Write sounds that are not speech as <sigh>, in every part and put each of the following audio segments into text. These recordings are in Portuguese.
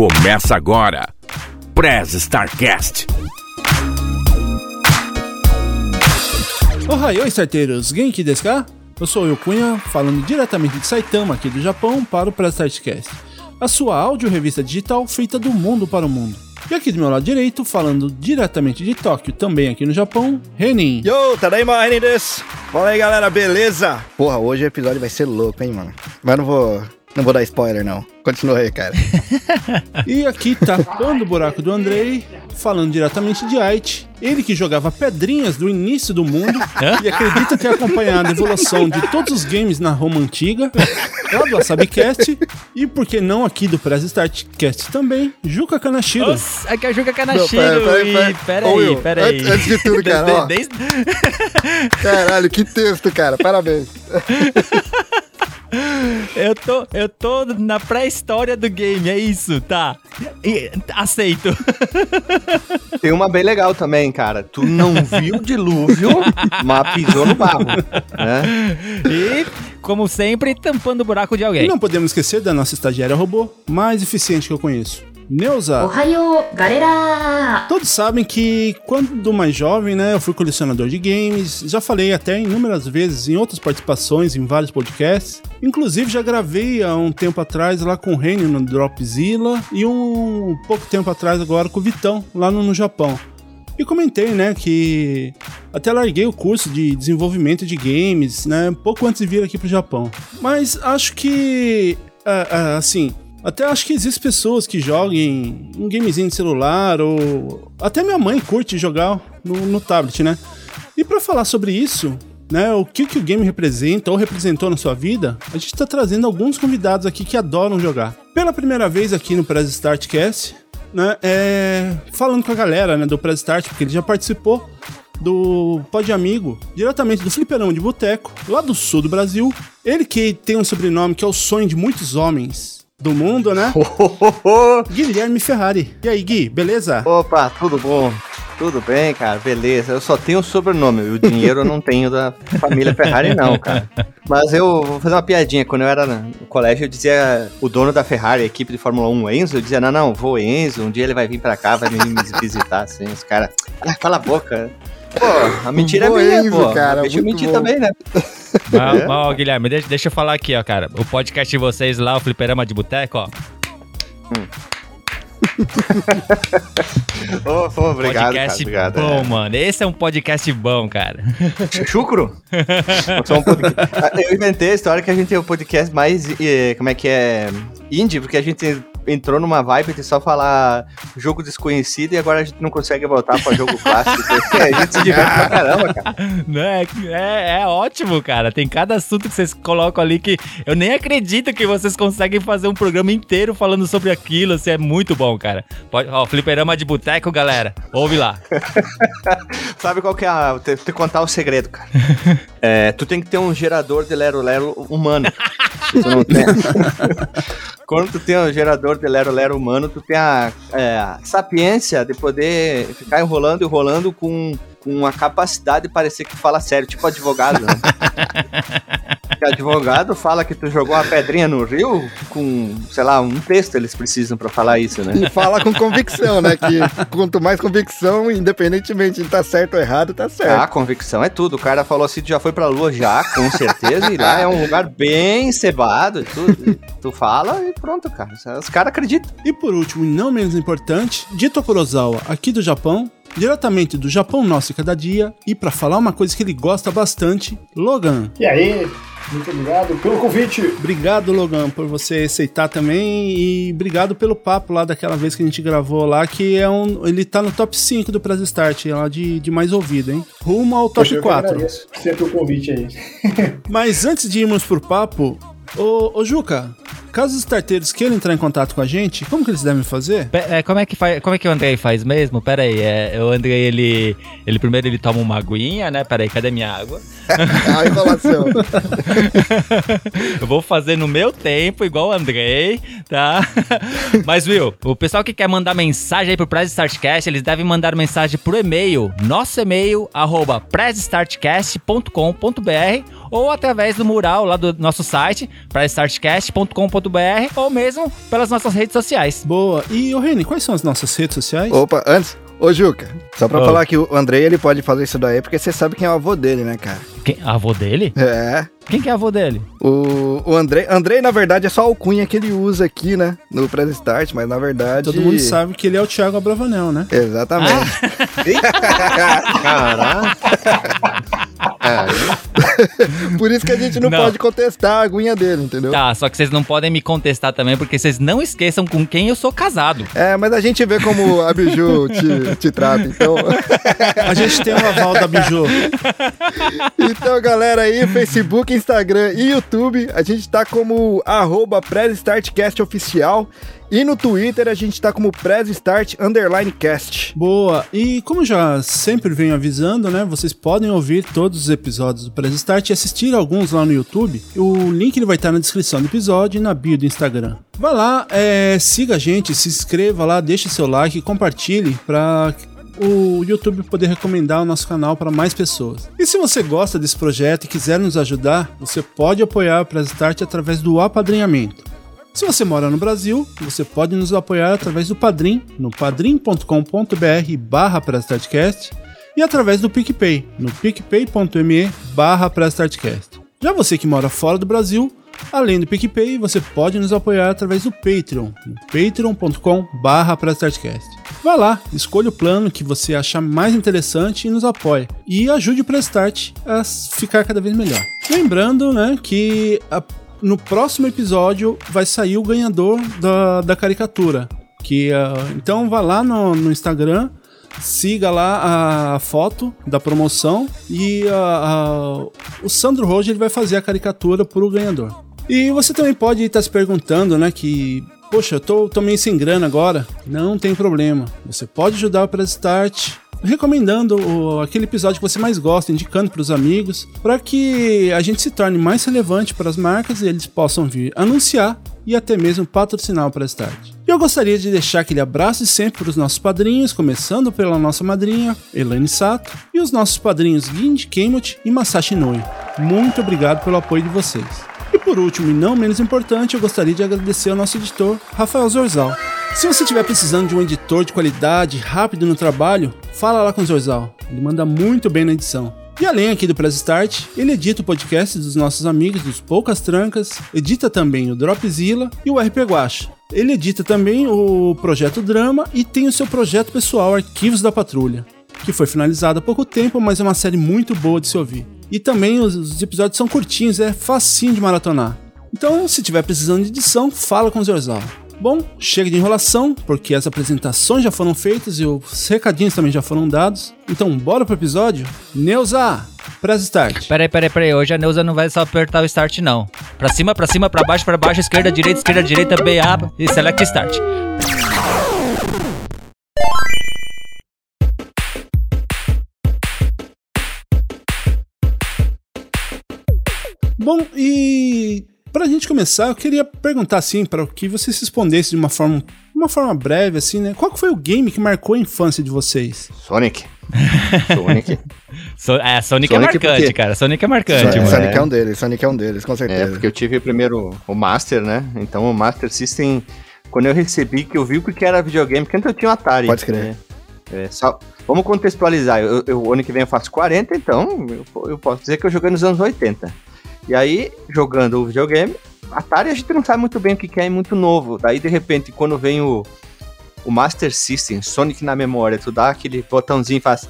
Começa agora. Prez Starcast. Ohayou, starteiros! Genki desu ka? Eu sou o Cunha, falando diretamente de Saitama, aqui do Japão, para o Press Startcast, a sua áudio revista digital feita do mundo para o mundo. E aqui do meu lado direito, falando diretamente de Tóquio, também aqui no Japão, Renin. Yo, Tadaima, Renin desu. Fala aí, galera, beleza? Porra, hoje o episódio vai ser louco, hein, mano? Mas não vou, não vou dar spoiler, não. Continua aí, cara. <laughs> E aqui tapando o buraco do Andrei, falando diretamente de Aichi, ele que jogava pedrinhas do início do mundo e acredita ter acompanhado a evolução de todos os games na Roma antiga, lá do Asabicast, e por que não aqui do Press Startcast também, Juca Kanashiro. Nossa, aqui é o Juca Kanashiro. Não, pera, pera, e- pera. Pera aí, pera aí. antes- antes de tudo, cara, <laughs> ó. desde- Caralho, que texto, cara. Parabéns. <laughs> eu, tô, eu tô na pré-história do game, é isso, tá. E- aceito. Tem uma bem legal também, cara. Tu não viu o dilúvio, mas pisou no barro. Né? E, como sempre, tampando o buraco de E alguém. não podemos esquecer da nossa estagiária robô mais eficiente que eu conheço, Neuza! Oi, galera! Todos sabem que quando mais jovem, né, eu fui colecionador de games, já falei até inúmeras vezes em outras participações, em vários podcasts. Inclusive já gravei há um tempo atrás lá com o Renner no Dropzilla e um pouco tempo atrás agora com o Vitão lá no, no Japão. E comentei, né, que até larguei o curso de desenvolvimento de games, né, pouco antes de vir aqui pro Japão. Mas acho que, uh, uh, assim, até acho que existem pessoas que joguem um gamezinho de celular ou até minha mãe curte jogar no, no tablet, né? E pra falar sobre isso, né, o que, que o game representa ou representou na sua vida, a gente tá trazendo alguns convidados aqui que adoram jogar. Pela primeira vez aqui no Press Startcast, né, é, falando com a galera, né, do Press Start, porque ele já participou do Pod Amigo, diretamente do Fliperão de Boteco, lá do sul do Brasil. Ele que tem um sobrenome que é o sonho de muitos homens do mundo, né? <laughs> Guilherme Ferrari. E aí, Gui, beleza? Opa, tudo bom? Tudo bem, cara? Beleza. Eu só tenho o sobrenome. O dinheiro eu não tenho da família Ferrari, não, cara. Mas eu vou fazer uma piadinha. Quando eu era no colégio, eu dizia o dono da Ferrari, a equipe de Fórmula 1, o Enzo, eu dizia, não, não, vou Enzo, um dia ele vai vir pra cá, vai me visitar, assim. Os caras, ah, cala a boca. Pô, a mentira Bom é minha, pô. cara, Deixa eu mentir bom. também, né? Mas, mas, ó, Guilherme, deixa, deixa eu falar aqui, ó, cara. O podcast de vocês lá, o Fliperama de Boteco, ó. <laughs> Ô, pô, obrigado, cara. podcast Obrigado. bom, é. mano. Esse é um podcast bom, cara. Chucro? <laughs> Um. Ah, Eu inventei a história que a gente tem o podcast mais, eh, como é que é, indie, porque a gente entrou numa vibe de só falar jogo desconhecido e agora a gente não consegue voltar pra jogo <laughs> clássico. a gente se diverte pra caramba, cara. Né? É, é ótimo, cara. Tem cada assunto que vocês colocam ali que eu nem acredito que vocês conseguem fazer um programa inteiro falando sobre aquilo. Assim, é muito bom, cara. Pode, ó, Fliperama de Boteco, galera. Ouve lá. <laughs> Sabe qual que é a... Te, te contar o segredo, cara. <laughs> É, tu tem que ter um gerador de lero-lero humano. Tu não tem... Quando tu tem um gerador de lero-lero humano, tu tem a, é, a sapiência de poder ficar enrolando e enrolando com, com a capacidade de parecer que fala sério, tipo advogado, né? <laughs> Advogado fala que tu jogou uma pedrinha no rio com, sei lá, um texto eles precisam pra falar isso, né? E fala com convicção, né? Que quanto mais convicção, independentemente de tá certo ou errado, tá Ah, certo. convicção é tudo. O cara falou assim, tu já foi pra lua já, com certeza, e lá é um lugar bem cebado e tudo. Tu fala e pronto, cara. Os caras acreditam. E por último, e não menos importante, Dito Kurosawa, aqui do Japão, diretamente do Japão Nosso Cada Dia, e pra falar uma coisa que ele gosta bastante, Logan. E aí, muito obrigado pelo convite. Obrigado, Logan, por você aceitar também e obrigado pelo papo lá daquela vez que a gente gravou lá, que é um, ele tá no top 5 do Press Start, lá de, de mais ouvido, hein? Rumo ao top Poxa, eu que 4. agradeço Sempre o convite aí. <laughs> Mas antes de irmos pro papo, ô, ô Juca, caso os starteiros queiram entrar em contato com a gente, como que eles devem fazer? Pe- é, como, é que faz, como é que o Andrei faz mesmo? Pera aí, é, o Andrei, ele, ele primeiro ele toma uma aguinha, né? Pera aí, cadê minha água? <laughs> a enrolação. <laughs> Eu vou fazer no meu tempo, igual o Andrei, tá? <laughs> Mas, Will, o pessoal que quer mandar mensagem aí pro Press Startcast, eles devem mandar mensagem pro e-mail, nosso e-mail, arroba pressstartcast.com.br ou através do mural lá do nosso site, pressstartcast.com.br ou mesmo pelas nossas redes sociais. Boa. E, ô Reni, quais são as nossas redes sociais? Opa, antes, ô Juca, só pra Ô. falar que o Andrei ele pode fazer isso daí porque você sabe quem é o avô dele, né, cara? Quem, avô dele? É. Quem que é avô dele? O, o Andrei, Andrei, na verdade, é só a alcunha que ele usa aqui, né? No Press Start, mas na verdade. Todo mundo sabe que ele é o Thiago Abravanel, né? Exatamente. Caraca. É, <laughs> Por isso que a gente não, Não. pode contestar a aguinha dele, entendeu? Tá, só que vocês não podem me contestar também, porque vocês não esqueçam com quem eu sou casado. É, mas a gente vê como a Biju te, te trata, então. A gente tem o aval da Biju. <laughs> Então, galera aí, Facebook, Instagram e YouTube, a gente tá como arroba oficial. E no Twitter a gente tá como PressStart Underline Cast. Boa. E como já sempre venho avisando, né? Vocês podem ouvir todos os episódios do Press Start e assistir alguns lá no YouTube. O link ele vai estar na descrição do episódio e na bio do Instagram. Vai lá, é, siga a gente, se inscreva lá, deixe seu like compartilhe para o YouTube poder recomendar o nosso canal para mais pessoas. E se você gosta desse projeto e quiser nos ajudar, você pode apoiar o Press Start através do apadrinhamento. Se você mora no Brasil, você pode nos apoiar através do Padrim, no padrim.com.br barra e através do PicPay, no picpay.me barra. Já você que mora fora do Brasil, além do PicPay, você pode nos apoiar através do Patreon, no patreon.com barra. Vá lá, escolha o plano que você achar mais interessante e nos apoie. E ajude o Prestart a ficar cada vez melhor. Lembrando, né, que a no próximo episódio vai sair o ganhador da, da caricatura. Que, ah, então vá lá no, no Instagram, siga lá a foto da promoção e ah, ah, o Sandro Roger ele vai fazer a caricatura pro ganhador. E você também pode estar se perguntando, né, que poxa, eu tô, tô meio sem grana agora. Não tem problema. Você pode ajudar o Press Start recomendando o- aquele episódio que você mais gosta, indicando para os amigos, para que a gente se torne mais relevante para as marcas e eles possam vir anunciar e até mesmo patrocinar o Press Start. E eu gostaria de deixar aquele abraço de sempre para os nossos padrinhos, começando pela nossa madrinha, Elaine Sato, e os nossos padrinhos Guind Kemot e Masashi Noi. Muito obrigado pelo apoio de vocês. E por último, e não menos importante, eu gostaria de agradecer ao nosso editor, Rafael Zorzal. Se você estiver precisando de um editor de qualidade, rápido no trabalho, fala lá com o Zorzal. Ele manda muito bem na edição. E além aqui do Press Start, ele edita o podcast dos nossos amigos dos Poucas Trancas, edita também o Dropzilla e o RP Guacha. Ele edita também o Projeto Drama e tem o seu projeto pessoal Arquivos da Patrulha, que foi finalizado há pouco tempo, mas é uma série muito boa de se ouvir. E também os, os episódios são curtinhos, é facinho de maratonar. Então, se tiver precisando de edição, fala com o Zorzal. Bom, chega de enrolação, porque as apresentações já foram feitas e os recadinhos também já foram dados. Então, bora pro episódio? Neuza, press start. Peraí, peraí, peraí. Hoje a Neuza não vai só apertar o start, não. Pra cima, pra cima, pra baixo, pra baixo, esquerda, direita, esquerda, direita, BA e select start. Bom, e pra gente começar, eu queria perguntar assim, para que você se respondesse de uma forma, uma forma breve assim, né? Qual que foi o game que marcou a infância de vocês? Sonic. <laughs> Sonic. So, é, Sonic, é Sonic marcante, porque- cara. Sonic é marcante, Sonic, mano. Sonic é um deles, Sonic é um deles, com É, certeza. porque eu tive primeiro o Master, né? Então o Master System, quando eu recebi, que eu vi porque era videogame, porque antes eu tinha um Atari. Pode crer. né? É, só- vamos contextualizar. Eu, eu- o ano que vem eu faço 40, então eu, eu posso dizer que eu joguei nos anos 80. E aí, jogando o videogame, Atari a gente não sabe muito bem o que que é, é muito novo. Daí, de repente, quando vem o, o Master System, Sonic na memória, tu dá aquele botãozinho e faz.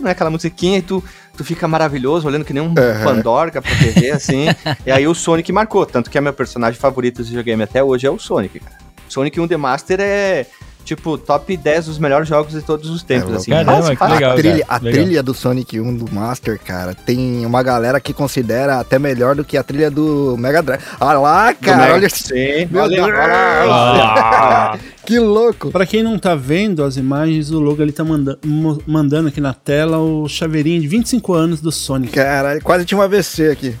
Não é aquela musiquinha e tu, tu fica maravilhoso, olhando que nem um Aham. Pandorga pra TV, assim. e aí o Sonic marcou. Tanto que é meu personagem favorito do videogame até hoje é o Sonic, cara. Sonic 1 The Master é. Tipo, top 10 dos melhores jogos de todos os tempos, É, assim. caramba, fácil. legal. a trilha, a legal. trilha do Sonic 1 do Master, cara, tem uma galera que considera até melhor do que a trilha do Mega Drive. Olha lá, cara, olha Sim, Meu olha, Deus. olha. <laughs> Ah, que louco. Pra quem não tá vendo as imagens, o Logo ele tá manda mandando aqui na tela o chaveirinho de 25 anos do Sonic. Caralho, quase tinha um AVC aqui.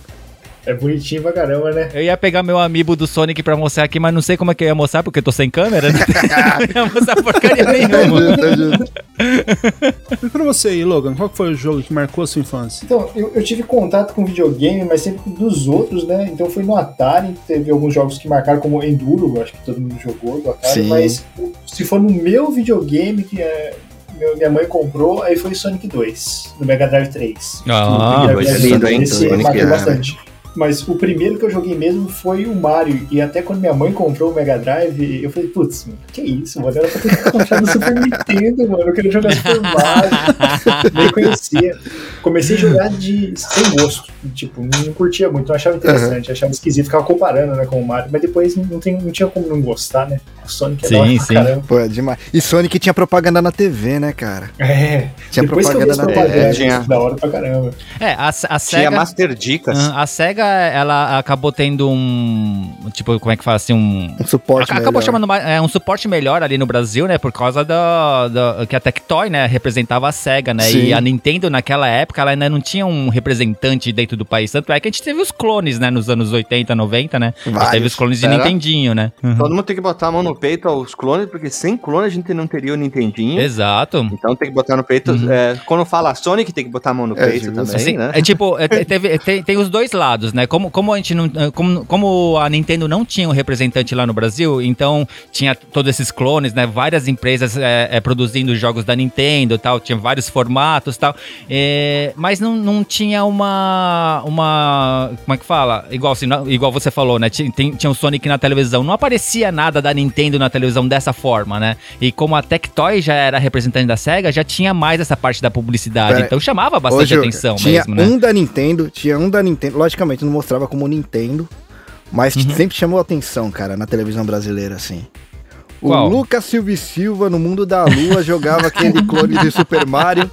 É bonitinho pra caramba, né? eu ia pegar meu amiibo do Sonic pra mostrar aqui, mas não sei como é que eu ia mostrar, porque eu tô sem câmera, né? <laughs> não ia mostrar porcaria nenhuma. Justo, justo. E pra você aí, Logan, qual que foi o jogo que marcou a sua infância? Então, eu, eu tive contato com videogame, mas sempre dos outros, né? Então foi no Atari, teve alguns jogos que marcaram como Enduro, acho que todo mundo jogou do Atari, Sim. mas se for no meu videogame que é, minha mãe comprou, aí foi Sonic 2, no Mega Drive 3. Ah, coisa vez, linda, hein? Esse Sonic, marcou bastante. Mas o primeiro que eu joguei mesmo foi o Mario. E até quando minha mãe comprou o Mega Drive, eu falei, putz, que isso, mano? Era pra ter comprado no Super <laughs> Nintendo, mano. Eu queria jogar Super Mario. Nem conhecia. Comecei a jogar de sem gosto. Tipo, não curtia muito, não achava interessante, achava esquisito, ficava comparando né, com o Mario, mas depois não, tem, não tinha como não gostar, né? O Sonic é Sim, sim. caramba. Pô, é demais. E Sonic tinha propaganda na TV, né, cara? É, Tinha depois propaganda na TV. propagandas, tinha. da hora pra caramba. É, a, a Tinha SEGA... Master Dicas. A SEGA, ela acabou tendo um. Tipo, como é que fala assim? Um. Um suporte Ac- Acabou melhor. chamando mais- é, um suporte melhor ali no Brasil, né? Por causa da, que a Tectoy, né, representava a SEGA, né? Sim. E a Nintendo naquela época ela ainda não tinha um representante dentro do país. Tanto é que a gente teve os clones, né? Nos anos 80, 90, né? A gente Vários. teve os clones de Era? Nintendinho, né? Uhum. Todo mundo tem que botar a mão no peito aos clones, porque sem clone a gente não teria o Nintendinho. Exato. Então tem que botar no peito. Uhum. é, quando fala Sonic, tem que botar a mão no É, peito justo. também, Assim, né? é tipo, é, te- teve- tem, tem os dois lados, né? Como, como a gente não. Como, como a Nintendo não tinha um representante lá no Brasil, então tinha todos esses clones, né? Várias empresas é, é, produzindo jogos da Nintendo tal, tinha vários formatos tal. É, mas não, não tinha uma. uma. Como é que fala? Igual, assim, igual você falou, né? Tinha, tinha o Sonic na televisão. Não aparecia nada da Nintendo na televisão dessa forma, né? E como a Tectoy já era representante da SEGA, já tinha mais essa parte da publicidade. Pera- então chamava bastante Ô, Juca, atenção tinha mesmo, né? um da Nintendo, tinha um da Nintendo, logicamente não mostrava como Nintendo, mas Uhum. sempre chamou atenção, cara, na televisão brasileira, assim. O Qual? Lucas Silva e Silva, no mundo da lua, jogava aquele <laughs> clone de Super Mario.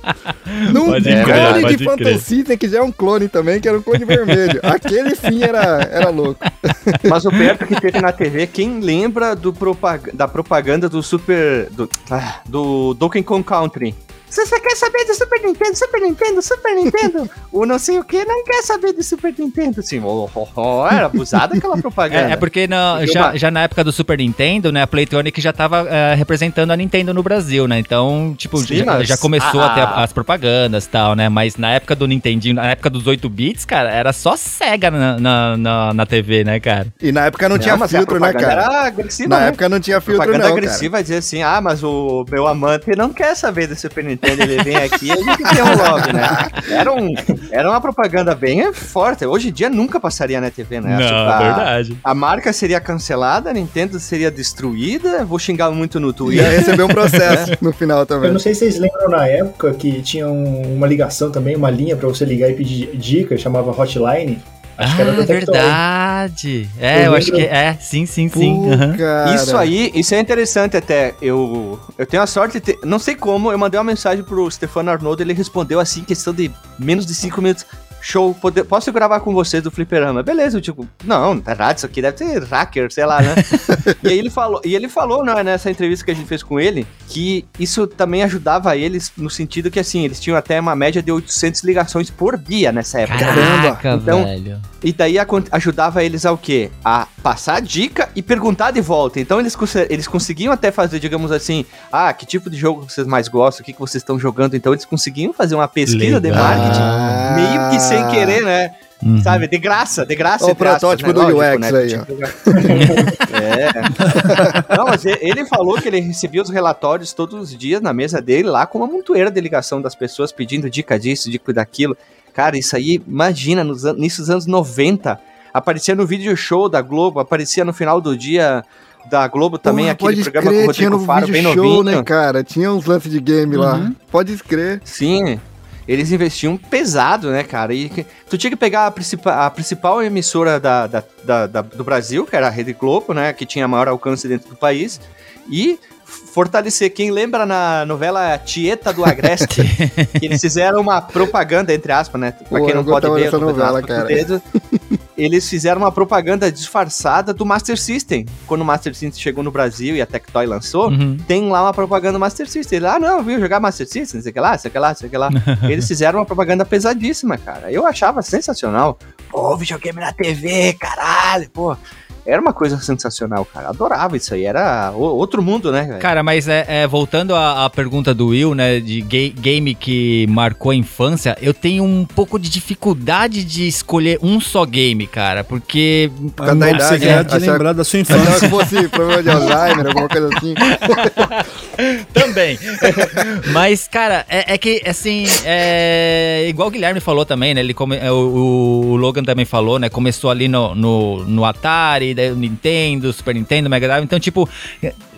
Num Pode clone crer, de Phantom. System, que já é um clone também, que era um clone vermelho. Aquele sim era, era louco. <laughs> Mas o perto que teve na TV, quem lembra do propag- da propaganda do Super. do, ah, do Donkey Kong Country? Se você quer saber do Super Nintendo, Super Nintendo, Super Nintendo, <laughs> o não sei o que não quer saber do Super Nintendo. Assim, oh, oh, oh, era abusada aquela <laughs> propaganda. É, é porque Porque já, uma- já na época do Super Nintendo, né, a Playtronic já tava é, representando a Nintendo no Brasil, né? Então, tipo, Sim, já, mas já começou a- a ter as propagandas e tal, né? Mas na época do Nintendinho, na época dos 8 bits, cara, era só SEGA na, na, na, na TV, né, cara? E na época não, tinha mas a filtro, né, propaganda cara? Era agressiva, Na né? época não tinha filtro, propaganda não, cara. agressiva dizer assim, ah, mas o meu amante não quer saber do Super Nintendo, ele vem aqui a gente tem um love, né? Era, um, era uma propaganda bem forte. Hoje em dia nunca passaria na TV, né? Tipo, a, verdade. a marca seria cancelada, a Nintendo seria destruída, vou xingar muito no Ia Twitter. receber um processo no final Eu também. não sei se vocês lembram na época que tinha um- uma ligação também, uma linha pra você ligar e pedir dicas, chamava Hotline. Acho que era Ah, Tectoy. verdade. É, Eu eu, acho que é. Sim, sim, sim. Cara. Isso aí, isso é interessante até. Eu, eu tenho a sorte de ter, Não sei como, eu mandei uma mensagem pro Stefano Arnoldo, ele respondeu assim, em questão de menos de cinco minutos. Show, pode- posso gravar com vocês do Fliperama? Beleza, eu tipo, não, tá errado, isso aqui deve ter hacker, sei lá, né? <laughs> e aí ele falou, e ele falou né, nessa entrevista que a gente fez com ele, que isso também ajudava eles no sentido que assim, eles tinham até uma média de 800 ligações por dia nessa época. Caraca, Então, velho. E daí ajudava eles ao quê? A passar a dica e perguntar de volta. Então eles, cons- eles conseguiam até fazer, digamos assim, ah, que tipo de jogo vocês mais gostam, o que, que vocês estão jogando. Então eles conseguiam fazer uma pesquisa de Legal. marketing, Ah. meio que sem querer, né? Uhum. Sabe, de graça, de graça. O entre aspas, protótipo né? do Lógico, UX né? aí, ó. <laughs> É. Não, mas ele falou que ele recebia os relatórios todos os dias na mesa dele, lá com uma montoeira de ligação das pessoas pedindo dica disso, dica daquilo. Cara, isso aí, imagina, nos, an- nisso dos anos 90, aparecia no vídeo show da Globo, aparecia no final do dia da Globo também, Porra, aquele pode programa crer, com o tinha Rodrigo no Faro, vídeo bem show, novinho. né, cara? Tinha uns lances de game lá. Pode crer. Sim, eles investiam pesado, né, cara? E tu tinha que pegar a, principal a principal emissora da, da- da- da- do Brasil, que era a Rede Globo, né? Que tinha maior alcance dentro do país, e fortalecer. Quem lembra na novela Tieta do Agreste, <laughs> que eles fizeram uma propaganda, entre aspas, né? Pra Pô, quem não eu pode ver, fazendo novela, cara. <laughs> Eles fizeram uma propaganda disfarçada do Master System. Quando o Master System chegou no Brasil e a Tectoy lançou, Uhum. tem lá uma propaganda do Master System. Ele, ah, não, viu jogar Master System, não sei o que lá, sei o que lá, sei o que lá. <laughs> Eles fizeram uma propaganda pesadíssima, cara. Eu achava sensacional. Pô, videogame na TV, caralho, pô. Era uma coisa sensacional, cara. Adorava isso aí. Era outro mundo, né, velho? Cara, mas é, é, voltando à, à pergunta do Will, né, de ga- game que marcou a infância, eu tenho um pouco de dificuldade de escolher um só game, cara, porque Por causa da idade, você quer né? de Achava- lembrar da sua Achava infância. que fosse problema de Alzheimer, alguma coisa assim. <laughs> Também. <laughs> Mas, cara, é, é que, assim, é, igual o Guilherme falou também, né? Ele come, é, o, o Logan também falou, né? Começou ali no, no, no Atari, daí Nintendo, Super Nintendo, Mega Drive. Então, tipo,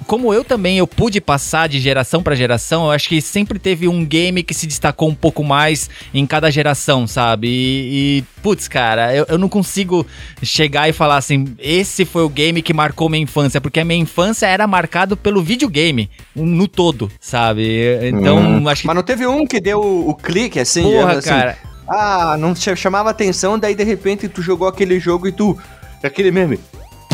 como eu também eu pude passar de geração pra geração, eu acho que sempre teve um game que se destacou um pouco mais em cada geração, sabe? E, e, putz, cara, eu, eu não consigo chegar e falar assim, esse foi o game que marcou minha infância, porque a minha infância era marcado pelo videogame, no todo, sabe? Então, Hum. acho que. Mas não teve um que deu o, clique, assim, Porra, assim, cara. Ah, não ch- chamava atenção, daí de repente tu jogou aquele jogo e tu... Aquele meme...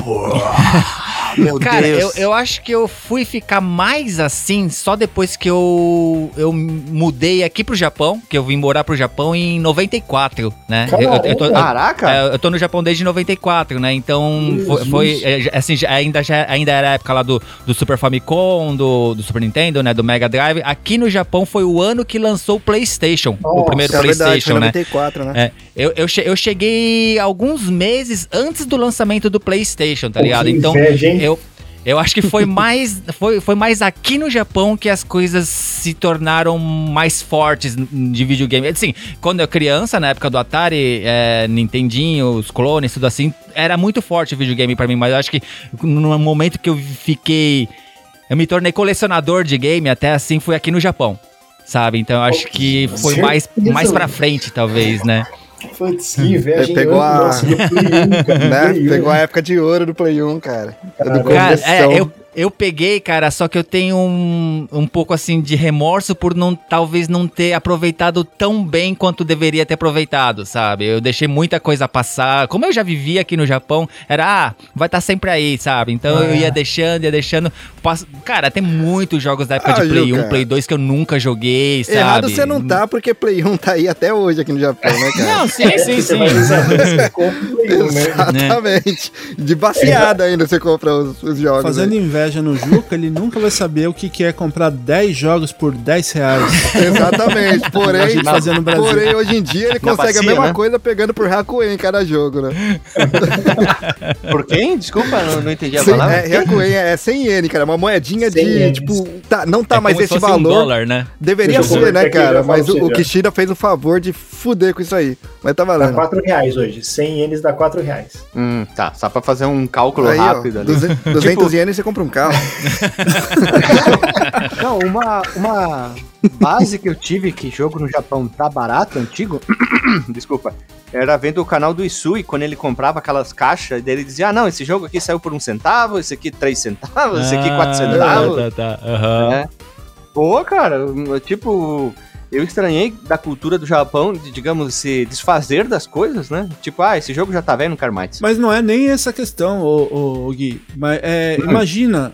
<laughs> Meu Cara, eu, Deus. eu acho que eu fui ficar mais assim só depois que eu, eu mudei aqui pro Japão, que eu vim morar pro Japão em 94, né? Eu, eu- eu tô, Caraca! É, eu tô no Japão desde 94, né? Então foi, foi, é, assim, já- ainda, já, ainda era a época lá do, do Super Famicom, do, do Super Nintendo, né? Do Mega Drive. Aqui no Japão foi o ano que lançou o PlayStation, o primeiro É verdade, PlayStation, foi né? 94, né? É, eu, eu, che- eu cheguei alguns meses antes do lançamento do PlayStation, tá Pô, ligado? Então, eu, eu acho que foi mais, foi, foi mais aqui no Japão que as coisas se tornaram mais fortes de videogame. Assim, quando eu criança, na época do Atari, é, Nintendinho, os clones, tudo assim, era muito forte o videogame pra mim, mas eu acho que no momento que eu fiquei... Eu me tornei colecionador de game, até assim, foi aqui no Japão. Sabe? Então eu acho que foi mais, mais pra frente, talvez, né? Putz, que inveja. Ele hein? pegou a- Nossa, do Play 1, cara, né? Play 1. Pegou a época de ouro do Play 1, cara. Do Cara, Cara, é, eu, eu peguei, cara, só que eu tenho um, um pouco assim de remorso por não talvez não ter aproveitado tão bem quanto deveria ter aproveitado, sabe? Eu deixei muita coisa passar. Como eu já vivia aqui no Japão, era, ah, vai estar sempre aí, sabe? Então eu É. ia deixando, ia deixando. Passo- Cara, tem muitos jogos da época Ah, de Play Gil, 1, cara. Play 2 que eu nunca joguei, sabe? Errado você não tá, porque Play 1 tá aí até hoje aqui no Japão, né, cara? Não, sim, É, sim, sim. vai usar você compra o Play 1, né? Exatamente. De baseada ainda você compra os, os jogos. Fazendo né? inveja no Juca, ele nunca vai saber o que que é comprar 10 jogos por 10 reais. <laughs> Exatamente. Porém, A Brasil. porém, hoje em dia ele Na consegue a bacia, mesma né? coisa pegando por Hakuen em cada jogo, né? <laughs> Por quem? Desculpa, não, não entendi a Sim, palavra. é, Hakuen é 100 iene, cara. Uma moedinha 100 de, ienes. tipo, tá, não tá É mais esse se fosse um valor. dólar, né? Deveria ser, né, cara? Mas o, o. Kishida fez o favor de fuder com isso aí. Mas tá Dá valendo. 4 reais hoje. 100 ienes dá 4 reais. Hum, tá, só pra fazer um cálculo Aí, ó, rápido ali. 200, 200 ienes você compra um carro. <laughs> Não, uma, uma base que eu tive que jogo no Japão tá barato, antigo, <coughs> desculpa, era vendo o canal do Isui, quando ele comprava aquelas caixas, daí ele dizia, ah, não, esse jogo aqui saiu por um centavo, esse aqui três centavos, esse aqui quatro Ah, centavos. Tá, tá, aham. É. Pô, cara, tipo, eu estranhei da cultura do Japão de, digamos, se desfazer das coisas, né? Tipo, ah, esse jogo já tá velho, não quero mais. Mas não é nem essa questão, ô, ô, Gui. Mas é, imagina,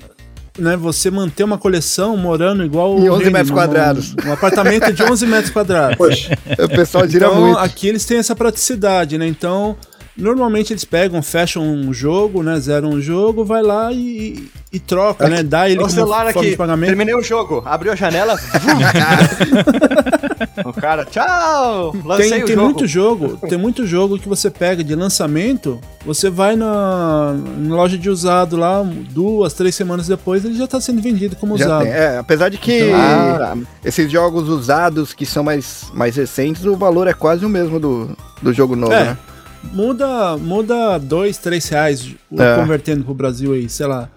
né, você manter uma coleção morando igual Em o 11 Reni, metros num- quadrados. Um apartamento de 11 metros quadrados. <laughs> Poxa, O pessoal gira então, muito. aqui eles têm essa praticidade, né? Então, normalmente eles pegam, fecham um jogo, né? Zeram um jogo, vai lá e, e troca, né? Dá ele o como celular forma aqui, de pagamento. terminei o jogo, abriu a janela. <laughs> o cara, tchau! Lancei Tem, o tem jogo. muito jogo, tem muito jogo que você pega de lançamento, você vai na, na loja de usado lá, duas, três semanas depois, ele já tá sendo vendido como Já usado. tem. É, apesar de que Ah, esses jogos usados que são mais, mais recentes, o valor é quase o mesmo do, do jogo novo, É. né? Muda, muda dois, três reais É. convertendo pro Brasil aí, sei lá.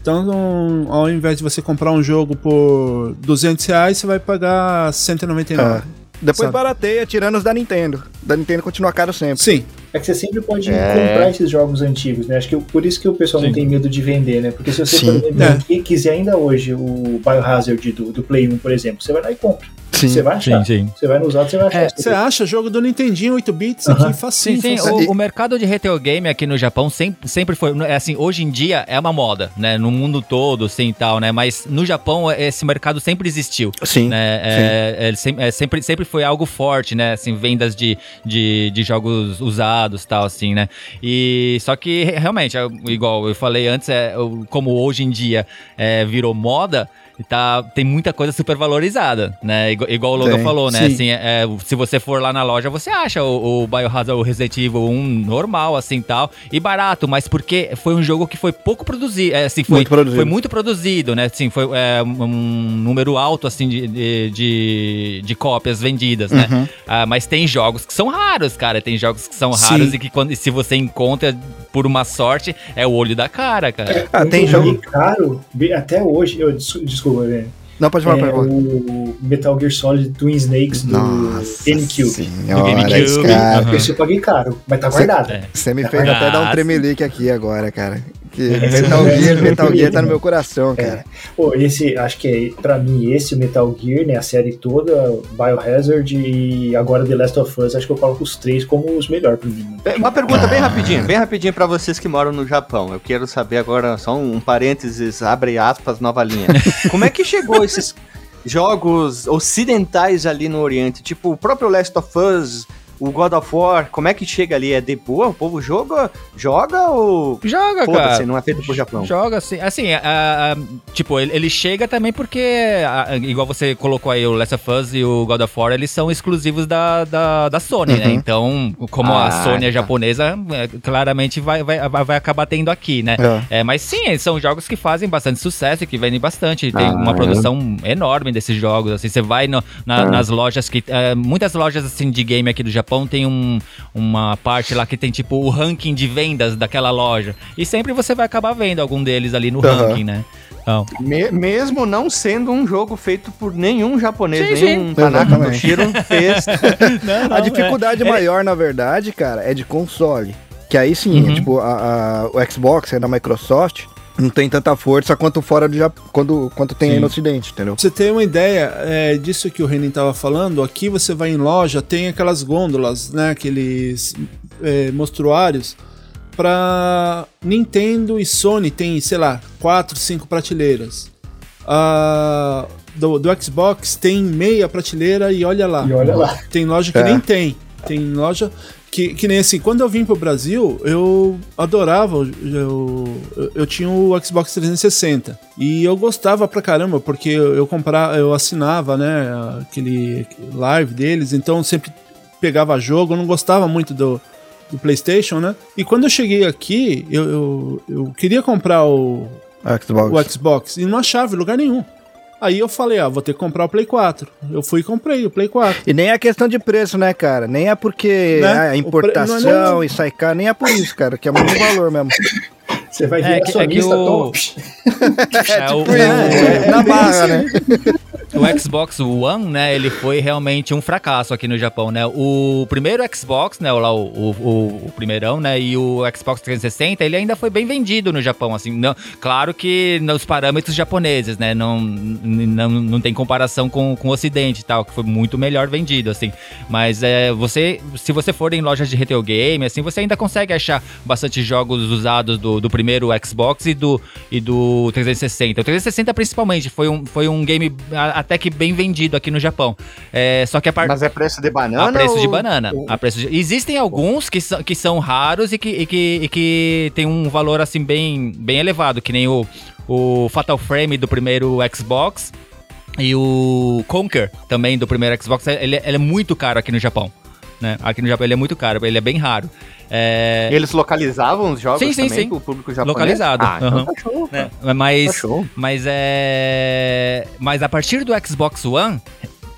Então, ao invés de você comprar um jogo por 200 reais, você vai pagar 199. É. Depois Sabe? barateia, tirando os da Nintendo. Da Nintendo continua caro sempre. Sim, É que você sempre pode É. comprar esses jogos antigos, né? Acho que por isso que o pessoal não Sim. tem medo de vender, né? Porque se você, Sim. por exemplo, É. quiser ainda hoje o Biohazard do, do Play 1, por exemplo, você vai lá e compra. Sim. Você vai achar. sim. Você vai no usado, você vai achar. É, Você Você acha jogo do Nintendinho 8 bits Aham. aqui facinho. Sim, sim. facinho. O, o mercado de retail game aqui no Japão sempre, sempre foi. é Assim, hoje em dia é uma moda, né? No mundo todo, assim e tal, né? Mas no Japão esse mercado sempre existiu. Sim. né? É, é, ele sem- é, sempre, sempre foi algo forte, né? Assim, vendas de, de, de jogos usados tal, assim, né? E só que re- realmente, é, igual eu falei antes, é, como hoje em dia é, virou moda. Tá, tem muita coisa super valorizada, né? Igual, igual o Logan Tem, falou, né? sim. Assim, é, se você for lá na loja, você acha o, o Biohazard, o Resident Evil 1 normal, assim, tal, e barato, mas porque foi um jogo que foi pouco produzido, é, assim, foi Muito produzido. foi muito produzido, né? Assim, foi é, um número alto, assim, de, de, de, de cópias vendidas, né? Uhum. Ah, mas tem jogos que são raros, cara. Tem jogos que são Sim. raros e que quando, se você encontra por uma sorte, é o olho da cara, cara. Ah, Um tem jogo. caro, até hoje, eu, desculpa, velho. Não, pode falar, É, pode falar. o Metal Gear Solid Twin Snakes do Nossa GameCube. senhora, GameCube, esse cara. aham. Esse eu paguei caro, mas tá guardado. É. Você me fez até dar um Ah, tremelique aqui agora, cara. Que É, Metal é, Gear, é, Metal é, Gear tá é. no meu coração, cara. Pô, esse, acho que é, pra mim, esse, Metal Gear, né, a série toda, Biohazard e agora The Last of Us, acho que eu coloco os três como os melhores pra mim. É, Uma pergunta bem rapidinho, bem rapidinho pra vocês que moram no Japão. Eu quero saber agora, só um parênteses, abre aspas, nova linha. <laughs> Como é que chegou esses jogos ocidentais ali no Oriente? Tipo, o próprio Last of Us, o God of War, como é que chega ali? É de boa? O povo joga, joga ou... Joga, Foda-se, cara. não é feito pro Japão. Joga assim, assim, a- a- tipo, ele, ele chega também porque, a- igual você colocou aí, o Last of Us e o God of War, eles são exclusivos da, da, da Sony, né? Uhum. Então, como Ah, a Sony é tá. japonesa, é, claramente vai, vai, vai acabar tendo aqui, né? É. É, mas sim, eles são jogos que fazem bastante sucesso e que vendem bastante. Tem Ah, uma é. produção enorme desses jogos. Assim, você vai no- na- Ah. nas lojas que. é, muitas lojas assim de game aqui do Japão tem um, uma parte lá que tem tipo o ranking de vendas daquela loja. E sempre você vai acabar vendo algum deles ali no Aham. ranking, né? Então, Me- mesmo não sendo um jogo feito por nenhum japonês, Sim, nenhum sim. Tanaka. Toshiro <laughs> fez. A dificuldade maior, na verdade, cara, é de console. Que aí sim, Uhum. é, tipo, a, a- o Xbox é da Microsoft, não tem tanta força quanto fora do Japão, quando, quanto tem aí Sim. no Ocidente, entendeu? Pra você ter uma ideia é, disso que o Renin tava falando, aqui você vai em loja, tem aquelas gôndolas, né? Aqueles é, mostruários para Nintendo e Sony tem, sei lá, quatro, cinco prateleiras. Ah, do, do Xbox tem meia prateleira e olha lá. E olha lá. Tem loja que É. nem tem. Tem loja que, que nem assim, quando eu vim pro Brasil, eu adorava, eu, eu, eu tinha o Xbox 360 e eu gostava pra caramba, porque eu, eu comprava, eu assinava, né, aquele live deles, então eu sempre pegava jogo, eu não gostava muito do, do PlayStation, né? E quando eu cheguei aqui, eu, eu, eu queria comprar o, Xbox. o Xbox e não achava em lugar nenhum. Aí eu falei, ah, vou ter que comprar o Play 4. Eu fui e comprei o Play 4. E nem é questão de preço, né, cara? Nem é porque Né? a O pre- importação não é e sai caro, nem é por isso, cara, que é muito valor mesmo. <laughs> Você vai É ver que- a sua é que lista o- top. <laughs> é, o, É, na barra, né? <laughs> o Xbox One, né, ele foi realmente um fracasso aqui no Japão, né? O primeiro Xbox, né, lá o, o, o- o primeirão, né, e o Xbox 360, ele ainda foi bem vendido no Japão, assim, não, claro que nos parâmetros japoneses, né, não, não, não tem comparação com, com o Ocidente e tal, que foi muito melhor vendido, assim, mas é, você, se você for em lojas de retail game, assim, você ainda consegue achar bastante jogos usados do, do primeiro Xbox e do, e do 360. O 360 principalmente foi um, foi um game até que bem vendido aqui no Japão. É, só que a parte Mas é preço de banana? a preço de ou- banana. A preço de- Existem alguns que são, que são raros e que, e que, e que tem um valor assim bem, bem elevado, que nem o, o Fatal Frame do primeiro Xbox e o Conquer também do primeiro Xbox. Ele, ele é muito caro aqui no Japão. Né? Aqui no Japão ele é muito caro, ele é bem raro. É, Eles localizavam os jogos Sim, sim, também sim. pro público japonês? Localizado, Ah, então aham. tá show, né? Mas, Tá show. mas é. Mas a partir do Xbox One,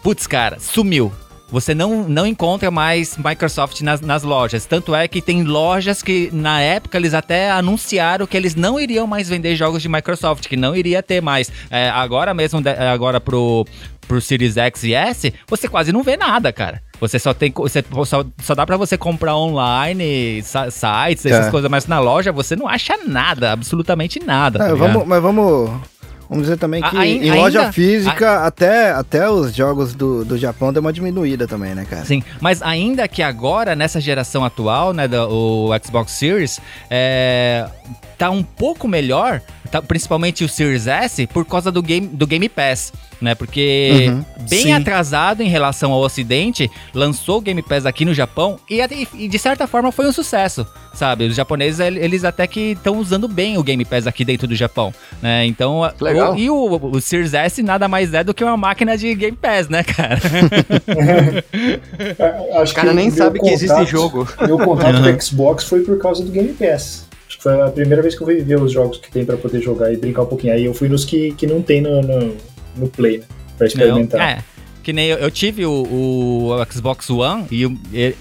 putz, cara, sumiu. Você não, não encontra mais Microsoft nas, nas lojas. Tanto é que tem lojas que, na época, eles até anunciaram que eles não iriam mais vender jogos de Microsoft, que não iria ter mais. É, agora mesmo, de- agora pro, pro Series X e S, você quase não vê nada, cara. Você só tem. Você, só, só dá pra você comprar online, sites, essas É. coisas, mas na loja você não acha nada, absolutamente nada. É, tá vamos, mas vamos, vamos dizer também A- que ai- em ainda- loja física, até, até os jogos do, do Japão deu uma diminuída também, né, cara? Sim, mas ainda que agora, nessa geração atual, né, do o Xbox Series, é, tá um pouco melhor, tá- principalmente o Series S, por causa do Game, do game Pass, né? Porque Uhum. bem Sim. atrasado em relação ao Ocidente, lançou o Game Pass aqui no Japão e, e de certa forma foi um sucesso, sabe? Os japoneses, el- eles até que estão usando bem o Game Pass aqui dentro do Japão, né? Então, a- Legal. o- e o, o Series S nada mais é do que uma máquina de Game Pass, né, cara? É, <laughs> Acho O cara que nem sabe que existe contato- jogo. Meu contato com o Xbox foi por causa do Game Pass. Acho que foi a primeira vez que eu fui ver os jogos que tem pra poder jogar e brincar um pouquinho. Aí eu fui nos que, que não tem no, no, no Play, né? Pra experimentar. Não, é. Que nem eu, eu tive o, o Xbox One e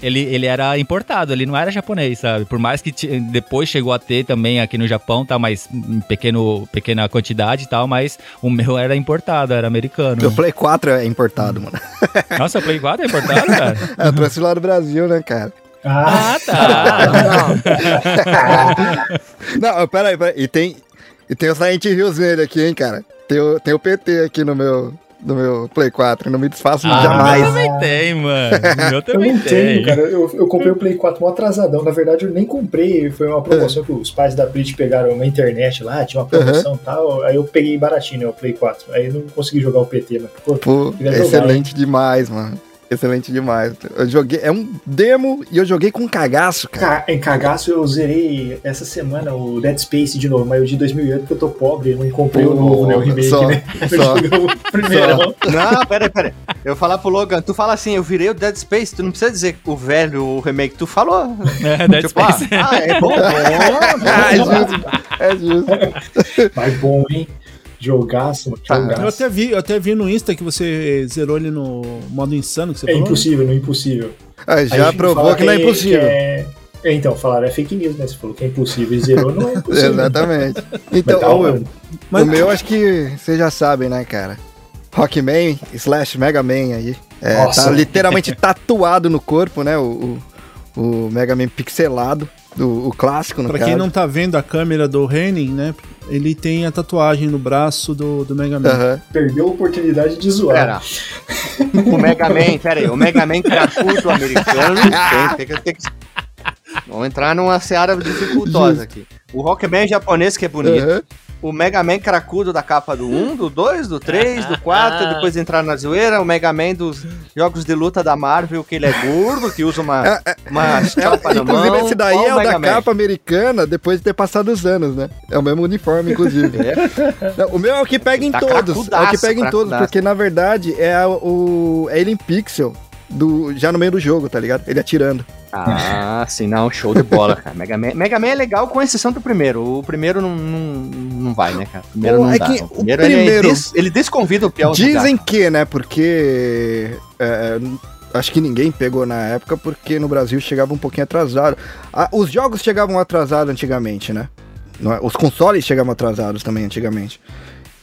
ele, ele era importado, ele não era japonês, sabe? Por mais que depois chegou a ter também aqui no Japão, tá? Mas em pequeno, pequena quantidade e tal, mas o meu era importado, era americano. O Play 4 é importado, mano. <laughs> Nossa, o Play 4 é importado, cara? É, <laughs> eu trouxe lá do Brasil, né, cara? Ah, Ah, tá. <laughs> Não, peraí, peraí. E tem, e tem o Silent Hills nele aqui, hein, cara? Tem o, tem o PT aqui no meu, no meu Play 4. Não me desfaço Ah, jamais. <laughs> O meu também tem, mano. Eu também tem. tenho, cara. Eu, eu comprei o Play 4 mó atrasadão. Na verdade, eu nem comprei. Foi uma promoção que os pais da Brit pegaram na internet lá, tinha uma promoção e tal. Aí eu peguei baratinho, né, o Play 4. Aí eu não consegui jogar o PT, mas pô, Pô, jogar, excelente demais, mano. Excelente demais. Eu joguei. É um demo e eu joguei com cagaço, cara. Ca- Em cagaço eu zerei essa semana o Dead Space de novo, mas o de 2008 porque eu tô pobre, eu não comprei o novo, né, o remake, só, né? <laughs> Eu só. primeiro. Não, peraí, peraí. Eu vou falar pro Logan, tu fala assim, eu virei o Dead Space, tu não precisa dizer o velho, o remake, tu falou. É, Dead tipo, ah, Space. ah, é bom, bom, Ah, <laughs> é justo. É justo. Mas bom, hein? Jogaço, mano. Ah, Eu Jogaço. até vi, eu até vi no Insta que você zerou ele no modo insano que você É falou. impossível, não é impossível. Ah, já provou que não é impossível. é- é, Então, falaram, é fake news, né? Você falou que é impossível e zerou, não é <laughs> impossível. Exatamente. Então, da o. Mas- o meu acho que vocês já sabem, né, cara? Rockman slash Mega Man aí. É, Nossa. tá literalmente <laughs> tatuado no corpo, né? O, o, o Mega Man pixelado, do, o clássico, no Pra caso. quem não tá vendo a câmera do Henning, né? Ele tem a tatuagem no braço do, do Mega Man. Aham. Perdeu a oportunidade de zoar. Pera. O Mega Man, pera aí, o Mega Man cracudo americano <laughs> tem, tem, que- tem que... Vamos entrar numa seara dificultosa aqui. O Rockman japonês que é bonito. Aham. O Mega Man cracudo da capa do 1, do 2, do 3, do 4, depois entrar na zoeira. O Mega Man dos jogos de luta da Marvel, que ele é gordo, que usa uma, É, é, uma chapa na mão. inclusive, esse daí Qual é o Mega da Man? capa americana depois de ter passado os anos, né? É o mesmo uniforme, inclusive. Não, o meu é o que pega em Tá todos. É o que pega em todos, porque na verdade é o. É ele em pixel. Do, já no meio do jogo, tá ligado? Ele atirando. Ah, sim, não, show de bola, cara. Mega Man, Mega Man é legal com exceção do primeiro. O primeiro não, não, não vai, né, cara? O primeiro Pô, não é dá. que O o primeiro, ele, primeiro- des- ele desconvida o pior Dizem que, né? Porque. é, acho que ninguém pegou na época, porque no Brasil chegava um pouquinho atrasado. Ah, os jogos chegavam atrasados antigamente, né? É? Os consoles chegavam atrasados também antigamente.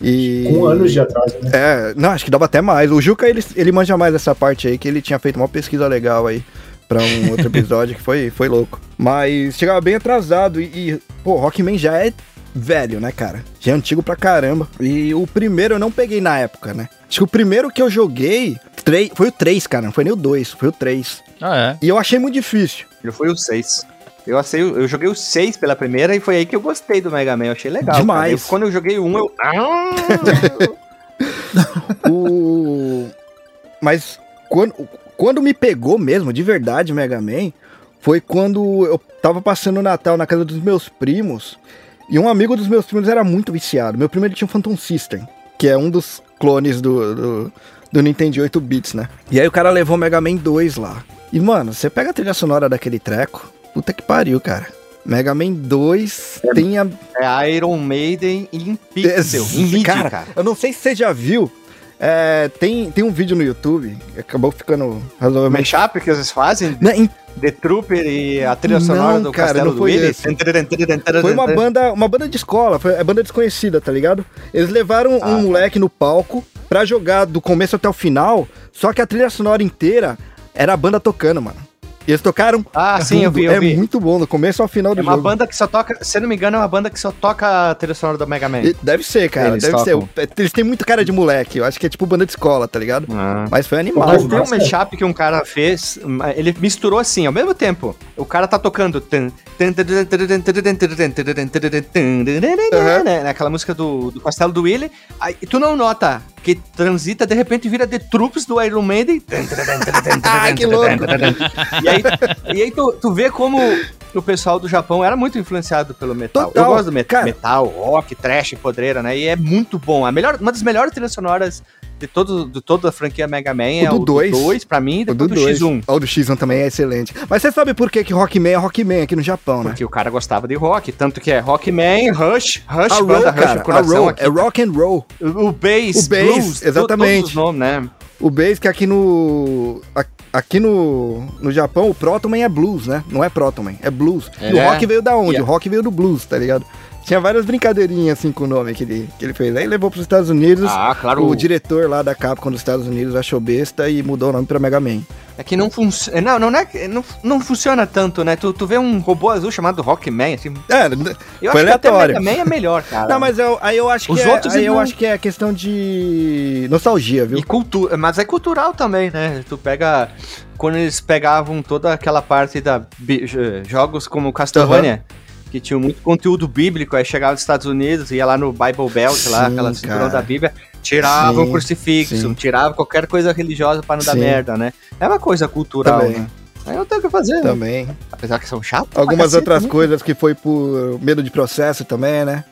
E... Com anos de atraso, né? É, não, acho que dava até mais. O Juca, ele, ele manja mais dessa parte aí, que ele tinha feito uma pesquisa legal aí pra um <laughs> outro episódio que foi, foi louco. Mas chegava bem atrasado e, e, pô, Rockman já é velho, né, cara? Já é antigo pra caramba. E o primeiro eu não peguei na época, né? Acho que o primeiro que eu joguei três, foi o 3, cara, não foi nem o 2, foi o 3. Ah, é. E eu achei muito difícil. Ele foi o 6. Eu, achei, eu joguei o 6 pela primeira e foi aí que eu gostei do Mega Man. Eu achei legal. Demais. Eu- quando eu joguei o 1, eu. Ah! <laughs> O... Mas quando, quando me pegou mesmo, de verdade, Mega Man, foi quando eu tava passando o Natal na casa dos meus primos e um amigo dos meus primos era muito viciado. Meu primo ele tinha um Phantom System, que é um dos clones do, do, do Nintendo 8 bits, né? E aí o cara levou o Mega Man 2 lá. E mano, você pega a trilha sonora daquele treco, puta que pariu, cara. Mega Man 2 tem a É Iron Maiden em pixel. Em vídeo, cara, cara. Eu não sei se você já viu. É, tem, tem um vídeo no YouTube, acabou ficando razoavelmente. mashup que vocês fazem, Não, em- The Trooper e a trilha Não, sonora do cara, Castelo não do foi esse. Foi uma banda, uma banda de escola, foi é banda desconhecida, tá ligado? Eles levaram Ah, um tá. moleque no palco pra jogar do começo até o final, só que a trilha sonora inteira era a banda tocando, mano. E eles tocaram. Ah, sim, eu vi, eu vi. É muito bom, no começo ao final do jogo. É uma banda que só toca, se não me engano, é uma banda que só toca a trilha sonora do Mega Man. Deve ser, cara, eles deve tocam. ser. Eles têm muito cara de moleque, eu acho que é tipo banda de escola, tá ligado? Ah. Mas foi animal. Mas tem um mashup que um cara fez, ele misturou assim, ao mesmo tempo, o cara tá tocando... Uhum. Aquela música do, do Castelo do Willy, aí tu não nota que transita, de repente vira The Troops do Iron Maiden. <laughs> Ah, que louco. E aí, e aí tu, tu vê como o pessoal do Japão era muito influenciado pelo metal. Total, Eu gosto do met cara. metal, rock, trash, podreira, né? E é muito bom. A melhor, uma das melhores trilhas sonoras de, todo, de toda a franquia Mega Man é O o do do dois. 2, pra mim, e O depois do do, 2. X1. O do X1 também é excelente. Mas você sabe por que, que Rockman é Rockman aqui no Japão, né? Porque o cara gostava de rock, tanto que é Rockman, Rush, Rush, A banda Roll, Rush, cara, o a Roll, aqui. é rock and roll. O, o bass, O bass, blues, to- exatamente. todos os nomes, né? O bass que aqui no. Aqui no, no Japão, o Protoman é blues, né? Não é Protoman, é blues. e o É. rock veio da onde? Yeah. O rock veio do blues, tá ligado? Tinha várias brincadeirinhas assim com o nome que ele, que ele fez. Aí levou pros Estados Unidos. Ah, claro. O diretor lá da Capcom dos Estados Unidos achou besta e mudou o nome pra Mega Man. É que não funciona. Não, não, é, não, não funciona tanto, né? Tu, tu vê um robô azul chamado Rockman, assim. É, Eu foi acho que até aleatório. Mega Man é melhor, <laughs> cara. Não, mas eu, aí eu acho que Os é, outros aí eu não- acho que é questão de nostalgia, viu? E cultura, mas é cultural também, né? Tu pega quando eles pegavam toda aquela parte da j- jogos como Castlevania, que tinham muito conteúdo bíblico, aí chegava nos Estados Unidos, ia lá no Bible Belt, lá, Sim, aquela cinturão da Bíblia, tirava Sim, o crucifixo, sim. tirava qualquer coisa religiosa pra não dar merda, né? É uma coisa cultural, Também. né? Aí não tem o que fazer, né? Também. apesar que são chatos. Algumas outras né? coisas que foi por medo de processo também, né?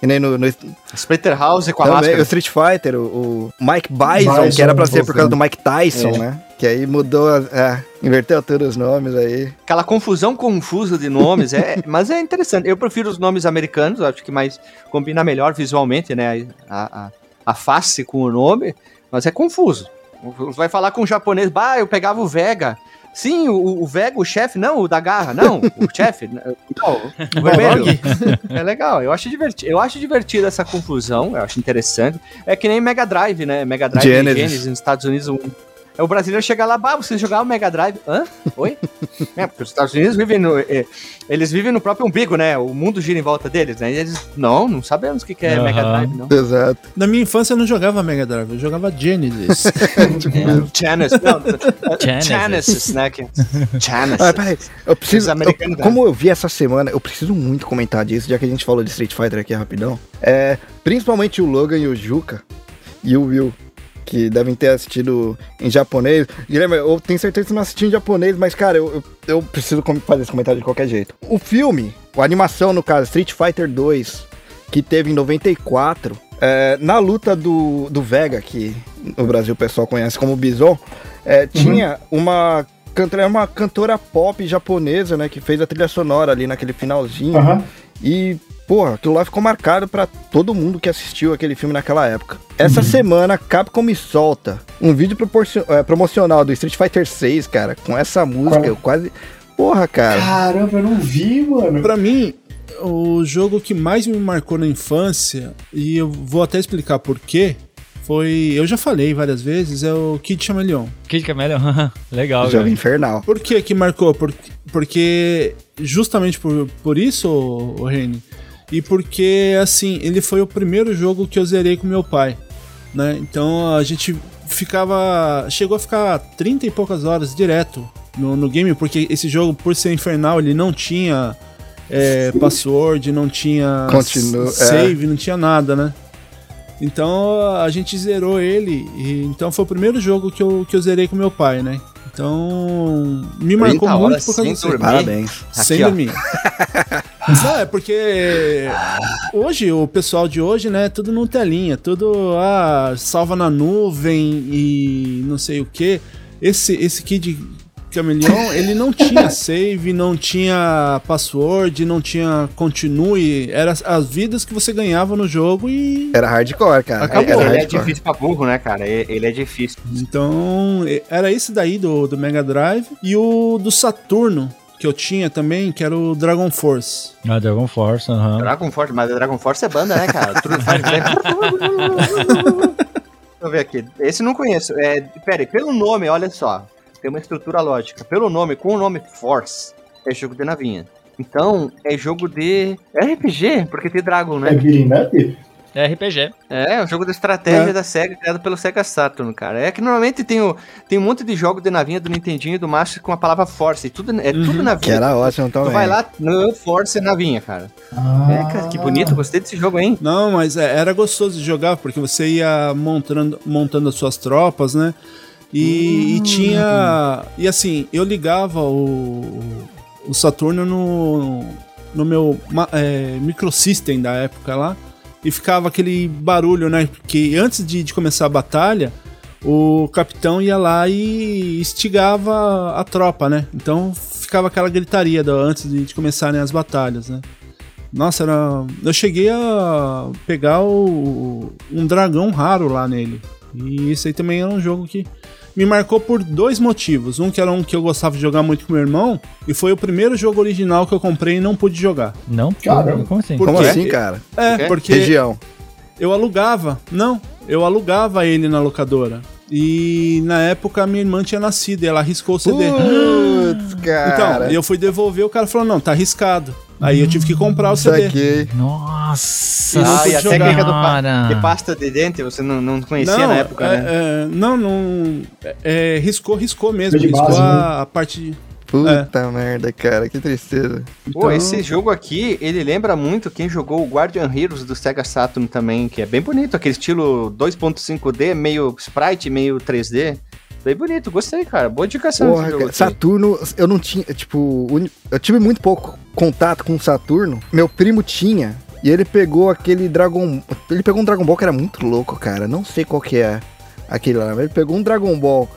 E nem no, no Splinter House com a também, o máscara. Street Fighter, o, o Mike Bison, Bison, que era pra ser por causa do. Mike Tyson, É. né? Que aí mudou, é, inverteu todos os nomes aí. Aquela confusão confusa de nomes, é, <laughs> mas é interessante. Eu prefiro os nomes americanos, acho que mais combina melhor visualmente, né? A, a, a face com o nome, mas é confuso. Vai falar com o japonês, bah, eu pegava o Vega. Sim, o, o Vega, o chefe, não, o da garra, não, o <laughs> chefe, não, <laughs> o vermelho. É legal, eu acho divertido. Eu acho divertido essa confusão, eu acho interessante. É que nem Mega Drive, né? Mega Drive Genesis. Genesis nos Estados Unidos. Um, o brasileiro chegar lá, bah, você jogar o Mega Drive. Hã? Oi? é, porque os Estados Unidos vivem no. é, eles vivem no próprio umbigo, né? O mundo gira em volta deles, né? E eles. Não, não sabemos o que, que é Aham. Mega Drive, não. Exato. Na minha infância eu não jogava Mega Drive, eu jogava Genesis. <laughs> Genesis, não. Genesis. Genesis, né? que- Genesis. Ah, peraí, eu preciso. Eu- como eu vi essa semana, eu preciso muito comentar disso, já que a gente falou de Street Fighter aqui rapidão. É, principalmente o Logan e o Juca e o Will, que devem ter assistido em japonês. Guilherme, eu tenho certeza que você não assistiu em japonês, mas, cara, eu, eu, eu preciso fazer esse comentário de qualquer jeito. O filme, a animação, no caso, Street Fighter 2, que teve em 94, é, na luta do, do Vega, que no Brasil o pessoal conhece como Bison, é, tinha uma cantora, uma cantora pop japonesa, né, que fez a trilha sonora ali naquele finalzinho. Aham. E, porra, aquilo lá ficou marcado pra todo mundo que assistiu aquele filme naquela época. Essa semana, a Capcom me solta um vídeo é, promocional do Street Fighter 6, cara, com essa música. Qual? Eu quase. Porra, cara. Caramba, eu não vi, mano. Pra mim, o jogo que mais me marcou na infância, e eu vou até explicar por quê, foi. Eu já falei várias vezes, é o Kid Chameleon. Kid Chameleon, <laughs> legal, Jogo cara. infernal. Por que que marcou? Por- porque justamente por, por isso, o Reni, e porque, assim, ele foi o primeiro jogo que eu zerei com meu pai, né? Então a gente ficava... Chegou a ficar 30 e poucas horas direto no, no game, porque esse jogo, por ser infernal, ele não tinha é, password, não tinha Continua, é. save, não tinha nada, né? Então a gente zerou ele, e então foi o primeiro jogo que eu, que eu zerei com meu pai, né? Então me marcou 30 muito por causa sem disso. dormir. Parabéns. Sem Aqui, ó. dormir. <laughs> Não, é porque hoje, o pessoal de hoje, né, tudo no telinha, tudo ah, salva na nuvem e não sei o que. Esse, esse Kid Camaleão, ele não tinha <laughs> save, não tinha password, não tinha continue. Era as vidas que você ganhava no jogo e. Era hardcore, cara. Acabou. Era Ele é hardcore. difícil pra burro, né, cara? Ele é difícil. Então, era esse daí do, do Mega Drive. E o do Saturno, que eu tinha também, que era o Dragon Force. Ah, Dragon Force, aham. Dragon Force, mas Dragon Force é banda, né, cara? Tudo faz <laughs> Deixa eu ver aqui. Esse eu não conheço. É, pera aí, pelo nome, olha só. Tem uma estrutura lógica. Pelo nome, com o nome Force, é jogo de navinha. Então, é jogo de RPG, porque tem Dragon, É né? beating up? É RPG. É, é um jogo de estratégia É. da SEGA, criado pelo Sega Saturn, cara. É que normalmente tem, o, tem um monte de jogo de navinha do Nintendinho e do Master com a palavra Force. Tudo, é tudo navinha. Que era ótimo também. Tu vai lá, no Force é navinha, cara. Ah, É, cara, que bonito, gostei desse jogo, hein? Não, mas é, era gostoso de jogar, porque você ia montando, montando as suas tropas, né? E, e tinha. E assim, eu ligava o, o Saturno no, no meu é, microsystem da época lá. E ficava aquele barulho, né? Porque antes de, de começar a batalha, o capitão ia lá e instigava a tropa, né? Então ficava aquela gritaria do- antes de, de começarem as batalhas, né? Nossa, era. Eu cheguei a pegar o, um dragão raro lá nele. E esse aí também era um jogo que me marcou por dois motivos. Um que era um que eu gostava de jogar muito com meu irmão, e foi o primeiro jogo original que eu comprei e não pude jogar. Não? Caramba. Como assim? Por Como assim, cara? É, porque Região. eu alugava. Não, eu alugava ele na locadora. E na época a minha irmã tinha nascido e ela arriscou o CD. Putz, cara. Então, eu fui devolver, o cara falou: não, tá arriscado. Aí eu tive que comprar o CD. Saquei. Nossa. Não Ah, e a jogar. técnica do pa de pasta de dente você não, não conhecia Não, na época, é, né? é, não, não. É, é, riscou, riscou mesmo. De Riscou base, a, a parte. Puta merda, cara. Que tristeza. Pô, então- esse jogo aqui, ele lembra muito quem jogou o Guardian Heroes do Sega Saturn também, que é bem bonito, aquele estilo 2.5D, meio sprite, meio 3D. Bem bonito, gostei, cara. Boa indicação Porra, cara. Saturno, eu não tinha, tipo, eu tive muito pouco contato com o Saturno. Meu primo tinha, e ele pegou aquele Dragon, ele pegou um Dragon Ball que era muito louco, cara. Não sei qual que é aquele lá, mas ele pegou um Dragon Ball.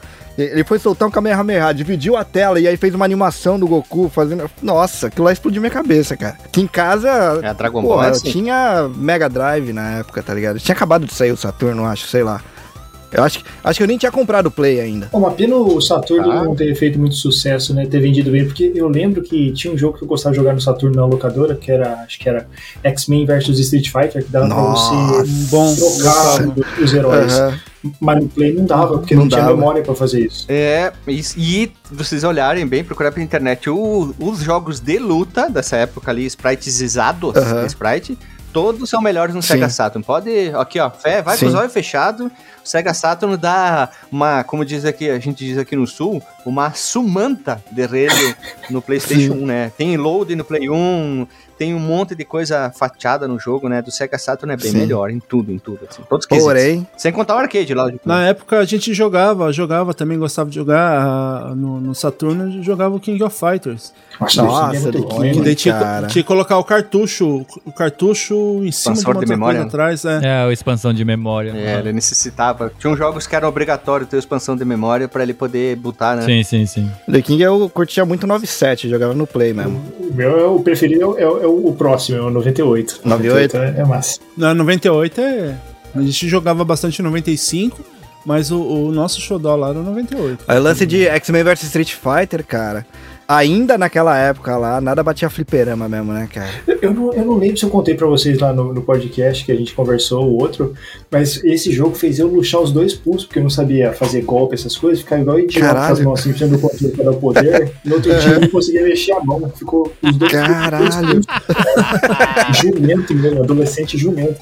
Ele foi soltar um Kamehameha, dividiu a tela e aí fez uma animação do Goku fazendo. Nossa, aquilo lá explodiu minha cabeça, cara. Aqui em casa. É, Dragon Pô, Ball é eu assim. tinha Mega Drive na época, tá ligado? Tinha acabado de sair o Saturno, eu acho, sei lá. Eu acho, que- acho que eu nem tinha comprado o Play ainda. Pô, Uma pena o Saturno Ah. não ter feito muito sucesso, né? Ter vendido bem, porque eu lembro que tinha um jogo que eu gostava de jogar no Saturno na locadora, que era, acho que era X-Men versus Street Fighter, que dava Nossa, pra você bom. trocar os- os heróis. Aham. Mas no Play não dava, porque Não não, tinha dava. memória pra fazer isso. É, e, e vocês olharem bem, procurar pela internet o- os jogos de luta dessa época ali, spritezizados, de sprite, todos são melhores no Sim. Sega Saturn. Pode, aqui ó, fé, vai com Sim. os olhos fechados. O Sega Saturn dá uma, como diz aqui, a gente diz aqui no sul, uma sumanta de rede no PlayStation 1, né? Tem load no Play 1, tem um monte de coisa fatiada no jogo, né? Do Sega Saturn é bem Sim. melhor em tudo, em tudo, assim. Todos. Porém, Sem contar o arcade lá. tipo, Na época a gente jogava, jogava também, gostava de jogar ah, no, no Saturno, jogava o King of Fighters. Nossa, Nossa, King. Que daí tinha, cara. tinha que colocar o cartucho, o cartucho em cima de Expansor uma de memória. coisa atrás, é. É, a expansão de memória. É, ele necessitava. Tinha uns jogos que era obrigatório ter expansão de memória pra ele poder botar, né? Sim, sim, sim. The King eu curtia muito 97, jogava no Play mesmo. O meu é o preferido, é, o- é o próximo, é o 98. 98? é, é massa. Na 98 é. A gente jogava bastante em 95, mas o, o nosso xodó lá era 98. Aí o lance de X-Men vs Street Fighter, cara. Ainda naquela época lá, nada batia fliperama mesmo, né, cara? Eu, não, eu não lembro se eu contei pra vocês lá no, no podcast que a gente conversou, o outro, mas esse jogo fez eu luxar os dois pulsos, porque eu não sabia fazer golpe, essas coisas, ficar igual idiota com as mãos assim, precisando do controle pra dar o poder. No outro dia eu não conseguia mexer a mão, ficou os dois Caralho. Jumento mesmo, adolescente jumento.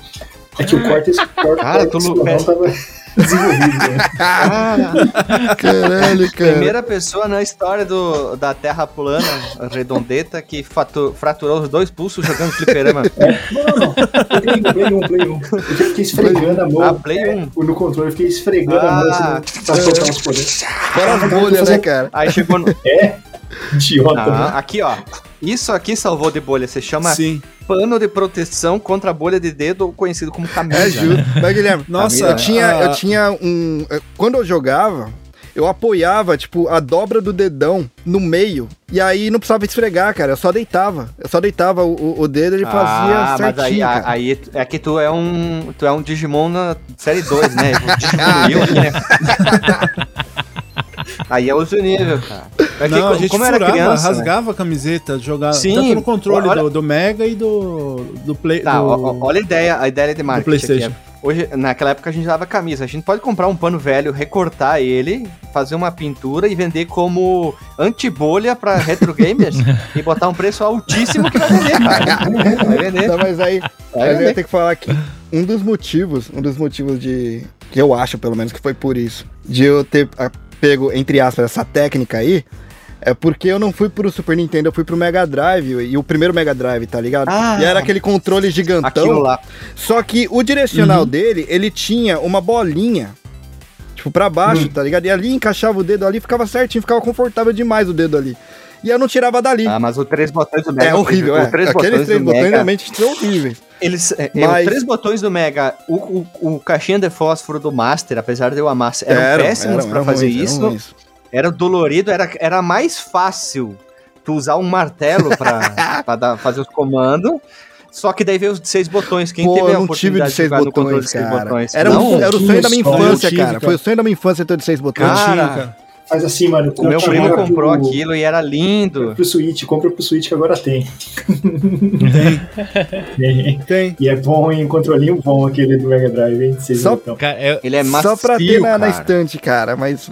É que o corte esse corte Cara, tu esse lu- tava desenvolvido, né? <laughs> Caralho, cara. Primeira pessoa na história do, da Terra plana, redondeta, que fatu- fraturou os dois pulsos jogando fliperama. <laughs> Não, não, não. Play 1, Play 1, Play 1. Eu fiquei esfregando a mão. Ah, Play 1. No controle, eu fiquei esfregando a mão Ah. assim, pra soltar os poderes. Fora as bolhas, né, cara? Aí chegou no. Idiota, né? Ah, aqui, ó. Isso aqui salvou de bolha. Se chama Sim. pano de proteção contra a bolha de dedo, conhecido como camisa. É justo. Mas, Guilherme, Nossa, eu tinha, a- eu tinha um. Quando eu jogava, eu apoiava, tipo, a dobra do dedão no meio. E aí não precisava esfregar, cara. Eu só deitava. Eu só deitava o, o- dedo e ele fazia ah, mas aí, certinho, cara. aí é que tu é um. Tu é um Digimon na série 2, né? <laughs> Diminuiu aqui, né? <laughs> Aí é outro nível, cara. É que Não, a co- gente como furava, era criança. né? rasgava a camiseta, jogava Sim, tanto no controle olha- do, do Mega e do, do Play. Tá, do... olha a ideia, a ideia de marketing. PlayStation. aqui, é. Hoje, naquela época a gente dava camisa. A gente pode comprar um pano velho, recortar ele, fazer uma pintura e vender como antibolha pra retro gamers <laughs> e botar um preço altíssimo que vai vender, cara. Vai vender. Não, mas aí, Vai mas eu ia ter que falar que um dos motivos, um dos motivos de. que eu acho, pelo menos, que foi por isso, de eu ter ah, pego, entre aspas, essa técnica aí, é porque eu não fui pro Super Nintendo, eu fui pro Mega Drive, e o primeiro Mega Drive, tá ligado? Ah. e era aquele controle gigantão. Lá. Só que o direcional dele, ele tinha uma bolinha. Tipo, pra baixo, tá ligado? E ali encaixava o dedo ali, ficava certinho, ficava confortável demais o dedo ali. E eu não tirava dali. Ah, mas o três botões do Mega. é horrível, é. três Aqueles botões três botões Mega, realmente são horríveis. Eles, é, Mas- os três botões do Mega, o, o, o caixinha de fósforo do Master, apesar de eu amar, eram, Eram, péssimos eram fazer eram isso. Era dolorido, era, era mais fácil tu usar um martelo pra, <laughs> pra dar- fazer os comandos. Só que daí veio os seis botões. Quem Pô, teve a oportunidade de seis jogar no controle botões, de seis cara. botões? Era, Não, um, era o sonho da minha infância, tive, cara. Foi o sonho da minha infância ter de seis botões. Cara, cara. Faz assim, mano. o meu compra primo comprou pro- aquilo e era lindo. Pro Switch, compra pro Switch que agora tem. <laughs> tem. Tem. E é bom, hein? Controlinho bom aquele do Mega Drive, hein? Vocês Só- então. Cara, eu, Ele é macio, Só pra ter na, na estante, cara. Mas,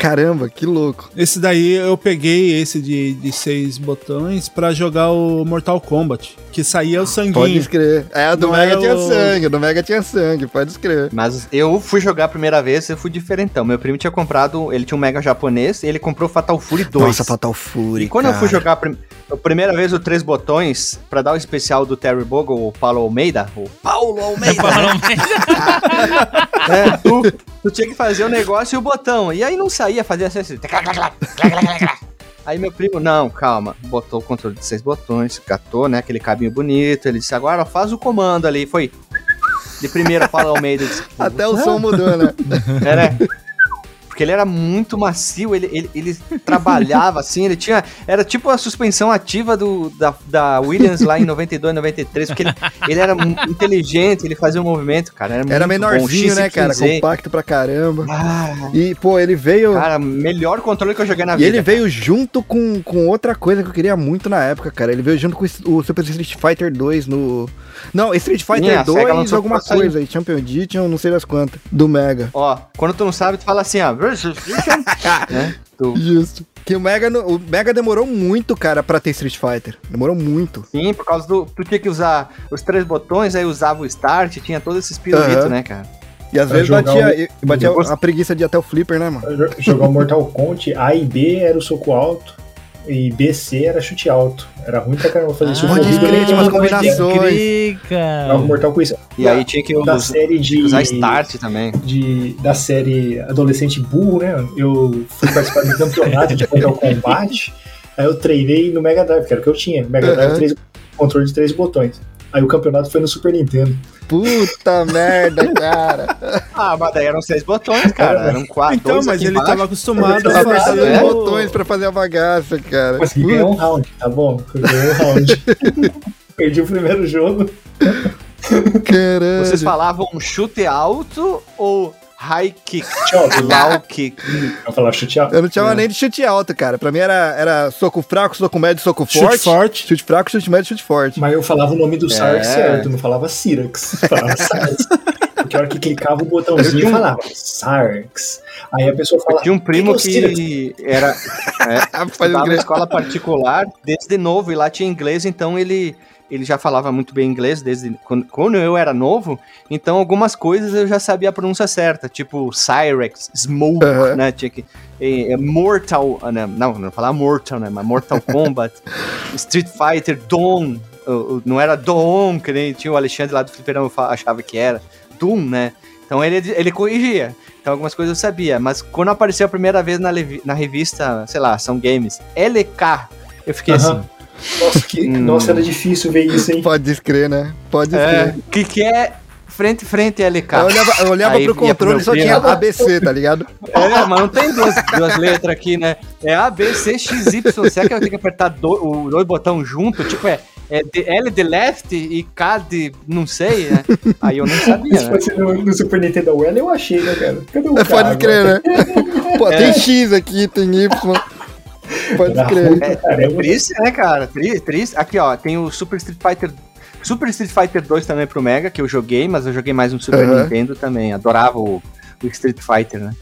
caramba, que louco. Esse daí eu peguei esse de, de seis botões pra jogar o Mortal Kombat, que saía o sanguinho. Pode escrever. É, o do Não Mega tinha o- sangue, o do Mega tinha sangue, pode escrever. Mas eu fui jogar a primeira vez, eu fui diferentão. Meu primo tinha comprado, ele tinha um Mega japonês, e ele comprou Fatal Fury 2. Nossa, Fatal Fury, E quando eu fui cara. jogar a, prim- a primeira vez o três botões, pra dar o especial do Terry Bogle, o Paulo Almeida, o Paulo Almeida, <laughs> <laughs> é, tu, tu tinha que fazer o negócio e o botão. E aí não saía, fazia assim. assim. <laughs> Aí meu primo, não, calma, botou o controle de seis botões, catou, né, aquele cabinho bonito, ele disse, agora faz o comando ali, foi de primeira Paulo Almeida. Disse, Até o som mudou, né? <laughs> é, né? Porque ele era muito macio, ele, ele, ele <laughs> trabalhava assim, ele tinha. Era tipo a suspensão ativa do, da, da Williams lá em 92, 93, porque ele, ele era inteligente, ele fazia um movimento, cara. Era, Era menorzinho, né, cara? X15Z. Compacto pra caramba. Ah, E, pô, ele veio. cara, melhor controle que eu joguei na E vida. ele veio junto com, com outra coisa que eu queria muito na época, cara. Ele veio junto com o Super Street Fighter 2 no. Não, Street Fighter a SEGA 2, lançou alguma coisa aí. Champion Edition, não sei das quantas. Do Mega. Ó, quando tu não sabe, tu fala assim, ó. né? <laughs> Tu- Justo. Que o Mega, no- o Mega demorou muito, cara, pra ter Street Fighter. Demorou muito. Sim, por causa do. Tu tinha que usar os três botões, aí usava o start, tinha todos esses pirulitos, Aham. né, cara? E às Pra vezes batia, e- batia a preguiça de ir até o Flipper, né, mano? Jogar o Mortal Kombat, A e B era o soco alto. E BC era chute alto. Era ruim pra caramba fazer isso. pode crer, tinha umas combinações. Mortal com isso. E aí tinha que da us- série de usar start também. de, da série Adolescente Burro, né? Eu fui participar de um campeonato de Mortal Kombat. Aí eu treinei no Mega Drive, que era o que eu tinha. Mega Drive, Uhum. três, controle de três botões. Aí o campeonato foi no Super Nintendo. Puta <laughs> merda, cara. Ah, mas daí eram seis botões, cara. Eram quatro. Então, dois mas aqui ele embaixo. tava acostumado a fazer. É. botões pra fazer a bagaça, cara. Consegui ganhar um round, tá bom? Eu ganhei um round. <laughs> Perdi o primeiro jogo. Caralho. Vocês falavam chute alto ou high kick? Low kick. <laughs> Vou falar chute alto. Eu não tinha nem de chute alto, cara. Pra mim era, era soco fraco, soco médio, soco Chute forte. forte. Chute fraco, chute médio, chute forte. Mas eu falava o nome do É. certo, não falava Syrax. <laughs> Falava Sarx. Porque a hora que clicava o botãozinho eu falava Sarx. Aí a pessoa Eu falava. tinha um primo "Que que <laughs> é Syrax?" que era. É, estudava escola particular desde novo e lá tinha inglês, então ele. Ele já falava muito bem inglês desde quando, quando eu era novo, então algumas coisas eu já sabia a pronúncia certa, tipo Cyrex, Smoke, né? Tinha que. é, é Mortal. ah, Não, não, não falar Mortal, né? Mas Mortal Kombat, <laughs> Street Fighter, Dawn. Não era Dawn, que nem tinha o Alexandre lá do Fliperão achava que era. Doom, né? Então ele, ele corrigia. Então algumas coisas eu sabia. Mas quando apareceu a primeira vez na, na revista, sei lá, são games, LK, eu fiquei assim. Nossa, que, Hum. nossa, era difícil ver isso, hein? Pode descrer, né? Pode É, descrer. que que é frente, frente LK. Eu olhava, eu olhava Aí pro controle e só tinha ABC, tá ligado? É, mas não tem duas, duas letras aqui, né? É A, B, C, X, Y. Será que eu tenho que apertar do- o dois botões junto? Tipo, é, é de L de left e K de não sei, né? Aí eu não sabia, Se né? fosse no, no Super Nintendo Well, eu achei, né, cara? Cadê o É, pode crer, né? <laughs> Pô, tem X aqui, tem Y. Pode Era crer. É caramba. triste, né, cara? Tri- Triste. Aqui, ó, tem o Super Street Fighter. Super Street Fighter 2 também pro Mega, que eu joguei, mas eu joguei mais no Super Aham. Nintendo também. Adorava o, o Street Fighter, né?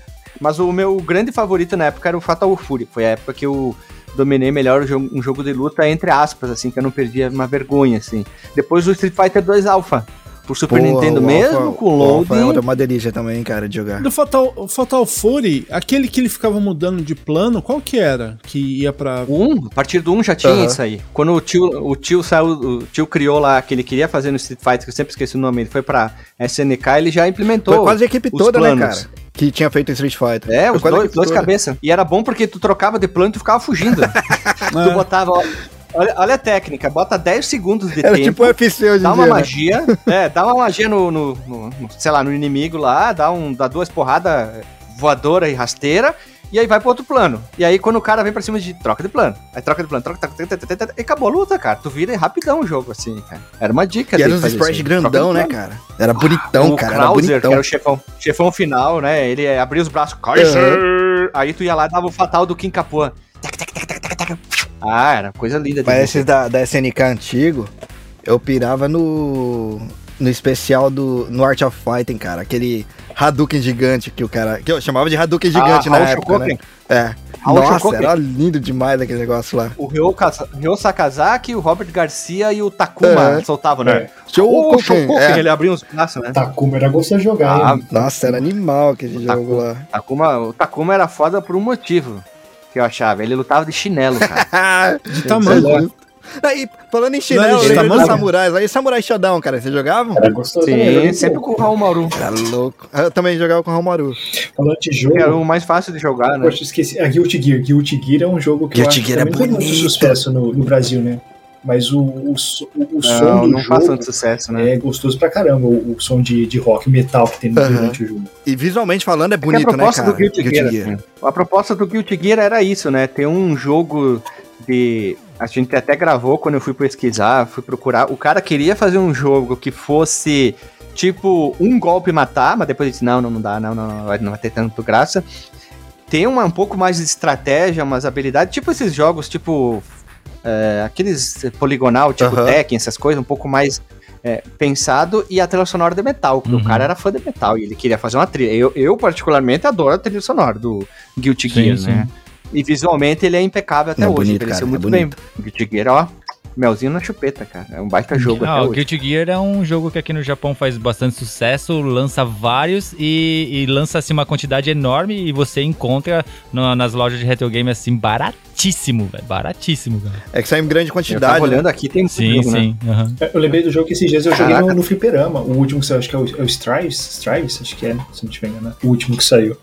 Mas o meu grande favorito na época era o Fatal Fury. Foi a época que eu dominei melhor jogo- um jogo de luta, entre aspas, assim, que eu não perdia uma vergonha, assim. Depois o Street Fighter 2 Alpha, pro Super Pô, Nintendo o mesmo, Alpha- com o loading. É uma delícia também, cara, de jogar. Do Fatal, o Fatal Fury, aquele que ele ficava mudando de plano, qual que era? Que ia pra. O 1, a partir do 1 já tinha isso aí. Quando o tio, o tio saiu, o tio criou lá que ele queria fazer no Street Fighter, que eu sempre esqueci o nome, ele foi pra SNK, ele já implementou. Foi quase a equipe toda, né, planos. cara? Que tinha feito Street Fighter. É, os dois, dois cabeças. E era bom porque tu trocava de plano e tu ficava fugindo. <laughs> tu botava, ó, olha, olha a técnica, bota 10 segundos de Era tempo. tipo UFC hoje Dá uma dia, né? magia, <laughs> é, dá uma magia no, no- no- sei lá, no inimigo lá, dá, um, dá duas porradas voadora e rasteira, e aí vai pro outro plano. E aí quando o cara vem pra cima de troca de plano, aí troca de plano, troca, troca, troca, troca, troca, e acabou a luta, cara. Tu vira rapidão o jogo, assim, cara. Era uma dica. E era uns sprites grandão, né, cara? Era bonitão, o cara. Era Krauser, que bonitão. era o chefão, chefão final, né? Ele abria os braços, Kaiser! Aí tu ia lá e dava o fatal do Kim Capua. Ah, era coisa linda. Mas esses da, da SNK antigo, eu pirava no. No especial do. No Art of Fighting, cara. Aquele Hadouken gigante que o cara. Que eu chamava de Hadouken gigante Ah, na Raul época, Shokoken. né? É. Raul Nossa, Shokoken. era lindo demais aquele negócio lá. O Ryo, Ryo Sakazaki, o Robert Garcia e o Takuma É. soltavam, né? É. Shokoken, Shokoken, é. ele abria uns braços, né? Takuma era gostoso de jogar, Ah? Nossa, era animal aquele Takuma. jogo lá. Takuma, o Takuma era foda por um motivo que eu achava. Ele lutava de chinelo, cara. <laughs> De tamanho. Aí, falando em chinelo, tamanho? samurais. Aí, Samurai Shodown, cara, vocês jogavam? Era gostoso também. Sim, joguei sempre com o Raul Maru. Era louco. Eu também jogava com o Romaru. Falando de jogo, era o mais fácil de jogar, né? Poxa, esqueci. A Guilty Gear. Guilty Gear é um jogo que Guilty eu acho Gear é também muito sucesso no, no Brasil, né? Mas o, o, o, o som Não, do não faz jogo tanto sucesso, né? é gostoso pra caramba. O, o som de, de rock, metal que tem Aham. durante o jogo. E visualmente falando, é Porque bonito, a proposta né, cara? do Guilty, Gear, assim, a proposta do Guilty Gear era isso, né? Ter um jogo de a gente até gravou quando eu fui pesquisar, fui procurar. O cara queria fazer um jogo que fosse tipo um golpe matar, mas depois disse: não, não, não dá, não, não, não vai, não vai ter tanto graça. Tem uma, um pouco mais de estratégia, umas habilidades, tipo esses jogos, tipo é, aqueles poligonal, tipo Aham. Tekken, essas coisas, um pouco mais é, pensado, e a trilha sonora de metal, porque Uhum. o cara era fã de metal e ele queria fazer uma trilha. Eu, eu particularmente, adoro a trilha sonora do Guilty Sim, Gear, sim. né? E visualmente ele é impecável até É hoje, bonito, envelheceu cara, é muito bem. Guilty Gear, ó, melzinho na chupeta, cara. É um baita jogo Ah, até o hoje. Guilty Gear é um jogo que aqui no Japão faz bastante sucesso, lança vários e, e lança assim uma quantidade enorme e você encontra no- nas lojas de retro game assim baratíssimo, velho, baratíssimo, cara. É que sai em grande Eu quantidade. tava né? olhando aqui, tem muito Sim, jogo, né? sim. aham. Eu lembrei do jogo que esses dias eu joguei no, Caraca. no Fliperama. O último que saiu, acho que é o, é o Strives. Strives, acho que é, se não tiver enganado. O último que saiu.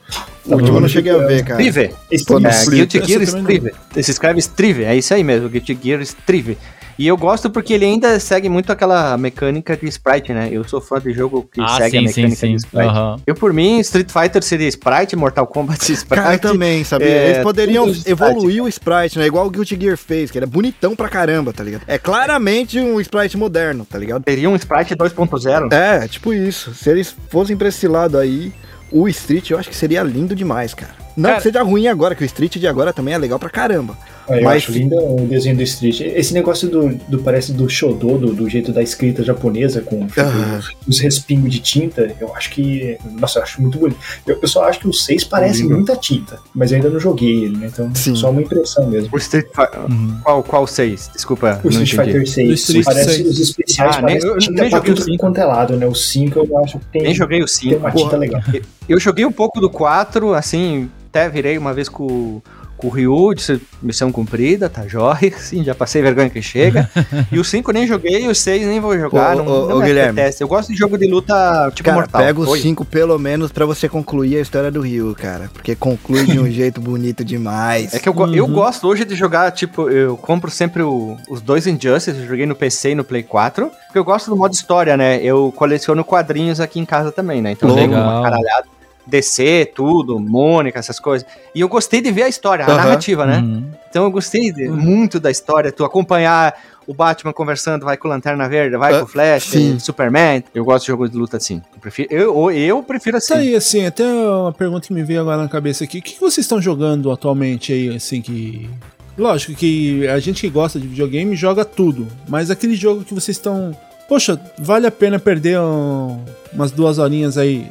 O último eu não cheguei a ver, cara. Strive. No É. Guilty Essa Gear Strive. Se escreve Strive, é isso aí mesmo, Guilty Gear Strive. E eu gosto porque ele ainda segue muito aquela mecânica de sprite, né? Eu sou fã de jogo que Ah, segue a sim, sim, mecânica sim. de sprite. aham. Eu, por mim, Street Fighter seria sprite, Mortal Kombat sprite. Cara, eu também, sabia? é, Eles poderiam evoluir o sprite, né? Igual o Guilty Gear fez, que ele é bonitão pra caramba, tá ligado? É claramente um sprite moderno, tá ligado? Teria um sprite 2.0. É, tipo isso. Se eles fossem pra esse lado aí, o Street eu acho que seria lindo demais, cara. Não Cara- que seja ruim agora, que o Street de agora também é legal pra caramba. Ah, eu Mas- acho lindo o desenho do Street. Esse negócio do, do parece do Shodô, do, do jeito da escrita japonesa, com Aham. os respingos de tinta, eu acho que. Nossa, eu acho muito bonito. Eu, eu só acho que o 6 parece Lindo. muita tinta, mas eu ainda não joguei ele, né? Então, Sim. só uma impressão mesmo. O Street Fighter. Uhum. Qual, qual seis? Desculpa. O não Street entendi. Fighter 6 Do Street parece 6. os especiais, Ah, nem- parece eu- eu tinta nem pra joguei o tudo cinco. quanto é lado, né? O 5 eu acho que tem, Nem joguei o tem 5. uma tinta legal. Eu joguei um pouco do 4, assim, até virei uma vez com, com o Ryu, de missão cumprida, tá jóia, <laughs> sim, já passei vergonha que chega. <laughs> e o 5 nem joguei, e o 6 nem vou jogar, Ô, não, ô, não ô, Guilherme. Eu gosto de jogo de luta tipo Cara, mortal. pega os Oi. 5 pelo menos pra você concluir a história do Rio, cara. Porque conclui de um <laughs> jeito bonito demais. É que eu, Uhum. eu gosto hoje de jogar, tipo, eu compro sempre o- os dois Injustice, eu joguei no PC e no Play 4, porque eu gosto do modo história, né? Eu coleciono quadrinhos aqui em casa também, né? Então eu tenho Legal. uma caralhada. DC, tudo, Mônica, essas coisas. E eu gostei de ver a história, a Aham. narrativa, né? Uhum. Então eu gostei de- muito da história, tu acompanhar o Batman conversando, vai com Lanterna Verde, vai Ah, com o Flash, sim. Superman. Eu gosto de jogo de luta assim. Eu prefiro, eu, eu prefiro Isso assim. aí, assim, até uma pergunta que me veio agora na cabeça aqui. O que que vocês estão jogando atualmente aí, assim, que... Lógico que a gente que gosta de videogame joga tudo, mas aquele jogo que vocês estão... Poxa, vale a pena perder um- umas duas horinhas aí,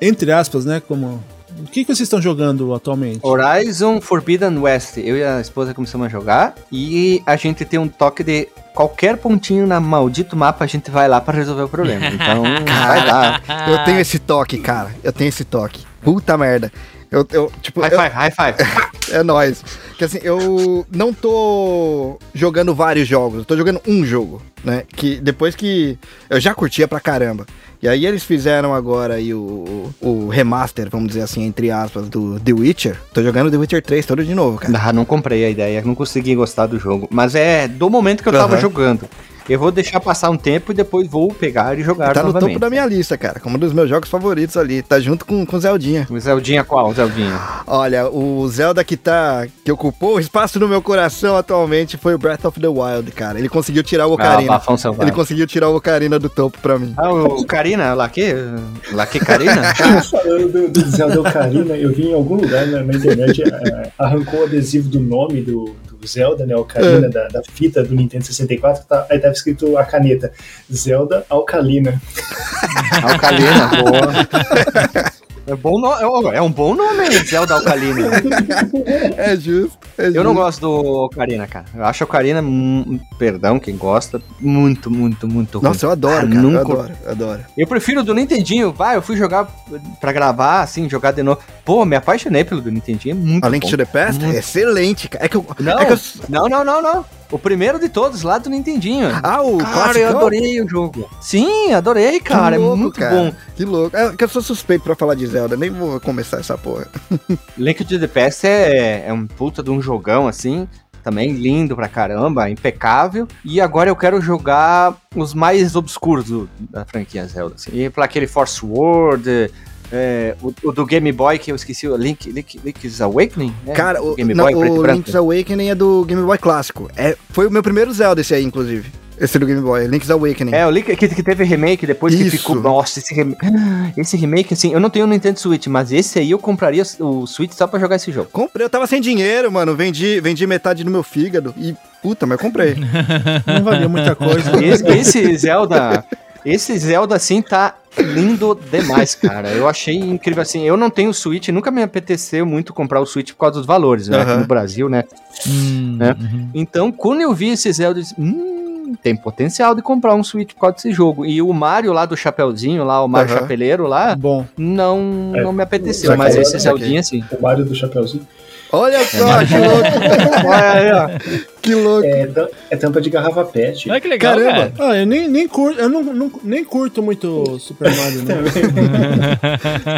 entre aspas, né, como... O que, que vocês estão jogando atualmente? Horizon Forbidden West. Eu e a esposa começamos a jogar e a gente tem um toque de qualquer pontinho na maldito mapa a gente vai lá pra resolver o problema. <laughs> Então, vai lá. Eu tenho esse toque, cara. Eu tenho esse toque. Puta merda. Eu, eu tipo, High eu- five, high five. <laughs> é nóis. Que assim, eu não tô jogando vários jogos, eu tô jogando um jogo, né? Que depois que. Eu já curtia pra caramba. E aí eles fizeram agora aí o, o remaster, vamos dizer assim, entre aspas, do The Witcher. Tô jogando The Witcher 3 todo de novo, cara. Ah, não comprei a ideia, não consegui gostar do jogo. Mas é do momento que eu tava Aham. jogando. Eu vou deixar passar um tempo e depois vou pegar e jogar Tá no novamente. topo da minha lista, cara. Como um dos meus jogos favoritos ali. Tá junto com, com Zeldinha. O Zeldinha qual, Zeldinha? Olha, o Zelda que tá. que ocupou o espaço no meu coração atualmente foi o Breath of the Wild, cara. Ele conseguiu tirar o Ah, Ocarina. Bafão Ele conseguiu tirar o Ocarina do topo pra mim. Ah, o Karina, Laque? Laque Karina? Falando do, Zelda Ocarina, eu vi em algum lugar na, na internet, eh, arrancou o adesivo do nome do Zelda, né? Ocarina, da, da fita do Nintendo 64, tá, aí tava escrito a caneta, Zelda Alcalina. Alcalina, boa. <laughs> É, bom no... é um bom nome, Zelda Alcalina. <laughs> É justo. é Eu não justo. gosto do Ocarina, cara. Eu acho a Ocarina, hum, perdão, quem gosta, muito, muito, muito ruim. Nossa, eu adoro, Ah, cara. Eu nunca- adoro, eu adoro. Eu prefiro o do Nintendinho. Vai, eu fui jogar pra gravar, assim, jogar de novo. Pô, me apaixonei pelo do Nintendinho, é muito A Link bom. to the Past? Muito. Excelente, cara. É que eu. Não, é que eu- não, não, não, não. O primeiro de todos, lá do Nintendinho. Ah, o cara, eu adorei o jogo. Sim, adorei, cara. louco, é muito cara. bom. Que louco. É que eu sou suspeito pra falar de Zelda, nem vou começar essa porra. <laughs> Link to the Past é, é um puta de um jogão, assim. Também lindo pra caramba, impecável. E agora eu quero jogar os mais obscuros do- da franquia Zelda. Assim. E pra aquele Force World, é, o, o do Game Boy, que eu esqueci, o Link, Link, Link's Awakening? né? Cara, o, Game não, Boy o. Link's Awakening é do Game Boy clássico. É, foi o meu primeiro Zelda esse aí, inclusive. Esse do Game Boy, Link's Awakening. É, o Link que, que teve remake depois que Isso. ficou. Nossa, esse, rem- <gasps> esse remake, assim, eu não tenho o Nintendo Switch, mas esse aí eu compraria o Switch só pra jogar esse jogo. Comprei, eu tava sem dinheiro, mano. Vendi, vendi metade do meu fígado e. Puta, mas comprei. <laughs> Não valia muita coisa. Esse, esse Zelda. Esse Zelda, assim, tá lindo demais, cara. Eu achei incrível, assim. Eu não tenho Switch, nunca me apeteceu muito comprar o Switch por causa dos valores, né? Aqui Aham. no Brasil, né? Hum, É. uhum. Então, quando eu vi esse Zelda, eu disse, hum, tem potencial de comprar um Switch por causa desse jogo. E o Mario lá do Chapeuzinho, lá, o Mario Aham. Chapeleiro lá, Bom, não, É. não me apeteceu. Mas que- esse Zeldinha, sim. O Mario do Chapeuzinho. Olha <laughs> só, que louco. Olha aí, ó. Que louco. É, é tampa de garrafa pet. Olha que legal, Caramba. cara. ah, eu nem, nem curto, eu não, não- nem curto muito Super Mario, né?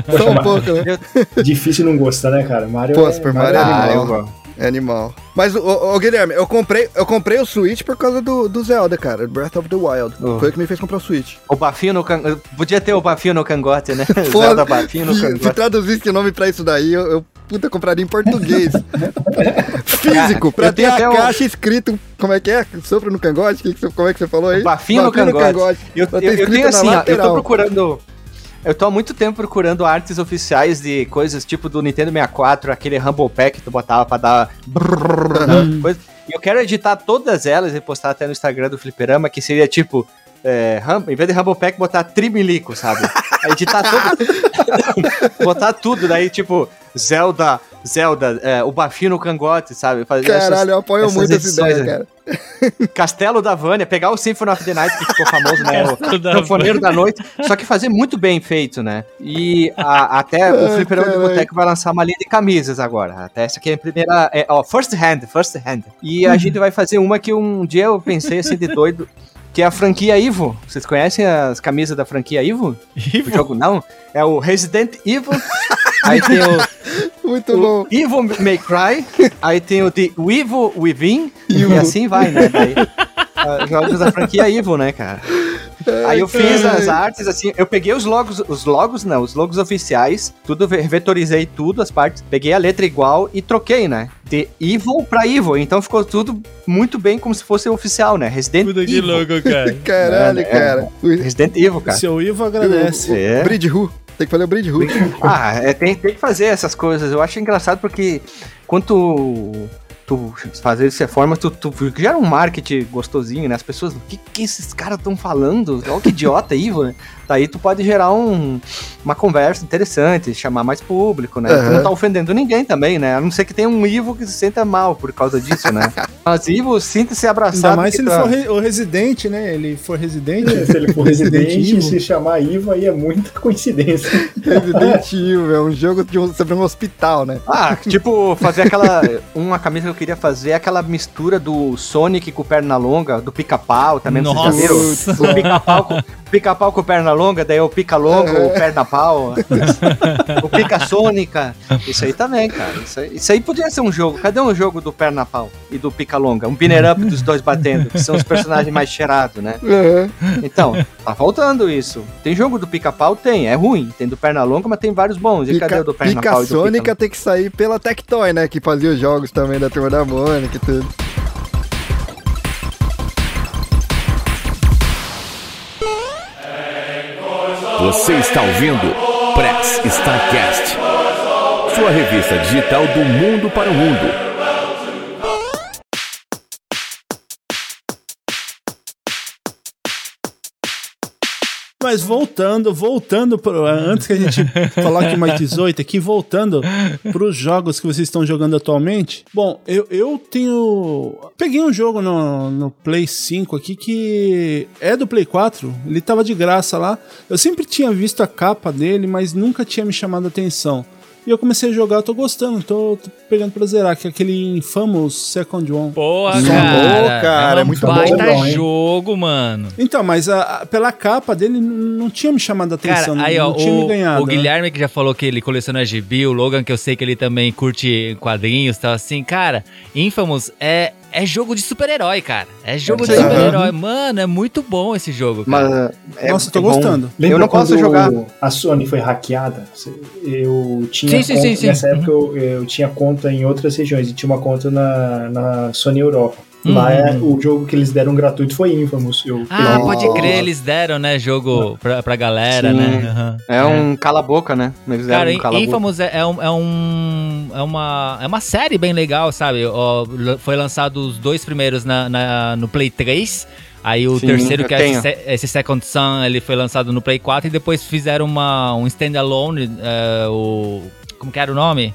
<laughs> Só um pouco, né? Difícil não gostar, né, cara? Mario Pô, é, Super Mario é Ah, animal. eu gosto. É animal. Mas, ô, ô, Guilherme, eu comprei, eu comprei o Switch por causa do, do Zelda, cara. Breath of the Wild. Oh. Foi o que me fez comprar o Switch. O bafinho no cangote. Podia ter o bafinho no cangote, né? <laughs> Foda. Zelda bafinho no Se, se cangote. traduzisse o nome pra isso daí, eu, eu puta, compraria em português. <laughs> Físico, pra eu ter a o- caixa escrito. Como é que é? Sopro no cangote? Que que você- como é que você falou aí? Bafinho no cangote. Eu, Pra ter eu- eu escrito tenho assim, ó, eu tô procurando. Eu tô há muito tempo procurando artes oficiais de coisas tipo do Nintendo 64, aquele Rumble Pack que tu botava pra dar. brrr, coisa. E eu quero editar todas elas e postar até no Instagram do Fliperama, que seria tipo. É, em vez de Rumble Pack, botar trimilico, sabe? Editar tudo. <laughs> botar tudo, daí tipo, Zelda, Zelda, é, o bafinho no cangote, sabe? Fazer essas- Caralho, eu apoio essas muito essa ideia, né? cara. <laughs> Castelo da Vânia, pegar o Symphony of the Night, que ficou famoso, né? O Sanfoneiro da Noite, só que fazer muito bem feito, né? E a- até <laughs> o Fliperão de caralho. Boteco vai lançar uma linha de camisas agora. Até essa aqui é a primeira, é, ó, first hand, first hand. E a gente vai fazer uma que um dia eu pensei assim de doido, que é a franquia Ivo. Vocês conhecem as camisas da franquia Ivo? O jogo não? É o Resident Evil. Aí tem o, <laughs> Muito bom. o Evil May Cry, aí tem o The Evil Within, e assim vai, né? Daí, ah, jogos da franquia Evil, né, cara? Aí eu fiz as artes, assim, eu peguei os logos, os logos não, os logos oficiais, tudo, ve- vetorizei tudo, as partes, peguei a letra igual e troquei, né? De Evil pra Evil, então ficou tudo muito bem como se fosse oficial, né? Resident Puta que Evil. louco, cara. <laughs> Caralho, É, cara. O, Resident Evil, cara. Seu Ivo agradece. É. o Bridge Who. Tem que fazer o Bridge Who. Ah, é, tem, tem que fazer essas coisas. Eu acho engraçado porque quando tu, tu fazer dessa forma, tu, tu gera um marketing gostosinho, né? As pessoas, o que, que esses caras estão falando? Olha que idiota <laughs> aí, mano. Daí tu pode gerar um, uma conversa interessante, chamar mais público, né? Tu Aham. não tá ofendendo ninguém também, né? A não ser que tenha um Ivo que se sinta mal por causa disso, né? <laughs> Mas Ivo, sinta-se abraçado. Ainda mais se ele tá- for re- o residente, né? Ele for residente. Se ele for Resident residente e se chamar Ivo, aí é muita coincidência. <laughs> Resident Evil, é um jogo de um, sobre um hospital, né? Ah, tipo, fazer aquela. Uma camisa eu queria fazer é aquela mistura do Sonic com perna longa, do pica-pau também. Nossa. O pica-pau com, pica-pau com perna longa, daí o pica-longa, o perna-pau, o pica-sônica. Isso aí também, cara. Isso aí, isso aí podia ser um jogo. Cadê um jogo do perna-pau e do pica-longa? Um binner up dos dois batendo, que são os personagens mais cheirados, né? Então, tá faltando isso. Tem jogo do pica-pau? Tem, é ruim. Tem do perna longa, mas tem vários bons. E cadê o do Pica, perna-pau e Pica do Sônica pica tem que sair pela Tectoy, né? Que fazia os jogos também da Turma da Mônica e tudo. Você está ouvindo Press Starcast, sua revista digital do mundo para o mundo. Mas voltando, voltando, pro, antes que a gente <laughs> coloque mais 18 aqui, voltando para os jogos que vocês estão jogando atualmente. Bom, eu, eu tenho. Peguei um jogo no, no Play 5 aqui que é do Play 4, ele tava de graça lá. Eu sempre tinha visto a capa dele, mas nunca tinha me chamado a atenção. E eu comecei a jogar, eu tô gostando, tô, tô pegando pra zerar, que é aquele Infamous Second One. Porra, cara. Ô, cara, é é muito baita bom, hein? jogo, mano. Então, mas a- a- pela capa dele não tinha me chamado a atenção, Cara, aí, não, ó, não tinha me o, ganhado. o né? Guilherme que já falou que ele coleciona gibi, o Logan que eu sei que ele também curte quadrinhos e tal, assim, cara, Infamous é, é jogo de super-herói, cara. É jogo de Sim. super-herói. Mano, é muito bom esse jogo, cara. Mas, é- Nossa, tô é gostando. Lembra Eu não posso quando jogar. A Sony foi hackeada? Eu tinha Sim, sim, conta, sim, sim. nessa época eu, eu tinha conta em outras regiões e tinha uma conta na, na Sony Europa. Lá Uhum. é, o jogo que eles deram gratuito foi Infamous. Eu Ah, pode crer, eles deram, né, jogo pra, pra galera, Sim. né? Aham. É um cala-boca, né? Eles Cara, deram um cala-boca. Infamous é, é, um, é, um- é uma, é uma série bem legal, sabe? Ó, foi lançado os dois primeiros na, na- no Play 3. Aí o Sim, terceiro, que é esse, esse Second Sun, ele foi lançado no Play 4 e depois fizeram uma, um standalone, é, o... Como que era o nome?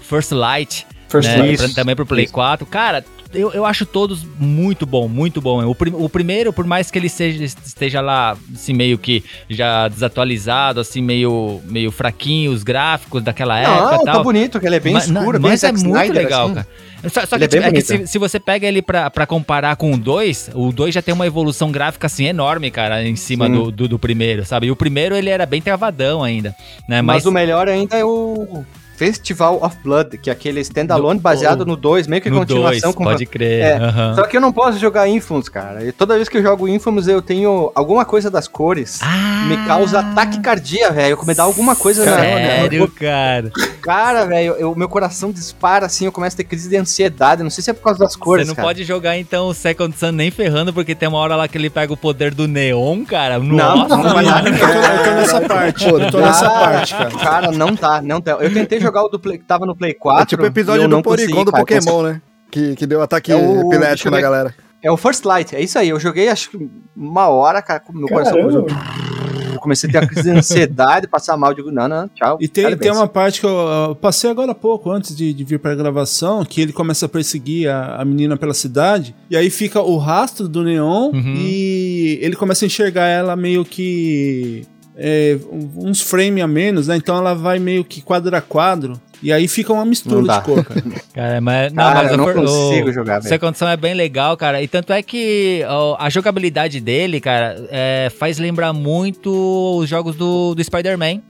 First Light, First né? Light. Pra- também pro Play Isso. 4. Cara, eu, eu acho todos muito bom, muito bom. O, prim- o primeiro, por mais que ele seja, esteja lá, assim, meio que já desatualizado, assim, meio, meio fraquinho, os gráficos daquela época Não, tá tal. bonito, que ele é bem mas, escuro, não, bem mas é Zack muito Snyder, legal, assim. cara. Só, só que, é tipo, é que se, se você pega ele pra, pra comparar com o 2, o 2 já tem uma evolução gráfica assim enorme, cara, em cima do, do, do primeiro, sabe? E o primeiro ele era bem travadão ainda, né? Mas, Mas, o melhor ainda é o Festival of Blood, que é aquele standalone Do- baseado no 2, meio que no 2, continuação. com- pode crer. É, aham. Só que eu não posso jogar Infamous, cara. E toda vez que eu jogo Infamous, eu tenho alguma coisa das cores. Ah, Me causa taquicardia, velho. Me dá alguma coisa na. Sério, cara. Cara, velho, o meu coração dispara assim, eu começo a ter crise de ansiedade. Não sei se é por causa das cores. Você não cara. pode jogar então o Second Sun nem ferrando, porque tem uma hora lá que ele pega o poder do neon, cara. Não, Nossa, não vai dar. Eu tô, eu tô nessa parte, eu tô nessa Ah, parte, cara. Cara, não tá, não tá. Eu tentei jogar o do Play, que tava no Play 4. É tipo o episódio do Porygon do cara. Pokémon, né? Que, que deu ataque É o- epilético na galera. É o First Light, é isso aí. Eu joguei acho que uma hora, cara, com meu coração. Caramba. começou- Eu comecei a ter uma crise de ansiedade, passar mal, digo, não, não, tchau. E tem, tem uma parte que eu, eu passei agora há pouco, antes de, de vir pra gravação, que ele começa a perseguir a, a menina pela cidade, e aí fica o rastro do neon, Uhum. e ele começa a enxergar ela meio que. É, uns frames a menos, né? Então ela vai meio que quadro a quadro, e aí fica uma mistura de cor, cara. <laughs> Cara, mas, não, Cara, mas eu não per- consigo o- jogar, Essa condição é bem legal, cara. E tanto é que ó, a jogabilidade dele, cara, é, faz lembrar muito os jogos do, do Spider-Man.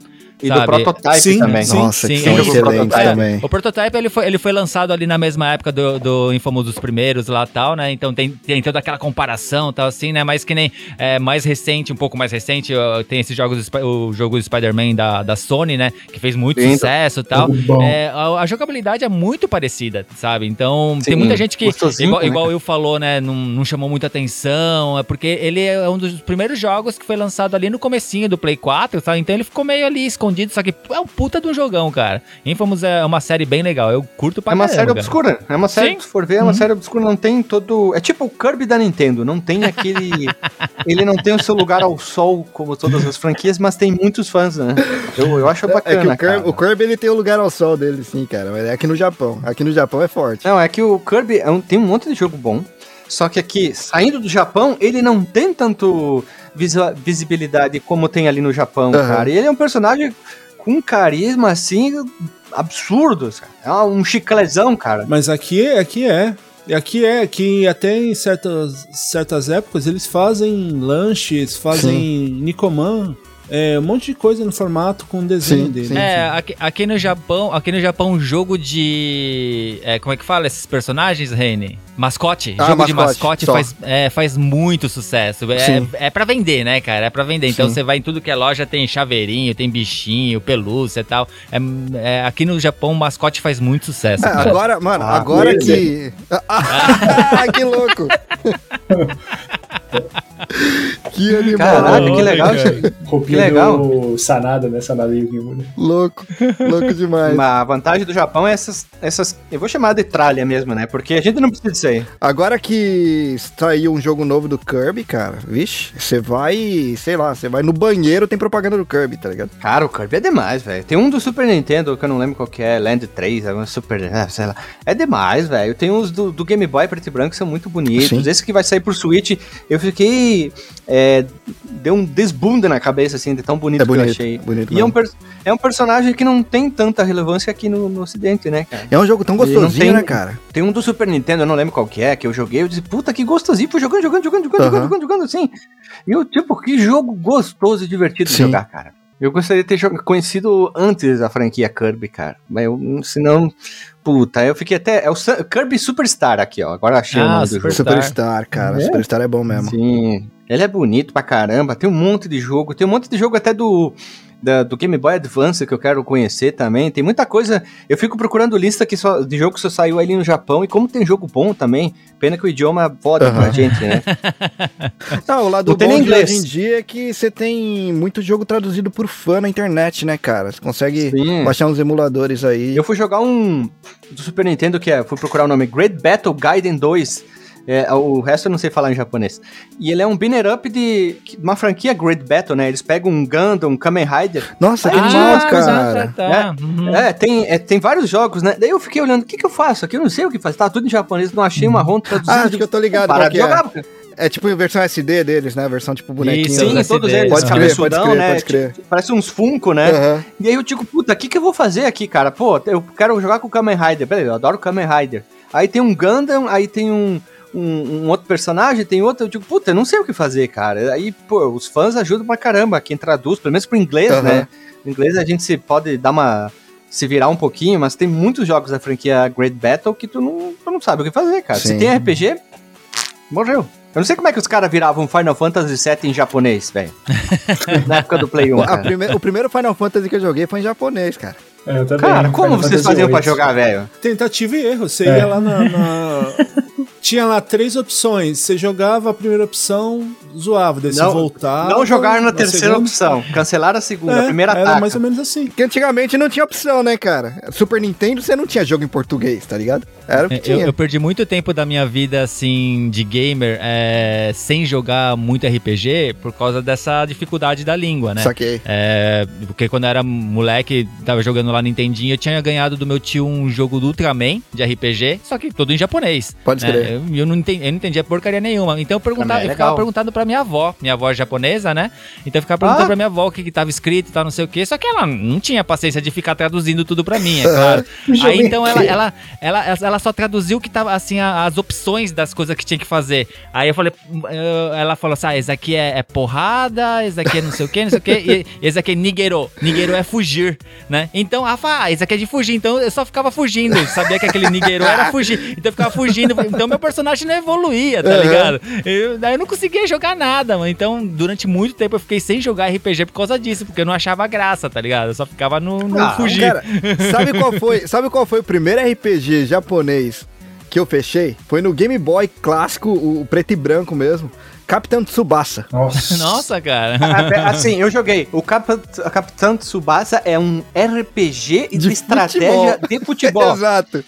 E sabe? do prototype Sim, também. sim. Nossa, que sim, é. excelentes É, também. O Prototype ele foi, ele foi lançado ali na mesma época do, do Infamous dos primeiros lá tal, né? Então tem, tem toda aquela comparação tal assim, né? Mas que nem é, mais recente, um pouco mais recente, tem esses jogos, o jogo do Spider-Man da, da Sony, né? Que fez muito Sim, sucesso e tal. É, a, a jogabilidade é muito parecida, sabe? Então Sim, tem muita gente que, igual, né, igual eu falou, né? Não, não chamou muita atenção, é porque ele é um dos primeiros jogos que foi lançado ali no comecinho do Play 4, sabe? Então ele ficou meio ali escondido, só que é um puta de um jogão, cara. Infamous é uma série bem legal, eu curto pra É uma caramba, série cara. obscura. É uma série, Sim. se for ver, é uma série obscura. Não tem todo. É tipo o Kirby da Nintendo. Não tem aquele. <laughs> ele não tem o seu lugar ao sol, como todas as franquias, mas tem muitos fãs, né? Eu, eu acho É bacana. que o cara. Kirby, o Kirby ele tem o lugar ao sol dele, sim, cara. Mas é aqui no Japão. Aqui no Japão é forte. Não, é que o Kirby é um- tem um monte de jogo bom. Só que aqui, saindo do Japão, ele não tem tanto visibilidade como tem ali no Japão, Aham. cara. E ele é um personagem com carisma, assim, absurdo, cara. É um chiclezão, cara. Mas aqui, aqui é. E aqui é que até em certas, certas épocas eles fazem lanches, fazem Nicoman, é, um monte de coisa no formato com desenho Sim, dele. sim. É, aqui, aqui no Japão, aqui no Japão, um jogo de. é, como é que fala esses personagens, Rene? Mascote. Ah, jogo de mascote, mascote só. é, faz, é, faz muito sucesso. É, Sim. é pra vender, né, cara? É pra vender. Então Sim. você vai em tudo que é loja, tem chaveirinho, tem bichinho, pelúcia e tal. É, é, aqui no Japão, o mascote faz muito sucesso. É, agora, mano, Ah, agora que. <laughs> Ah, que louco! <laughs> <laughs> que animal! Caraca, que legal. Roupinha Que legal. do Sanada, né? Sanada Yugimo, né? Louco, louco demais. Mas a vantagem do Japão é essas, essas. Eu vou chamar de tralha mesmo, né? Porque a gente não precisa disso aí. Agora que saiu um jogo novo do Kirby, cara, vixe, você vai, sei lá, você vai no banheiro, tem propaganda do Kirby, tá ligado? Cara, o Kirby é demais, velho. Tem um do Super Nintendo, que eu não lembro qual que é, Land 3, é um Super, é, sei lá. É demais, velho. Tem uns do, do Game Boy preto e branco que são muito bonitos. Sim. Esse que vai sair pro Switch, eu fiquei... É, deu um desbunda na cabeça, assim, de tão bonito, É que eu bonito, achei. bonito E é um, é um personagem que não tem tanta relevância aqui no, no ocidente, né, cara? É um jogo tão gostosinho, tem- né, cara? Tem um do Super Nintendo, eu não lembro qual que é, que eu joguei, eu disse, puta, que gostosinho, fui jogando, jogando, jogando, jogando, Aham. jogando, jogando, jogando, assim. E eu, tipo, que jogo gostoso e divertido de Sim. jogar, cara. Eu gostaria de ter conhecido antes a franquia Kirby, cara. Mas eu, senão, puta, eu fiquei até. É o Sun- Kirby Superstar aqui, ó. Agora achei o Ah, nome do Super- jogo. Superstar, cara. É? Superstar é bom mesmo. Sim. Ele é bonito pra caramba, tem um monte de jogo, tem um monte de jogo até do, da- do Game Boy Advance que eu quero conhecer também. Tem muita coisa. Eu fico procurando lista que só, de jogo que só saiu ali no Japão e como tem jogo bom também. Pena que o idioma foda pra Aham. gente, né? Não, <laughs> o lado Não tem bom de inglês. hoje em dia é que você tem muito jogo traduzido por fã na internet, né, cara? Você consegue Sim. baixar uns emuladores aí. Eu fui jogar um do Super Nintendo que é, fui procurar o nome Great Battle Gaiden 2. É, o resto eu não sei falar em japonês. E ele é um binner up de uma franquia Great Battle, né? Eles pegam um Gundam, um Kamen Rider. Nossa, que Ah, demais, cara. tá, tá. Uhum. É, tem, é, tem vários jogos, né? Daí eu fiquei olhando, o que, que eu faço aqui? Eu não sei o que fazer. Tá tudo em japonês, não achei uma ROM traduzida. Ah, acho que eu tô ligado Para de é. jogar, porque- É tipo a versão SD deles, né? A versão tipo bonequinho. Isso, Sim, né? os todos SD. eles. Pode crer, pode crer, né? pode crer. Tipo, Parece uns Funko, né? Aham. E aí eu digo, puta, o que, que eu vou fazer aqui, cara? Pô, eu quero jogar com o Kamen Rider. Beleza, eu adoro o Kamen Rider. Aí tem um Gundam, aí tem um, um, um outro personagem, tem outro. Eu digo, puta, eu não sei o que fazer, cara. Aí, pô, os fãs ajudam pra caramba. Quem traduz, pelo menos pro inglês, Aham. né? No inglês a gente se pode dar uma. se virar um pouquinho, mas tem muitos jogos da franquia Great Battle que tu não, tu não sabe o que fazer, cara. Sim. Se tem RPG, morreu. Eu não sei como é que os caras viravam Final Fantasy VII em japonês, velho. <laughs> Na época do Play 1. A cara. prime- o primeiro Final Fantasy que eu joguei foi em japonês, cara. É, também. Cara, como Final vocês faziam pra jogar, velho? Tentativa e erro. Você É. ia lá na, na- <laughs> Tinha lá três opções. Você jogava a primeira opção, zoava, daí Não- voltava. Não jogar na terceira segunda- opção. Cancelar a segunda. É, a primeira era ataca. mais ou menos assim. Que antigamente não tinha opção, né, cara? Super Nintendo você não tinha jogo em português, tá ligado? Era o que É, Eu, tinha. eu perdi muito tempo da minha vida, assim, de gamer, é, sem jogar muito RPG, por causa dessa dificuldade da língua, né? Saquei. É, porque quando eu era moleque, tava jogando lá Nintendinho, eu tinha ganhado do meu tio um jogo do Ultraman, de RPG, só que todo em japonês. Pode né? crer. Eu, eu não entendi, eu não entendia porcaria nenhuma. Então eu, perguntava, é eu ficava perguntando pra minha avó, minha avó é japonesa, né? Então eu ficava perguntando Ah. pra minha avó o que, que tava escrito e tal, não sei o quê. Só que ela não tinha paciência de ficar traduzindo tudo pra mim, é claro. <laughs> Aí então ela, ela, ela, ela só traduziu o que tava, assim, as opções das coisas que tinha que fazer. Aí eu falei, eu- ela falou assim: ah, esse aqui é, é porrada, esse aqui é não sei o que, não sei o que, e esse aqui é nigero. Nigero é fugir, né? Então, ela fala, ah, esse aqui é de fugir. Então eu só ficava fugindo. Sabia que aquele nigero era fugir. Então eu ficava fugindo. Então meu personagem não evoluía, tá ligado? Eu, daí eu não conseguia jogar nada, mano. Então, durante muito tempo eu fiquei sem jogar RPG por causa disso, porque eu não achava graça, tá ligado? Eu só ficava no, no Ah, fugir. Cara, sabe qual <laughs> foi? Sabe qual foi o primeiro RPG japonês que eu fechei? Foi no Game Boy clássico, o, preto e branco mesmo. Capitão Tsubasa. Nossa. Nossa, cara. Ah, pe- Assim, eu joguei. O Cap Capitão Tsubasa é um RPG de, De estratégia futebol. de futebol. <laughs> Exato.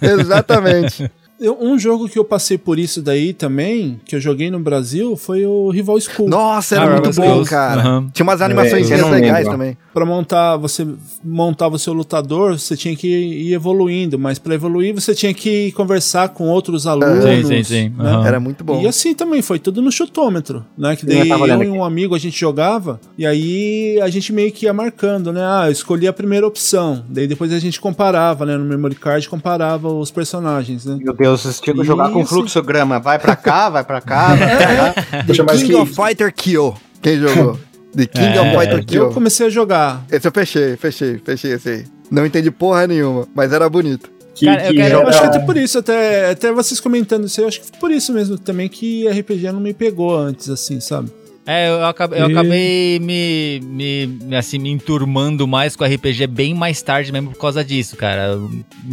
Exatamente. <laughs> Eu- um jogo que eu passei por isso daí também, que eu joguei no Brasil, foi o Rival School. Nossa, era Ah, muito bom, Schools. cara. Aham. Tinha umas animações É, eu não legais também. Pra montar, você montava o seu lutador, você tinha que ir evoluindo, mas pra evoluir você tinha que conversar com outros alunos. Sim, sim, sim. né? Aham. Era muito bom. E assim também, foi tudo no chutômetro, né? Que Eu daí eu, olhando e um amigo a gente jogava, e aí a gente meio que ia marcando, né? Ah, eu escolhi a primeira opção. Daí depois a gente comparava, né? No memory card comparava os personagens, né? Meu Deus, vocês tinham que jogar com fluxograma. Vai pra cá, vai pra cá, vai pra cá. Deixa mais King que of Fighter Kyo. Quem jogou? <laughs> The King of É, Fighter Eu Kyo. comecei a jogar. Esse eu fechei, fechei, fechei esse aí. Não entendi porra nenhuma, mas era bonito. que, Cara, eu que quero- Eu acho que até por isso, até, até vocês comentando isso, eu acho que por isso mesmo também que RPG não me pegou antes, assim, sabe? É, eu acabei, eu E- acabei me, me, me, assim, me enturmando mais com RPG bem mais tarde mesmo por causa disso, cara.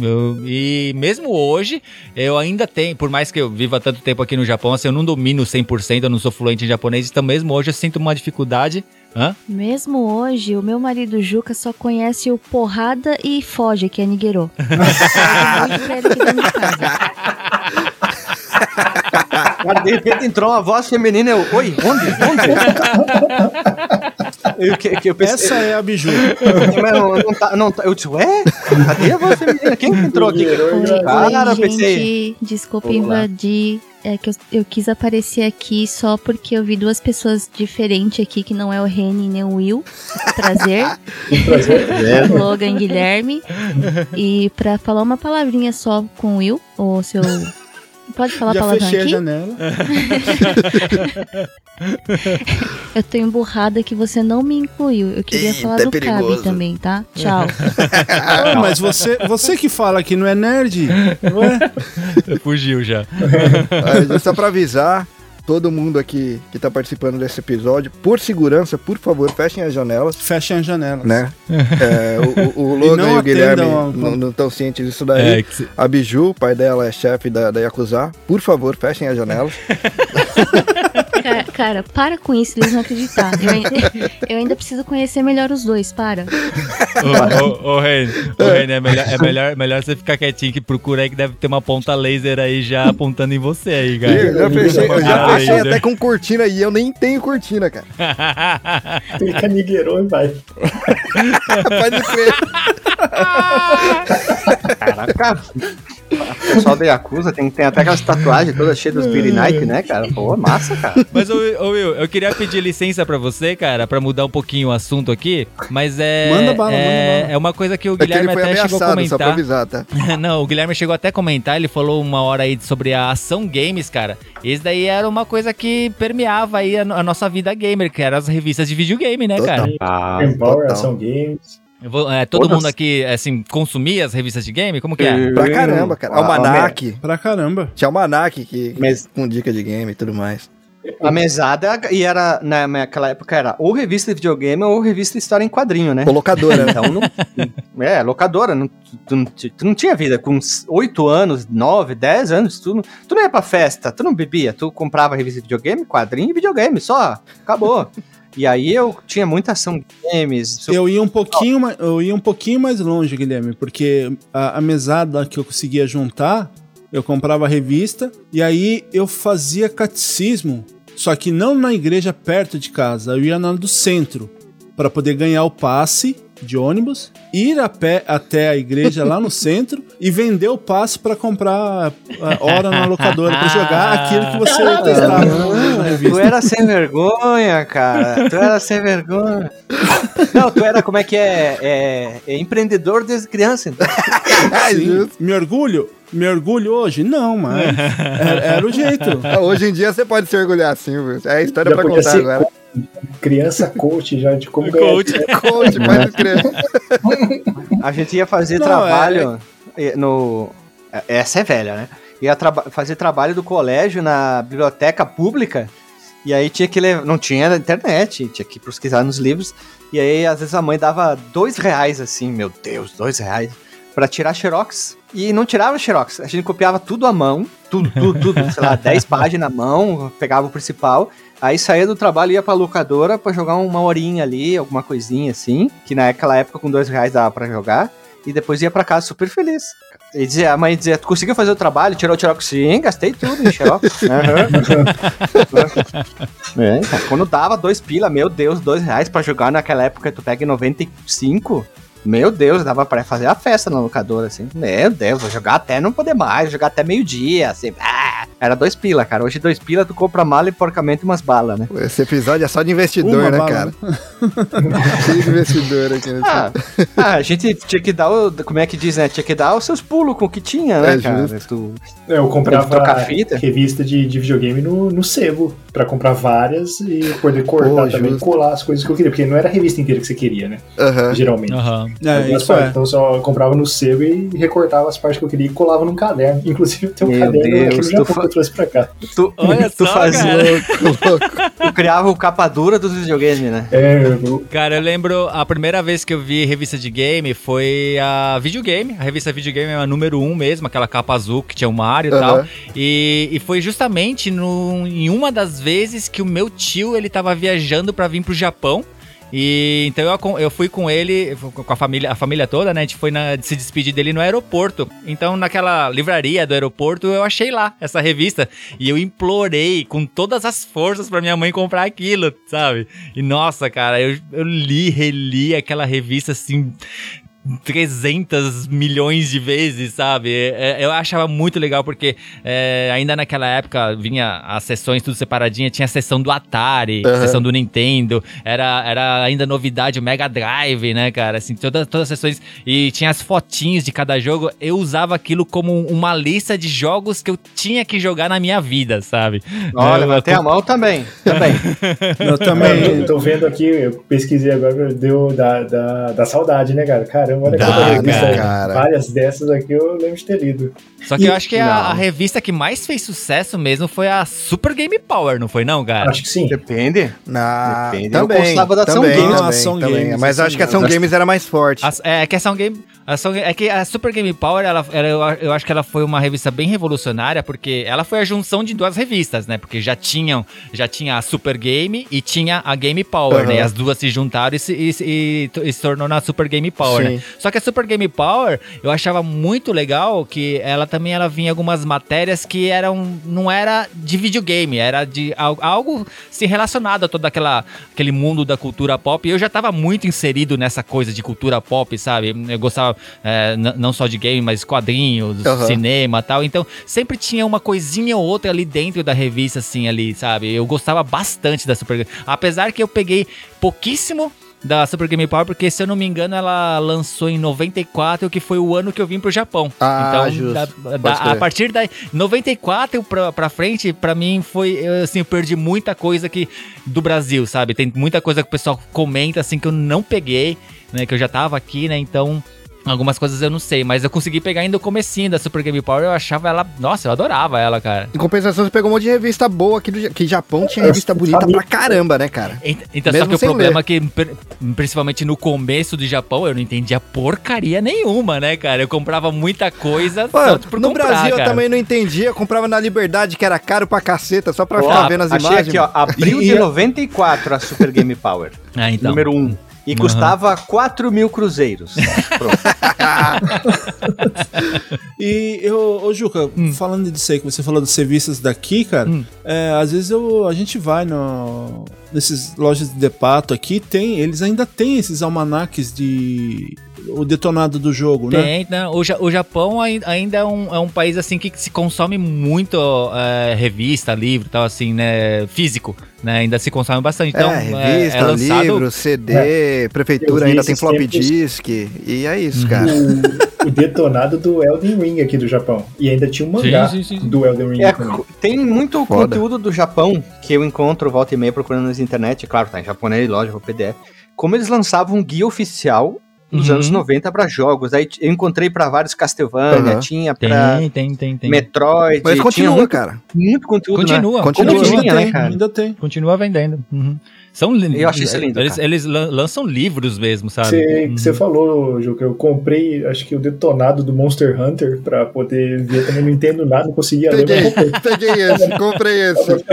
Eu- e mesmo hoje, eu ainda tenho, por mais que eu viva tanto tempo aqui no Japão, assim, eu não domino 100%, eu não sou fluente em japonês, então mesmo hoje eu sinto uma dificuldade. Hã? Mesmo hoje, o meu marido Juca só conhece o Porrada e Foge, que é Nigero. <laughs> Eu muito pra ele aqui dentro de casa. Cara, de repente entrou uma voz feminina. Eu, Oi, onde? Onde? eu, que, que eu pensei, Essa é a Biju. Mas não, não tá, não tá. Eu disse, ué? Cadê a voz feminina? Quem que entrou aqui? Oi, Cara, eu oi, pensei. gente. Desculpa invadir. É que eu, eu quis aparecer aqui só porque eu vi duas pessoas diferentes aqui, que não é o Reni nem o Will. Prazer. <laughs> Logan Guilherme. E pra falar uma palavrinha só com o Will, ou seu. Pode falar a Já palavra fechei a aqui? janela. <laughs> Eu tô emburrada que você não me incluiu. Eu queria Eita, falar é do perigoso. Cabe também, tá? Tchau. <laughs> Ah, mas você, você que fala que não é nerd, ué? <laughs> Fugiu já. Só pra avisar todo mundo aqui que tá participando desse episódio, por segurança, por favor, fechem as janelas. Fechem a janela. Né? <laughs> É, o, o- Logan não e, o Guilherme ao- não estão cientes disso daí. É, que A Biju, o pai dela é chefe da, da Yakuza. Por favor, fechem as janelas. <laughs> Cara, cara, para com isso, eles vão acreditar. Eu, eu ainda preciso conhecer melhor os dois, para. Ô, ô, ô, Ren, ô, Ren, é, melhor, é melhor, melhor você ficar quietinho que procura aí que deve ter uma ponta laser aí já apontando em você aí, cara. eu já fechei, eu já Ah, fechei laser. até com cortina e eu nem tenho cortina, cara. Clica Nigero e vai. Pode crer. Caraca. O pessoal da Yakuza tem, tem até aquelas tatuagens todas cheias dos Beery Night, né, cara? Pô, massa, cara. Mas, ô, ô, Will, eu queria pedir licença pra você, cara, pra mudar um pouquinho o assunto aqui, mas é... Manda bala, é, manda bala. é uma coisa que o É que ele Guilherme foi até chegou a ameaçado, só pra comentar. avisar, tá? <laughs> Não, o Guilherme chegou até a comentar, ele falou uma hora aí sobre a ação games, cara. Esse daí era uma coisa que permeava aí a, a nossa vida gamer, que eram as revistas de videogame, né, Total. cara? Ah, Empower, total. Ação Games. Vou- é, todo Todas. mundo aqui, assim, consumia as revistas de game? Como que é? Pra caramba, cara. Ah, Almanac. Pra caramba. Tinha almanac que, Mas- com dica de game e tudo mais. A mesada, e era, na- naquela época, era ou revista de videogame ou revista história em quadrinho, né? Colocadora, né? Então, não, <laughs> é, locadora, não, tu, não, ti- tu não tinha vida. Com 8 anos, 9, 10 anos, tu não, tu não ia pra festa, tu não bebia, tu comprava revista de videogame, quadrinho e videogame, só, acabou. e aí eu tinha muita ação de games. Eu ia um pouquinho, mais, eu ia um pouquinho mais longe, Guilherme, porque a, a mesada que eu conseguia juntar, eu comprava revista e aí eu fazia catecismo, só que não na igreja perto de casa, eu ia na do centro para poder ganhar o passe de ônibus, ir a pé até a igreja lá no <laughs> centro e vender o passe para comprar a hora na locadora para jogar aquilo que você testava na Tu era sem vergonha, cara. Tu era sem vergonha. Não, tu era, como é que é? É, é empreendedor desde criança. Então. <laughs> Sim. Me orgulho? Me orgulho hoje? Não, mas <laughs> era, era o jeito. Ah, Hoje em dia você pode se orgulhar assim, viu? É a história Já pra contar ser agora. Criança coach já de como Coach. ganhar. Coach, crer. A gente ia fazer Não, trabalho eh, no. eh, Essa é velha, né? Ia traba- fazer trabalho do colégio na biblioteca pública. E aí tinha que levar. Não tinha internet, tinha que pesquisar nos livros. E aí, às vezes, a mãe dava dois reais, assim, meu Deus, dois reais, pra tirar xerox. E não tirava xerox, a gente copiava tudo à mão, tudo, tudo, <laughs> tudo, sei lá, 10 páginas à mão, pegava o principal. Aí saía do trabalho e ia pra locadora pra jogar uma horinha ali, alguma coisinha assim, que naquela época com dois reais dava pra jogar. E depois ia pra casa super feliz. E dizia, a mãe dizia, tu conseguiu fazer o trabalho? Tirou o xerox? Sim, gastei tudo em xerox. <laughs> Aham. É, cara, quando dava dois pila, meu Deus, dois reais pra jogar naquela época, tu pega em 95, meu Deus, dava pra fazer a festa na locadora, assim. Meu Deus, vou jogar até não poder mais, vou jogar até meio-dia, assim. Ah, era dois pila, cara. Hoje dois pila, tu compra mala e porcamente umas balas, né? Esse episódio é só de investidor, Uma né, bala. cara? <laughs> Cheio de investidor aqui. nesse- Ah, ah, a gente tinha que dar o. Como é que diz, né? Tinha que dar os seus pulos com o que tinha, né, É cara? justo. Tu- Eu comprava fita? revista de, de videogame no, no sebo, pra comprar várias e poder cortar Pô, também, justo. colar as coisas que eu queria, porque não era a revista inteira que você queria, né? Aham. Geralmente. Aham. É, isso partes. é. Então eu só comprava no sebo e recortava as partes que eu queria e colava num caderno. Inclusive tenho um Meu caderno aqui no Deus, Japão tu fa- que eu trouxe pra cá. Tu, <laughs> Olha tu só, fazia. cara. <laughs> Tu criava o capa dura dos videogames, né? É, eu, Cara, eu lembro a primeira vez que eu vi revista de game foi a Videogame. A revista Videogame é a número 1 um mesmo, aquela capa azul que tinha o Mario e Aham. tal. E, e foi justamente no, em uma das vezes que o meu tio ele tava viajando pra vir pro Japão. E então eu, eu fui com ele, com a família, a família toda, né? A gente foi na- se despedir dele no aeroporto. Então, naquela livraria do aeroporto, eu achei lá essa revista. E eu implorei com todas as forças pra minha mãe comprar aquilo, sabe? E nossa, cara, eu, eu li, reli aquela revista assim. 300 milhões de vezes, sabe? É, eu achava muito legal porque é, ainda naquela época vinha as sessões tudo separadinha, tinha a sessão do Atari, Aham. sessão do Nintendo, era, era ainda novidade o Mega Drive, né, cara? Assim, todas, todas as sessões e tinha as fotinhos de cada jogo. Eu usava aquilo como uma lista de jogos que eu tinha que jogar na minha vida, sabe? Olha, Eu- levantei a mão também. Também. Eu <laughs> eu também. tô, tô vendo aqui, eu pesquisei agora, deu da, da, da saudade, né, cara? Caramba, olha Dá, quanta revista. cara, cara. Várias dessas aqui eu lembro de ter lido. Só que eu acho que a, a revista que mais fez sucesso mesmo foi a Super Game Power, não foi não, cara? Acho que sim. Depende. Na... Depende. Eu Também, gostava da Ação Games. também, Ação também. Games, Mas Ação acho que a Ação Games. Era mais forte. As- é que a Ação Game. a Ação- é que a Super Game Power, ela, ela- eu, eu acho que ela foi uma revista bem revolucionária, porque ela foi a junção de duas revistas, né? Porque já tinham, já tinha a Super Game e tinha a Game Power, Aham. né? E as duas se juntaram e se, e e e se tornou na Super Game Power, Sim. né? Só que a Super Game Power, eu achava muito legal que ela também ela vinha algumas matérias que eram não era de videogame, era de al- algo se relacionado a todo aquela, aquele mundo da cultura pop. Eu já tava muito inserido nessa coisa de cultura pop, sabe? Eu gostava é, não só de game, mas quadrinhos, Aham. cinema e tal. Então, sempre tinha uma coisinha ou outra ali dentro da revista, assim, ali, sabe? Eu gostava bastante da Super. Apesar que eu peguei pouquíssimo da Super Game Power, porque se eu não me engano, ela lançou em 94, que foi o ano que eu vim pro Japão. Ah, então, justo. da- da- a partir da 94 pra, pra frente, pra mim foi, assim, eu perdi muita coisa que do Brasil, sabe? Tem muita coisa que o pessoal comenta, assim, que eu não peguei, né? Que eu já tava aqui, né? Então, Algumas coisas eu não sei, mas eu consegui pegar ainda o comecinho da Super Game Power, eu achava ela, nossa, eu adorava ela, cara. Em compensação, você pegou um monte de revista boa aqui do que Japão tinha revista bonita pra caramba, né, cara? Ent- Então, Mesmo só que o problema é que, per- principalmente no começo do Japão, eu não entendia porcaria nenhuma, né, cara? Eu comprava muita coisa Pô, só por no comprar, Brasil eu cara. também não entendia, eu comprava na Liberdade, que era caro pra caceta, só pra ficar vendo as achei imagens. aqui, ó, abril de e- 94 a Super Game Power. <laughs> Ah, então. Número 1. E Aham. custava 4 mil cruzeiros. <laughs> Pronto. <laughs> E eu, ô Juca, Hum. falando disso aí que você falou dos serviços daqui, cara, é, às vezes eu, a gente vai no, nesses lojas de depato aqui, tem, eles ainda têm esses almanaques de o detonado do jogo, né? Tem, não, o, Ja- o Japão ai- ainda é um, é um país assim que se consome muito é, revista, livro e tal, assim, né? Físico, né? Ainda se consome bastante. Então, é, revista, lançado- livro, CD, Eu prefeitura vi ainda tem flop tempos- disk, e é Uhum. isso, cara. O, o detonado do Elden Ring aqui do Japão. E ainda tinha um mangá Sim, sim, sim. do Elden Ring É, tem muito Foda. conteúdo do Japão que eu encontro volta e meia procurando na internet. Claro, tá em japonês, lógico, PDF. Como eles lançavam um guia oficial nos Uhum. anos 90 pra jogos. Aí eu encontrei pra vários Castlevania, Aham. tinha pra Tem, tem, tem, tem. Metroid. Mas tinha continua, muito, cara. muito conteúdo. Continua, né? continua. Como tinha, tem, né, cara? ainda tem. Continua vendendo. Uhum. São Eu acho isso lindo, Eles, eles lan- lançam livros mesmo, sabe? Você, Uhum. você falou, Ju, que eu comprei, acho que o detonado do Monster Hunter pra poder ver. Também não entendo nada, não conseguia ler, Peguei, peguei esse, comprei esse.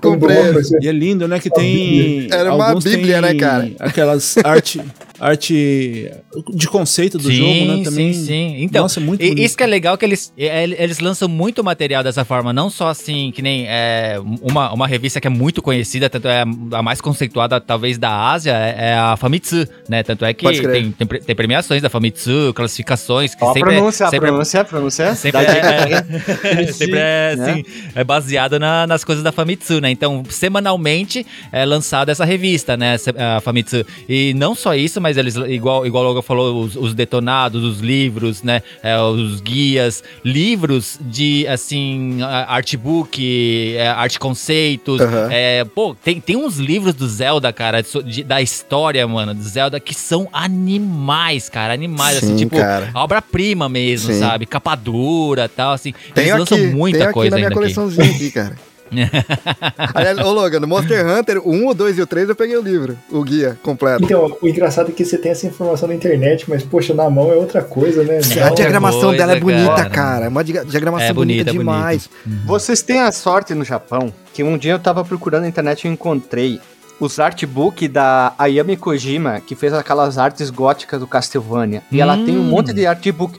Comprei esse. E é lindo, né? Que tem. Era uma bíblia, tem né, cara? Aquelas arte, arte de conceito do sim, jogo, né? Também. sim, sim. Então, Nossa, muito e- bonito. isso que é legal que eles, é, eles lançam muito material dessa forma, não só assim, que nem é, uma, uma revista que é muito conhecida, tanto é a mais conceituada talvez da Ásia, é, é a Famitsu, né? Tanto é que tem, tem, tem premiações da Famitsu, classificações, que Ó, a sempre, é- pronúncia, a sempre, pronúncia, a pronúncia. Sempre aí. é, sempre é, <laughs> <laughs> né? assim, é baseado na- nas coisas da Famitsu, né? Então, semanalmente é lançada essa revista, né? A Famitsu. E não só isso, mas eles, igual, igual o Logan falou, os, os detonados, os livros, né? É, os guias, livros de, assim, artbook, é, arte conceitos. Aham. É, pô, tem, tem uns livros do Zelda, cara, de- da história, mano, do Zelda, que são animais, cara, animais, assim, Sim, tipo, cara. obra-prima mesmo, Sim. sabe? Capa dura e tal, assim. Tem Eles lançam aqui, muita aqui coisa na minha ainda aqui. coleçãozinha aqui, cara. <laughs> <laughs> Aliás, ô Logan, no Monster Hunter, o 1, o 2 e o 3 eu peguei o livro, o guia completo. Então, o engraçado é que você tem essa informação na internet, mas, poxa, na mão é outra coisa, né? A Então, diagramação coisa, dela é bonita, cara. cara. É uma diagramação É bonita, bonita, demais. Vocês têm a sorte no Japão que um dia eu tava procurando na internet e eu encontrei os artbook da Ayami Kojima, que fez aquelas artes góticas do Castlevania. E ela Hum. tem um monte de artbook.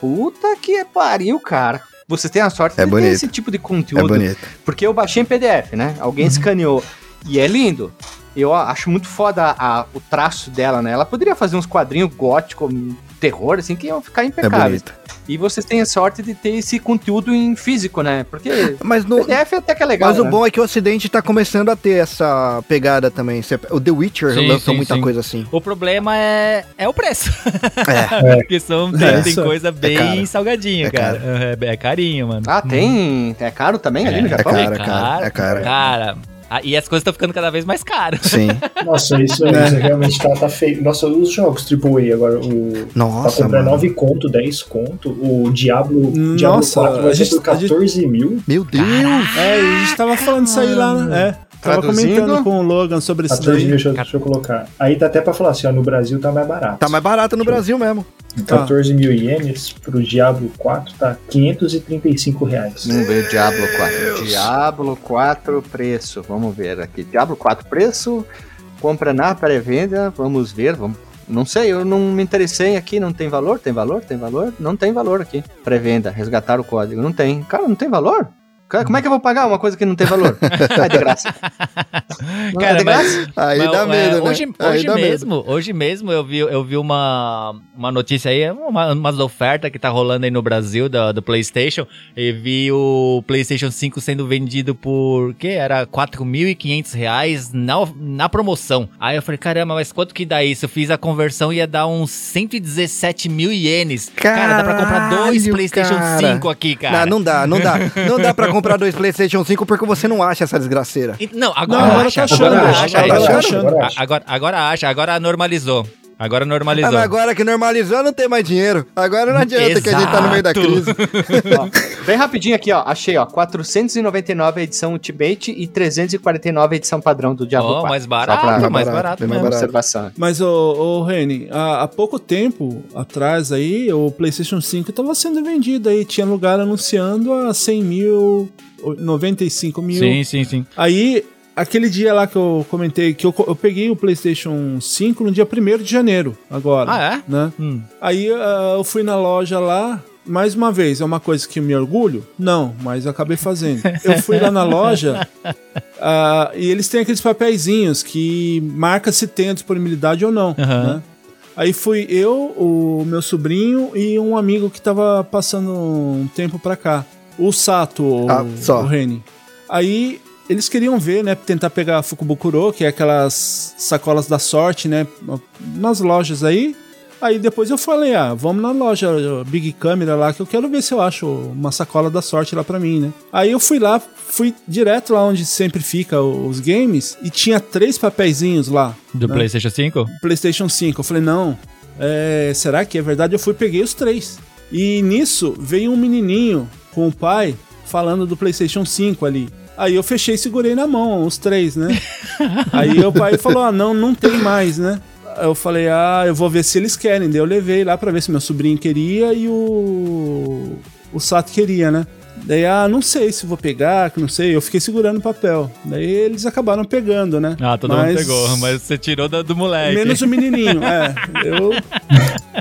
Puta que pariu, cara. Vocês têm a sorte É de bonito. ter esse tipo de É conteúdo. bonito. Porque eu baixei em PDF, né? Alguém escaneou. E é lindo. Eu acho muito foda a- o traço dela, né? Ela poderia fazer uns quadrinhos góticos, terror, assim, que iam ficar É impecáveis. bonito. e vocês têm a sorte de ter esse conteúdo em físico, né? Porque <laughs> Mas, no, PDF até que é legal. mas o né? bom é que o Ocidente tá começando a ter essa pegada também. O The Witcher Sim, lançou sim, muita sim. coisa assim. O problema é, é o preço. <laughs> É. <laughs> Porque são, tem, É, tem isso coisa bem caro. salgadinha, É cara. É, é carinho, mano. Ah, tem. É caro também ali no É, Japão? caro. cara, é caro. Ah, e as coisas estão ficando cada vez mais caras. Sim. <laughs> Nossa, isso, isso realmente tá, tá feio. Nossa, os jogos AAA agora, o. Nossa, tá comprando mano. 9 conto, 10 conto. O Diablo, Nossa, Diablo 4 vai ser por a gente- 14 mil. Meu Deus. É, a gente tava falando isso aí lá, né? É. Tava Traduzindo? comentando com o Logan sobre isso 14 mil, daí. deixa, eu- deixa eu colocar. Aí tá até pra falar assim, ó, no Brasil tá mais barato. Tá mais barato no Brasil mesmo. Tá. 14 mil ienes pro Diablo 4 tá 535 reais. Vamos ver Diablo 4. Diablo 4 preço. Vamos ver aqui. Diablo 4 preço. Compra na pré-venda. Vamos ver. Vamos... Não sei, eu não me interessei aqui. Não tem valor? Tem valor? Tem valor? Não tem valor aqui. Pré-venda. Resgatar o código. Não tem. Cara, não tem valor? Cara, Como é que eu vou pagar uma coisa que não tem valor? <laughs> é de graça. Não é Cara, de mas- graça? Aí Mas, dá é, medo, né? Hoje, hoje dá medo. mesmo, hoje mesmo eu vi, eu vi uma, uma notícia aí, uma, umas ofertas que tá rolando aí no Brasil da, do PlayStation. E vi o PlayStation 5 sendo vendido por, que era 4.500 reais na, na promoção. Aí eu falei, caramba, mas quanto que dá isso? Eu fiz a conversão e ia dar uns 117 mil ienes. cara, dá pra comprar dois Caralho, PlayStation cara. 5 aqui, cara. Não, não dá, não dá. Não dá pra comprar dois PlayStation 5 porque você não acha essa desgraceira. E- Não, Não, agora agora acha, tá achando, agora agora acha, tá agora achando. Agora, agora acha, agora normalizou. Agora Ah, normalizou. mas agora que normalizou, não tem mais dinheiro. Agora não adianta que a gente tá no meio da Exato. crise. <laughs> Ó, bem rapidinho aqui, ó. Achei, ó. 499 a edição Ultimate e 349 a edição padrão do Diablo Ó, 4. mais barato, pra- mais mais barato, barato mais mesmo. barato. observação. Mas, ô, ô Reni, há, há pouco tempo atrás aí, o PlayStation 5 estava sendo vendido aí. Tinha lugar anunciando a 100 mil, 95 mil. Sim, sim, sim. Aí, aquele dia lá que eu comentei, que eu, eu peguei o PlayStation 5 no dia 1 de janeiro, agora. Ah, é? Né? Hum. Aí ah, eu fui na loja lá. Mais uma vez, é uma coisa que me orgulho? Não, mas acabei fazendo. Eu fui lá na loja <laughs> ah, e eles têm aqueles papeizinhos que marca se tem a disponibilidade ou não. Aham. né? Aí fui eu, o meu sobrinho e um amigo que tava passando um tempo pra cá. O Sato, o, Ah, só. o Reni. Aí eles queriam ver, né? Tentar pegar Fukubukuro, que é aquelas sacolas da sorte, né? Nas lojas aí. Aí depois eu falei, ah, vamos na loja Big Câmera lá, que eu quero ver se eu acho uma sacola da sorte lá pra mim, né? Aí eu fui lá, fui direto lá onde sempre fica os games, e tinha três papeizinhos lá. Do né? PlayStation 5? PlayStation 5. Eu falei, não, é, será que é verdade? Eu fui peguei os três. E nisso veio um menininho com o pai falando do PlayStation 5 ali. Aí eu fechei e segurei na mão os três, né? <laughs> Aí o pai falou: ah, não, não tem mais, né? Eu falei: ah, eu vou ver se eles querem. Daí eu levei lá pra ver se meu sobrinho queria e o. O Sato queria, né? Daí, ah, não sei se vou pegar, que não sei. Eu fiquei segurando o papel. Daí eles acabaram pegando, né? Ah, todo mundo pegou, mas você tirou do, do moleque. Menos o menininho, <laughs> é. Eu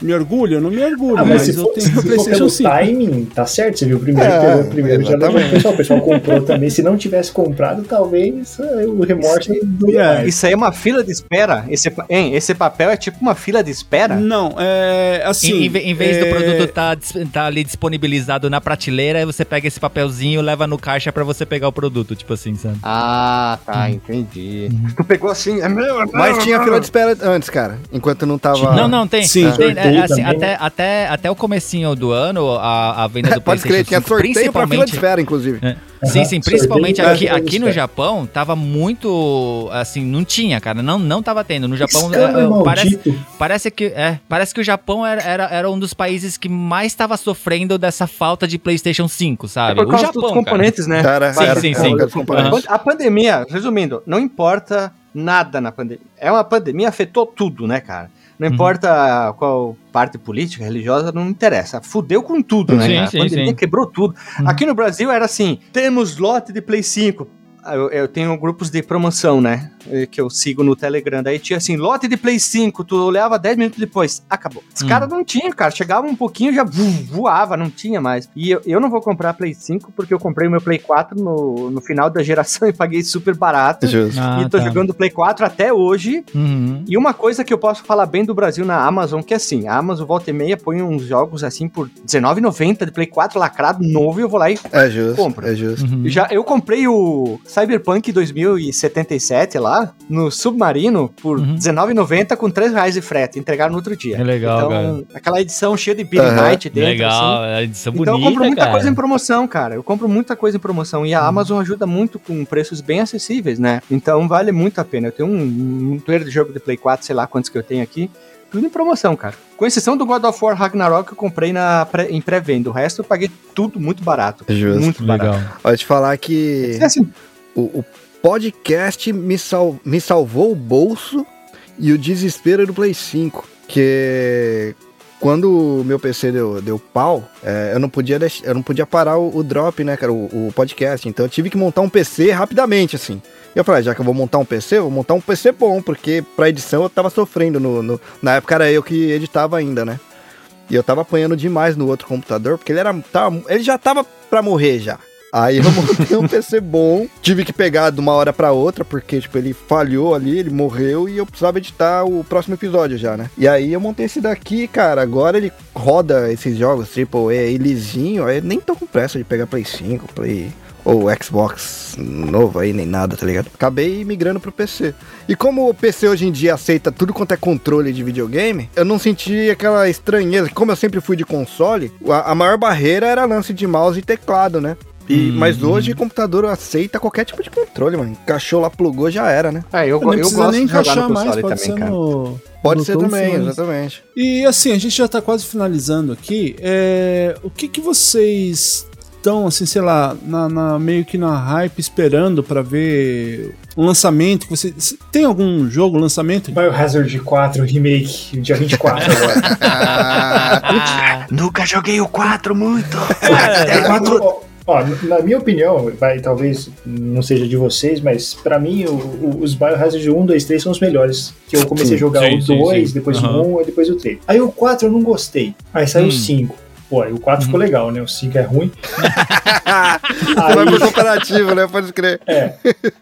me orgulho? Eu não me orgulho, Ah, mas, mas eu for, tenho se o <laughs> PlayStation pelo 5. timing, tá certo. Você viu o primeiro, É, pegou o primeiro, já levou o exatamente. pessoal. O pessoal comprou também. Se não tivesse comprado, talvez eh, o remorso doía É. Isso aí é uma fila de espera? Esse, hein, esse papel é tipo uma fila de espera? Não, é assim. Em, em ve- em vez do é, produto tá, dis- tá ali disponibilizado na prateleira, você pega esse papelzinho e leva no caixa pra você pegar o produto, tipo assim, sabe? Ah, tá, entendi. Tu pegou assim, é meu, é meu. Mas tinha fila de espera antes, cara. Enquanto não tava. Não, não, tem. Sim. tem, é, assim, até, até, até o comecinho do ano, a, a venda do <laughs> Pode PlayStation crer, tinha 5, sorteio pra fila de espera, inclusive. É. Sim, sim, principalmente sorteio aqui, aqui no. Japão, tava muito, assim, não tinha, cara, não, não tava tendo. No Japão, Escândalo é, é, parece, maldito. parece que, é, parece que o Japão era, era, era um dos países que mais tava sofrendo dessa falta de PlayStation 5, É sabe? por o causa Japão, dos cara. componentes, né? Cara, Sim, era, sim, era sim. por componentes. A pandemia, resumindo, não importa nada na pandemia. É uma pandemia, afetou tudo, né, cara? Não Uhum. importa qual parte política, religiosa, não interessa. Fudeu com tudo, né? Sim, cara? sim, a pandemia sim. quebrou tudo. Aqui no Brasil era assim: temos lote de Play 5. Ah, Eu, eu tenho grupos de promoção, né? Que eu sigo no Telegram. Daí tinha assim: lote de Play 5. Tu olhava 10 minutos depois, acabou. Os Hum. caras não tinham, cara. Chegava um pouquinho já voava, não tinha mais. E eu, eu não vou comprar Play 5 porque eu comprei o meu Play 4 no, no final da geração <laughs> e paguei super barato. Justo. Ah, e tô tá. jogando Play 4 até hoje. Uhum. E uma coisa que eu posso falar bem do Brasil na Amazon, que é assim, a Amazon volta e meia põe uns jogos assim por R$19,90 de Play 4 lacrado, novo, e eu vou lá e É justo. Compra. É justo. Uhum. já, eu comprei o Cyberpunk 2077 lá, no Submarino, por Uhum. R$19,90 com R$3 de frete. Entregaram no outro dia. É legal, então, cara. aquela edição cheia de Billy Aham. Knight dentro, Legal, assim. é edição Então bonita, eu compro muita cara. coisa em promoção, cara. Eu compro muita coisa em promoção. E a Amazon ajuda muito com preços bem acessíveis, né? Então vale muito a pena. Eu tenho um, um player de jogo de Play 4, sei lá quantos que eu tenho aqui. Tudo em promoção, cara. Com exceção do God of War Ragnarok que eu comprei na pré- em pré-venda. O resto eu paguei tudo muito barato. É justo. Muito barato. Legal. Olha, te falar que É assim, o, o podcast me, sal, me salvou o bolso e o desespero do Play 5. Que quando o meu PC deu, deu pau, é, eu, não podia eu não podia parar o, o drop, né, cara, o, o podcast. Então eu tive que montar um PC rapidamente, assim. E eu falei, ah, já que eu vou montar um PC, eu vou montar um PC bom, porque pra edição eu tava sofrendo. No, no- na época era eu que editava ainda, né? E eu tava apanhando demais no outro computador, porque ele era. Tava, ele já tava pra morrer já. Aí eu montei um PC bom, tive que pegar de uma hora pra outra, porque, tipo, ele falhou ali, ele morreu e eu precisava editar o próximo episódio já, né? E aí eu montei esse daqui, cara, agora ele roda esses jogos AAA aí lisinho, aí nem tô com pressa de pegar Play 5, Play... Ou Xbox novo aí, nem nada, tá ligado? Acabei migrando pro PC. E como o PC hoje em dia aceita tudo quanto é controle de videogame, eu não senti aquela estranheza. Como eu sempre fui de console, a, a maior barreira era lance de mouse e teclado, né? E, Hum. Mas hoje o computador aceita qualquer tipo de controle, mano. Encaixou lá, plugou, já era, né? É, eu, Não eu precisa gosto nem de encaixar mais, pode também, ser cara. no... Pode no ser também, exatamente. E assim, a gente já tá quase finalizando aqui. É, o que que vocês estão, assim, sei lá, na, na- meio que na hype esperando pra ver um lançamento? Você, tem algum jogo, lançamento? Biohazard 4 Remake, dia 24 <laughs> agora. Ah, Nunca joguei o 4 muito. É, quatro- ó, ó, na minha opinião, vai, talvez não seja de vocês, mas pra mim o- o- os Biohazard 1, 2, 3 são os melhores. Que eu comecei a jogar Sim, o sim, 2, sim. depois Aham. o 1 e depois o 3. Aí o 4 eu não gostei. Aí saiu Hum. o 5. Pô, aí o 4 ficou legal, né? O 5 é ruim. <laughs> Você vai pro cooperativo, né? Pode crer. É.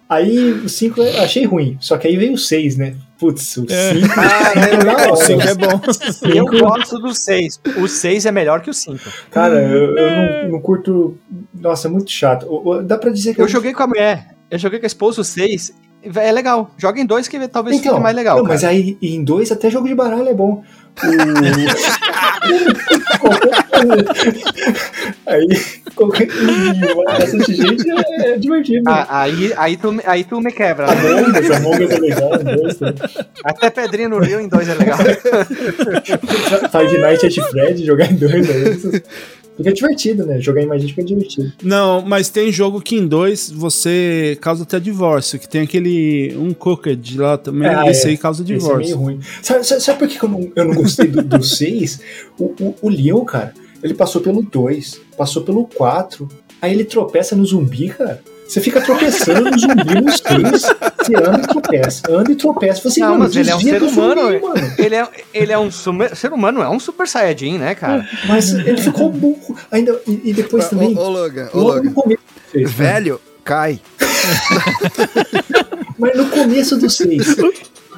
Aí o 5 eu achei ruim. Só que aí veio o 6, né? Putz, o 5 Ah, é hora. O cinco é bom. Eu gosto do 6. O 6 é melhor que o 5. Cara, eu, eu não, não curto. Nossa, é muito chato. Dá pra dizer que Eu joguei com a mulher. Eu joguei com a esposa o 6. É legal. Joga em dois que talvez Então, fique mais legal. não, cara. mas aí em dois até jogo de baralho é bom. <laughs> Aí qualquer bastante gente é, é divertido. Ah, aí, aí, tu, aí tu me quebra. né? Among Us, Among Us é legal, dois. Até Pedrinho no Rio em dois é legal. Five Nights at Fred, jogar em dois aí. Fica divertido, né? Jogar em gente fica divertido. Não, mas tem jogo que em dois você causa até divórcio, que tem aquele um Cooked lá também, Ah, esse é. aí causa Esse é meio divórcio. ruim. Sabe, sabe, sabe por que eu não, eu não gostei do 6? <laughs> O, o, o Leon, cara, ele passou pelo 2, passou pelo 4, aí ele tropeça no zumbi, cara. Você fica tropeçando no zumbi nos três. Você anda e tropeça, anda e tropeça. Você, Não, mano, mas ele é um ser do zumbi, humano, mano. Ele é, ele é um sumer- ser humano, é um super saiyajin, né, cara? Mas ele ficou burro. Ainda, e, e depois também. Ô, Logan, ô, Logan. seis, né? Velho, cai. <laughs> Mas no começo do 6,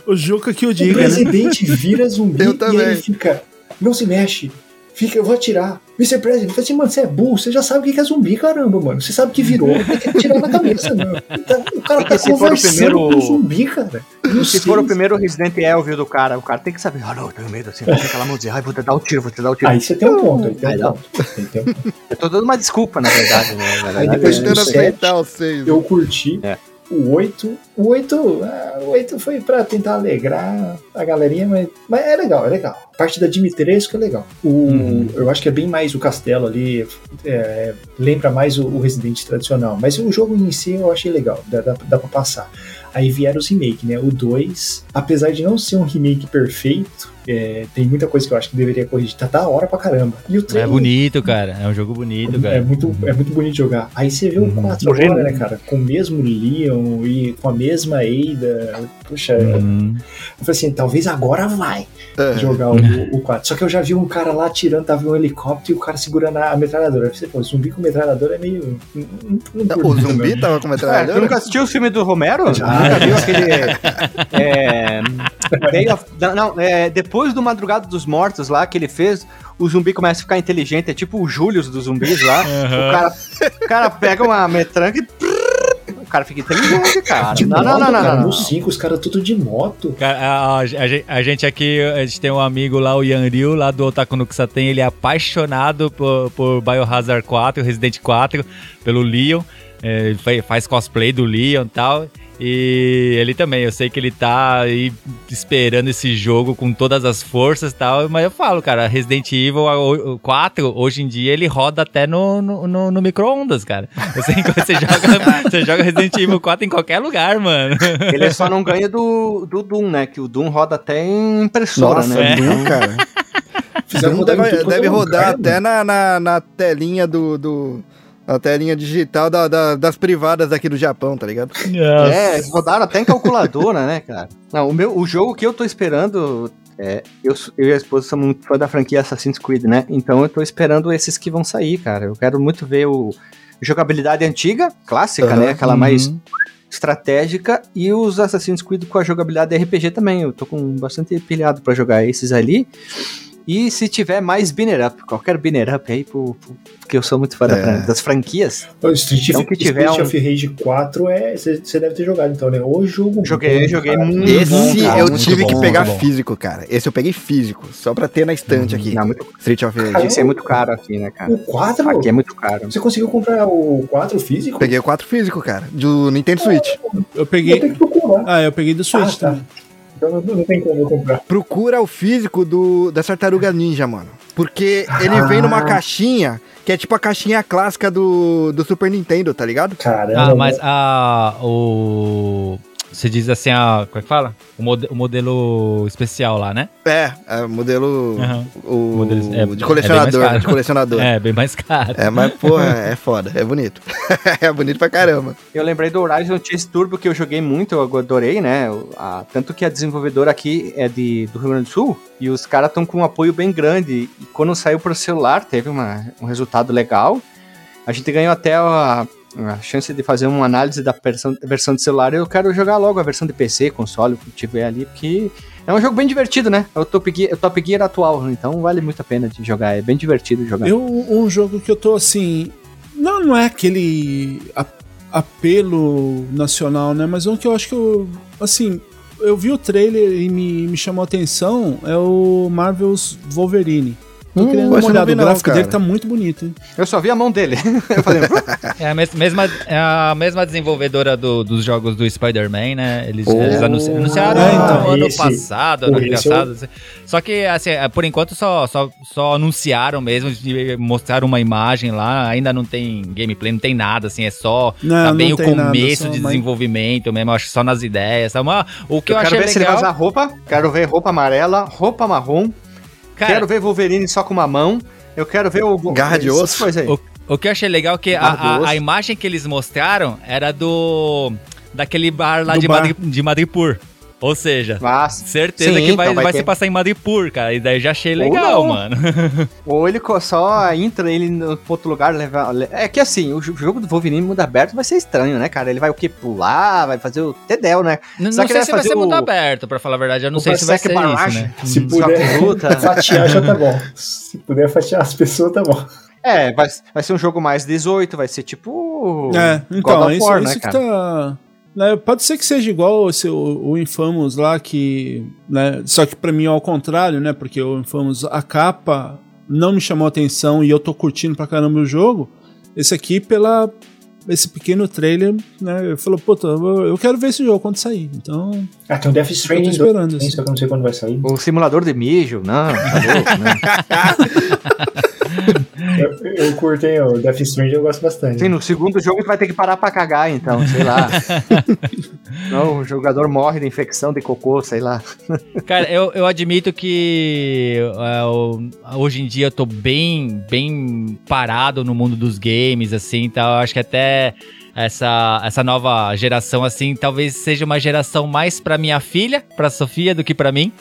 O Juca que o o diga, né? presidente vira zumbi Eu e também. ele fica. Não se mexe. Fica, eu vou atirar. Mr. President, fala assim, mano, você é burro, você já sabe o que é zumbi, caramba, mano. Você sabe que virou, <laughs> tem que atirar na cabeça, mano. Então, O cara tá se for o conversando primeiro- com o zumbi, cara. No Se for o primeiro Resident Evil do cara, o cara tem que saber, ah, não, eu tenho medo assim, tem aquela mãozinha, ai, vou te dar o tiro, vou te dar o tiro. Aí você tem um ponto, aí tem Aí um não. ponto. Aí tem um ponto. Eu tô dando uma desculpa, na verdade, né? Na Aí verdade, depois é- do Tentando sete, aceitar o 6. Eu curti. É. O 8. O 8. ah, o 8 foi pra tentar alegrar a galerinha, mas, mas é legal, é legal. A parte da Dimitrescu é legal. O, Uhum. Eu acho que é bem mais o castelo ali. é, lembra mais o, o Resident tradicional. Mas o jogo em si eu achei legal. Dá, dá, dá pra passar. Aí vieram os remake, né? O 2, apesar de não ser um remake perfeito, é, tem muita coisa que eu acho que deveria corrigir. Tá da hora pra caramba. E o 3 É bonito, cara. É um jogo bonito, é cara. muito, é muito bonito jogar. Aí você vê o 4 agora, né, cara? Com o mesmo Leon e com a mesma Ada. Puxa, Hum. eu falei assim, talvez agora vai É. jogar o, <laughs> o 4. Só que eu já vi um cara lá tirando, tava em um helicóptero e o cara segurando a, a metralhadora. Eu falei, pô, zumbi com metralhadora é meio. Não, não, não O curto, zumbi não. tava com É, tu metralhadora? nunca assistiu o filme do Romero? Já. Nunca viu <laughs> aquele. É, Day of- não, é, depois do Madrugada dos Mortos lá que ele fez, o zumbi começa a ficar inteligente. É tipo o Július dos zumbis lá. O, cara, o cara pega uma metranca e. O cara fica inteligente, cara. De Não, moto, não, não, não, cara, não, não. No 5, os caras tudo de moto. Cara, a, a- a gente- aqui, a gente tem um amigo lá, o Yan Ryu, lá do Otaku no Kisaten, ele é apaixonado por, por Biohazard 4, Resident 4, pelo Leon, é, faz cosplay do Leon e tal, e ele também, eu sei que ele tá aí esperando esse jogo com todas as forças e tal, mas eu falo, cara, Resident Evil a- o- 4, hoje em dia, ele roda até no, no, no- no micro-ondas, cara. Você, <laughs> você, joga, você joga Resident Evil 4 em qualquer lugar, mano. Ele só não ganha do, do Doom, né? Que o Doom roda até em impressora, Nossa, né? Doom, cara. <laughs> Fizeram Doom rodar em deve, deve é lugar, rodar até na, na, na telinha do. do na telinha digital da- da- das privadas aqui do Japão, tá ligado? É, rodaram até em calculadora, né, cara? Não, o, meu, o jogo que eu tô esperando. É, eu, eu e a esposa somos muito fã da franquia Assassin's Creed, né? Então eu tô esperando esses que vão sair, cara. Eu quero muito ver o jogabilidade antiga, clássica, Aham, né? Aquela uhum. mais estratégica e os Assassin's Creed com a jogabilidade RPG também. Eu tô com bastante pilhado pra jogar esses ali. E se tiver mais binner up, qualquer binner up aí, porque eu sou muito fã É. das franquias. O Street, Então, que tiver Street um- of Rage 4 é. Você deve ter jogado então, né? O jogo. Joguei, bom, joguei cara. muito. Esse bom, cara, eu muito tive bom, que pegar físico, cara. Esse eu peguei físico, só pra ter na estante aqui. Não, muito, Street of Rage. esse é muito caro aqui, né, cara? O 4? Aqui é muito caro. Você conseguiu comprar o 4 físico? Peguei o 4 físico, cara, do Nintendo Switch. Eu Eu peguei. tenho que procurar. Ah, eu peguei do Switch Ah, tá. também. Então não, tem como eu comprar. Procura o físico do, da Tartaruga Ninja, mano. Porque ele vem numa caixinha, que é tipo a caixinha clássica do, do Super Nintendo, tá ligado? Caramba. Ah, mas a. O. Você diz assim, a. Como é que fala? O, mode- o modelo especial lá, né? É, é modelo. Aham. O, Modelo- é- de é colecionador, bem mais caro. de colecionador. É. É, bem mais caro. <laughs> mas, porra, é foda, é bonito. <laughs> é bonito pra caramba. Eu lembrei do Horizon Chase Turbo que eu joguei muito, eu adorei, né? A- tanto que a desenvolvedora aqui é de, do Rio Grande do Sul e os caras estão com um apoio bem grande. E quando saiu pro celular, teve uma- um resultado legal. A gente ganhou até a, a chance de fazer uma análise da versão, versão de celular. Eu quero jogar logo a versão de PC, console, o que tiver ali, porque é um jogo bem divertido, né? É o Top Gear, o Top Gear atual, então vale muito a pena de jogar. É bem divertido jogar. Eu, um jogo que eu tô assim. Não, não é aquele apelo nacional, né? Mas um que eu acho que eu. Assim, eu vi o trailer e me, me chamou a atenção é o Marvel's Wolverine. Tô Hum, querendo uma olhada. O gráfico cara. dele tá muito bonito, hein? Eu só vi a mão dele. <laughs> eu falei, É a mes- mesma, é a mesma desenvolvedora do- dos jogos do Spider-Man, né? Eles, Oh. eles anunci- anunciaram É, então, ano esse- passado, ano passado. assim. Só que, assim, é, por enquanto só, só, só anunciaram mesmo, de- mostraram uma imagem lá, ainda não tem gameplay, não tem nada, assim, é só. Não, tá bem não o nada, começo só de uma- desenvolvimento mesmo, acho só nas ideias. Tá? Mas o que eu, eu quero achei ver se ele vai legal. usar roupa. Quero ver roupa amarela, roupa marrom. Cara, quero ver Wolverine só com uma mão. Eu quero ver o. Garra de osso. O, o que eu achei legal é que a, a- a imagem que eles mostraram era do. daquele bar lá Do de, bar. Madri, de Madripur. Ou seja, Mas, certeza Sim, que vai, então vai vai ter. se passar em Madripur, cara. E daí já achei legal, mano. <laughs> ou ele só entra ele no outro lugar, leva. le- É que assim, o jo- jogo do Wolverine mundo aberto vai ser estranho, né, cara? Ele vai o quê? Pular, vai fazer o Tedel, né? Não, Só não que sei se vai ser fazer mundo o- aberto, pra falar a verdade. Eu não o sei se vai ser isso, né? Se Hum, puder só com luta. <laughs> fatiar já tá bom. Se puder fatiar as pessoas, tá bom. É, vai, vai ser um jogo mais 18, vai ser tipo. É, God então, of isso, War, isso né, que cara? tá. Né, pode ser que seja igual esse, o, o Infamous lá, que. Né, só que pra mim é ao contrário, né? Porque o Infamous, a capa não me chamou atenção e eu tô curtindo pra caramba o jogo. Esse aqui, pela. Esse pequeno trailer, né? Eu falou, puta, eu, quero ver esse jogo quando sair. Então, Ah, tem o Death eu tô Stranding esperando. 2, assim. só que eu não sei quando vai sair. O simulador de mijo, não, tá louco, né? <laughs> Eu, eu curto, hein? O Death Stranding eu gosto bastante. Sim, no segundo jogo tu vai ter que parar pra cagar, então, sei lá. <laughs> não, o jogador morre de infecção de cocô, sei lá. Cara, eu, eu admito que é, hoje em dia eu tô bem, bem parado no mundo dos games, assim, então eu acho que até essa, essa nova geração, assim, talvez seja uma geração mais pra minha filha, pra Sofia, do que pra mim.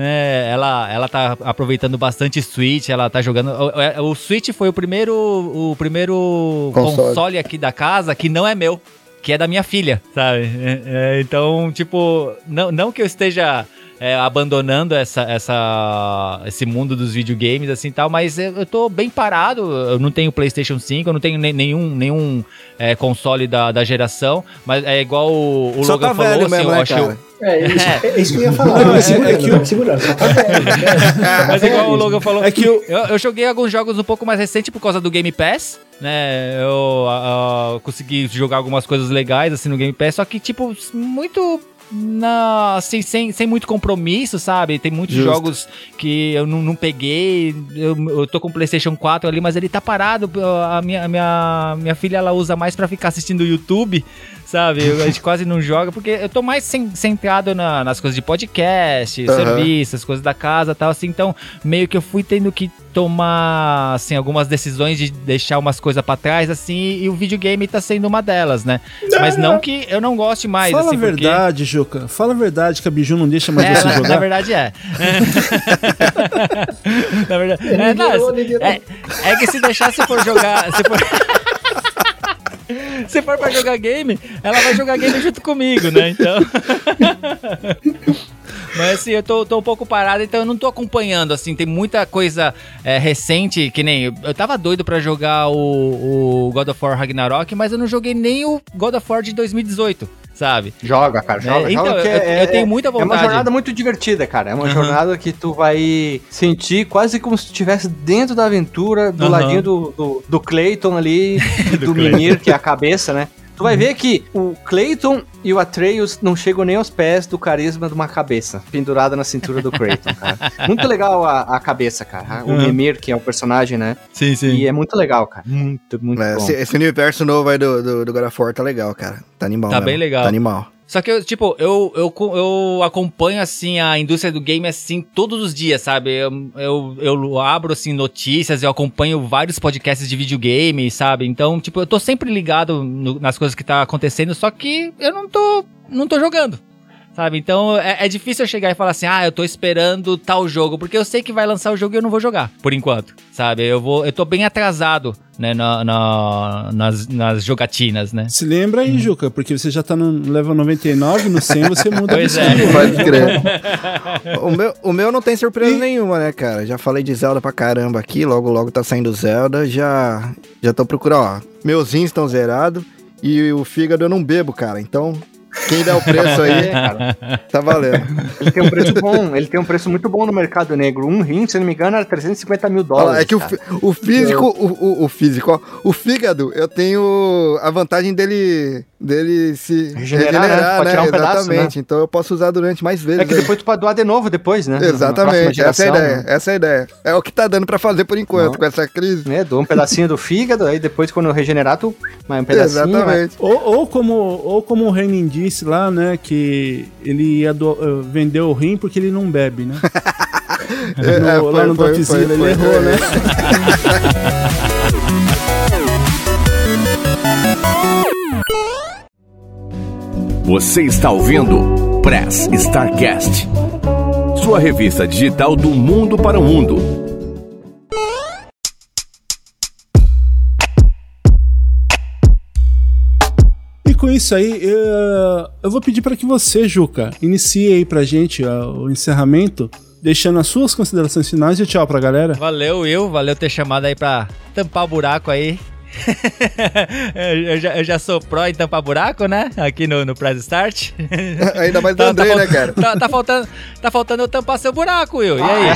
Né? ela, ela tá aproveitando bastante Switch, ela tá jogando. O, o- o Switch foi o primeiro, o primeiro Console. console. aqui da casa que não é meu, que é da minha filha, sabe? É, é, então, tipo, não, não que eu esteja é, abandonando essa, essa, esse mundo dos videogames assim e tal, mas eu, eu tô bem parado. Eu não tenho PlayStation 5, eu não tenho nem- nenhum, nenhum é, console da, da geração, mas é igual o, o Só Logan tá falou, velho assim, mesmo, eu né, acho eu-? É, isso, é isso que eu ia falar. Não, Tá é- segurando, é que tá segurando. Só tá velho. né? Tá Mas velho igual o. Logan falou, É que eu- eu, eu joguei alguns jogos um pouco mais recentes por causa do Game Pass, né? Eu ah, consegui jogar algumas coisas legais assim no Game Pass, só que tipo muito na, assim, sem, sem muito compromisso, sabe? Tem muitos Justo. jogos que eu não, não peguei. Eu, eu tô com o PlayStation 4 ali, mas ele tá parado. A minha, a minha, minha filha ela usa mais pra ficar assistindo o YouTube, sabe? Eu- A gente <laughs> quase não joga, porque eu tô mais cen- centrado na- nas coisas de podcast, Aham. serviço, as coisas da casa e tal, assim. Então, meio que eu fui tendo que tomar, assim, algumas decisões de deixar umas coisas pra trás, assim, e o videogame tá sendo uma delas, né? Mas não que eu não goste mais, Fala assim, a porque... verdade, Juca. Fala a verdade que a Biju não deixa mais É, você na, jogar. na verdade é. <laughs> na verdade. É, não, é, é que se deixar, se for jogar. Se for, <laughs> se for pra jogar game, ela vai jogar game junto comigo, né? Então. <laughs> Mas assim, eu tô, tô um pouco parado, então eu não tô acompanhando, assim, tem muita coisa é, recente, que nem. Eu, eu tava doido pra jogar o, o God of War Ragnarok, mas eu não joguei nem o God of War de 2018, sabe? Joga, cara, joga. É, então, joga, eu- eu tenho muita É uma vontade. jornada muito divertida, cara. É uma Aham. jornada que tu vai sentir quase como se tu estivesse dentro da aventura, do Aham. ladinho do, do, do Clayton ali, e <laughs> do, Do Mimir, que é a cabeça, né? Tu vai ver que o Clayton e o Atreus não chegam nem aos pés do carisma de uma cabeça pendurada na cintura do Clayton, cara. <laughs> Muito legal a, a cabeça, cara. O Uhum. Mimir, que é o personagem, né? Sim, E é muito legal, cara. Muito, muito É, bom. esse, esse universo novo aí do, do, do God of War tá legal, cara. Tá animal. Tá mesmo. bem legal. Tá animal. Só que, tipo, eu, eu, eu acompanho, assim, a indústria do game, assim, todos os dias, sabe? Eu, eu, eu abro, assim, notícias, eu acompanho vários podcasts de videogame, sabe? Então, tipo, eu tô sempre ligado no- nas coisas que tá acontecendo, só que eu não tô, não tô jogando. Sabe? Então é, é difícil eu chegar e falar assim, ah, eu tô esperando tal jogo, porque eu sei que vai lançar o jogo e eu não vou jogar, por enquanto. Sabe? Eu vou. Eu tô bem atrasado, né, na, na- nas, nas jogatinas, né? Se lembra aí, Juca, porque você já tá no level 99, no 100 você <laughs> muda Pois de é. Pode crer. <laughs> o, meu, o meu não tem surpresa nenhuma, né, cara? Já falei de Zelda pra caramba aqui, logo logo tá saindo Zelda, já já tô procurando, ó. Meus rins estão zerados e o fígado eu não bebo, cara. Então, quem der o preço aí, É, <laughs> cara. tá valendo. Ele tem um preço bom, ele tem um preço muito bom no mercado negro. Um rim, se não me engano, era 350 mil dólares. lá, é que o, o físico, o, o, o físico, ó, o fígado, eu tenho a vantagem dele, dele se Regenerar, né? Pode tirar um pedaço, Exatamente. Então eu posso usar durante mais vezes. É que aí. depois tu pode doar de novo depois, né? Exatamente, essa é a ideia, né? essa é a ideia. É o que tá dando pra fazer por enquanto, Não. com essa crise. né? Doa um pedacinho do fígado, aí depois quando regenerar, tu mais um pedacinho. vai- Exatamente. Ou, ou como, ou como o Renin disse lá, né, que ele ia do, eh, vender o rim porque ele não bebe, né? <laughs> É, No- é, lá foi, no foi, Dropzilla foi, ele foi, errou, foi. né? Você está ouvindo Press Starcast, sua revista digital do mundo para o mundo. Isso aí, eu, eu vou pedir para que você, Juca, inicie aí pra gente o encerramento, deixando as suas considerações finais e tchau pra galera. Valeu, Will. Valeu ter chamado aí pra tampar o buraco aí. <laughs> eu, já, eu já sou pró em tampar buraco, né? Aqui no, no Prize Start. <laughs> Ainda mais do André, né, falta- cara? Tá, tá faltando, tá faltando eu tampar seu buraco, Will. E aí?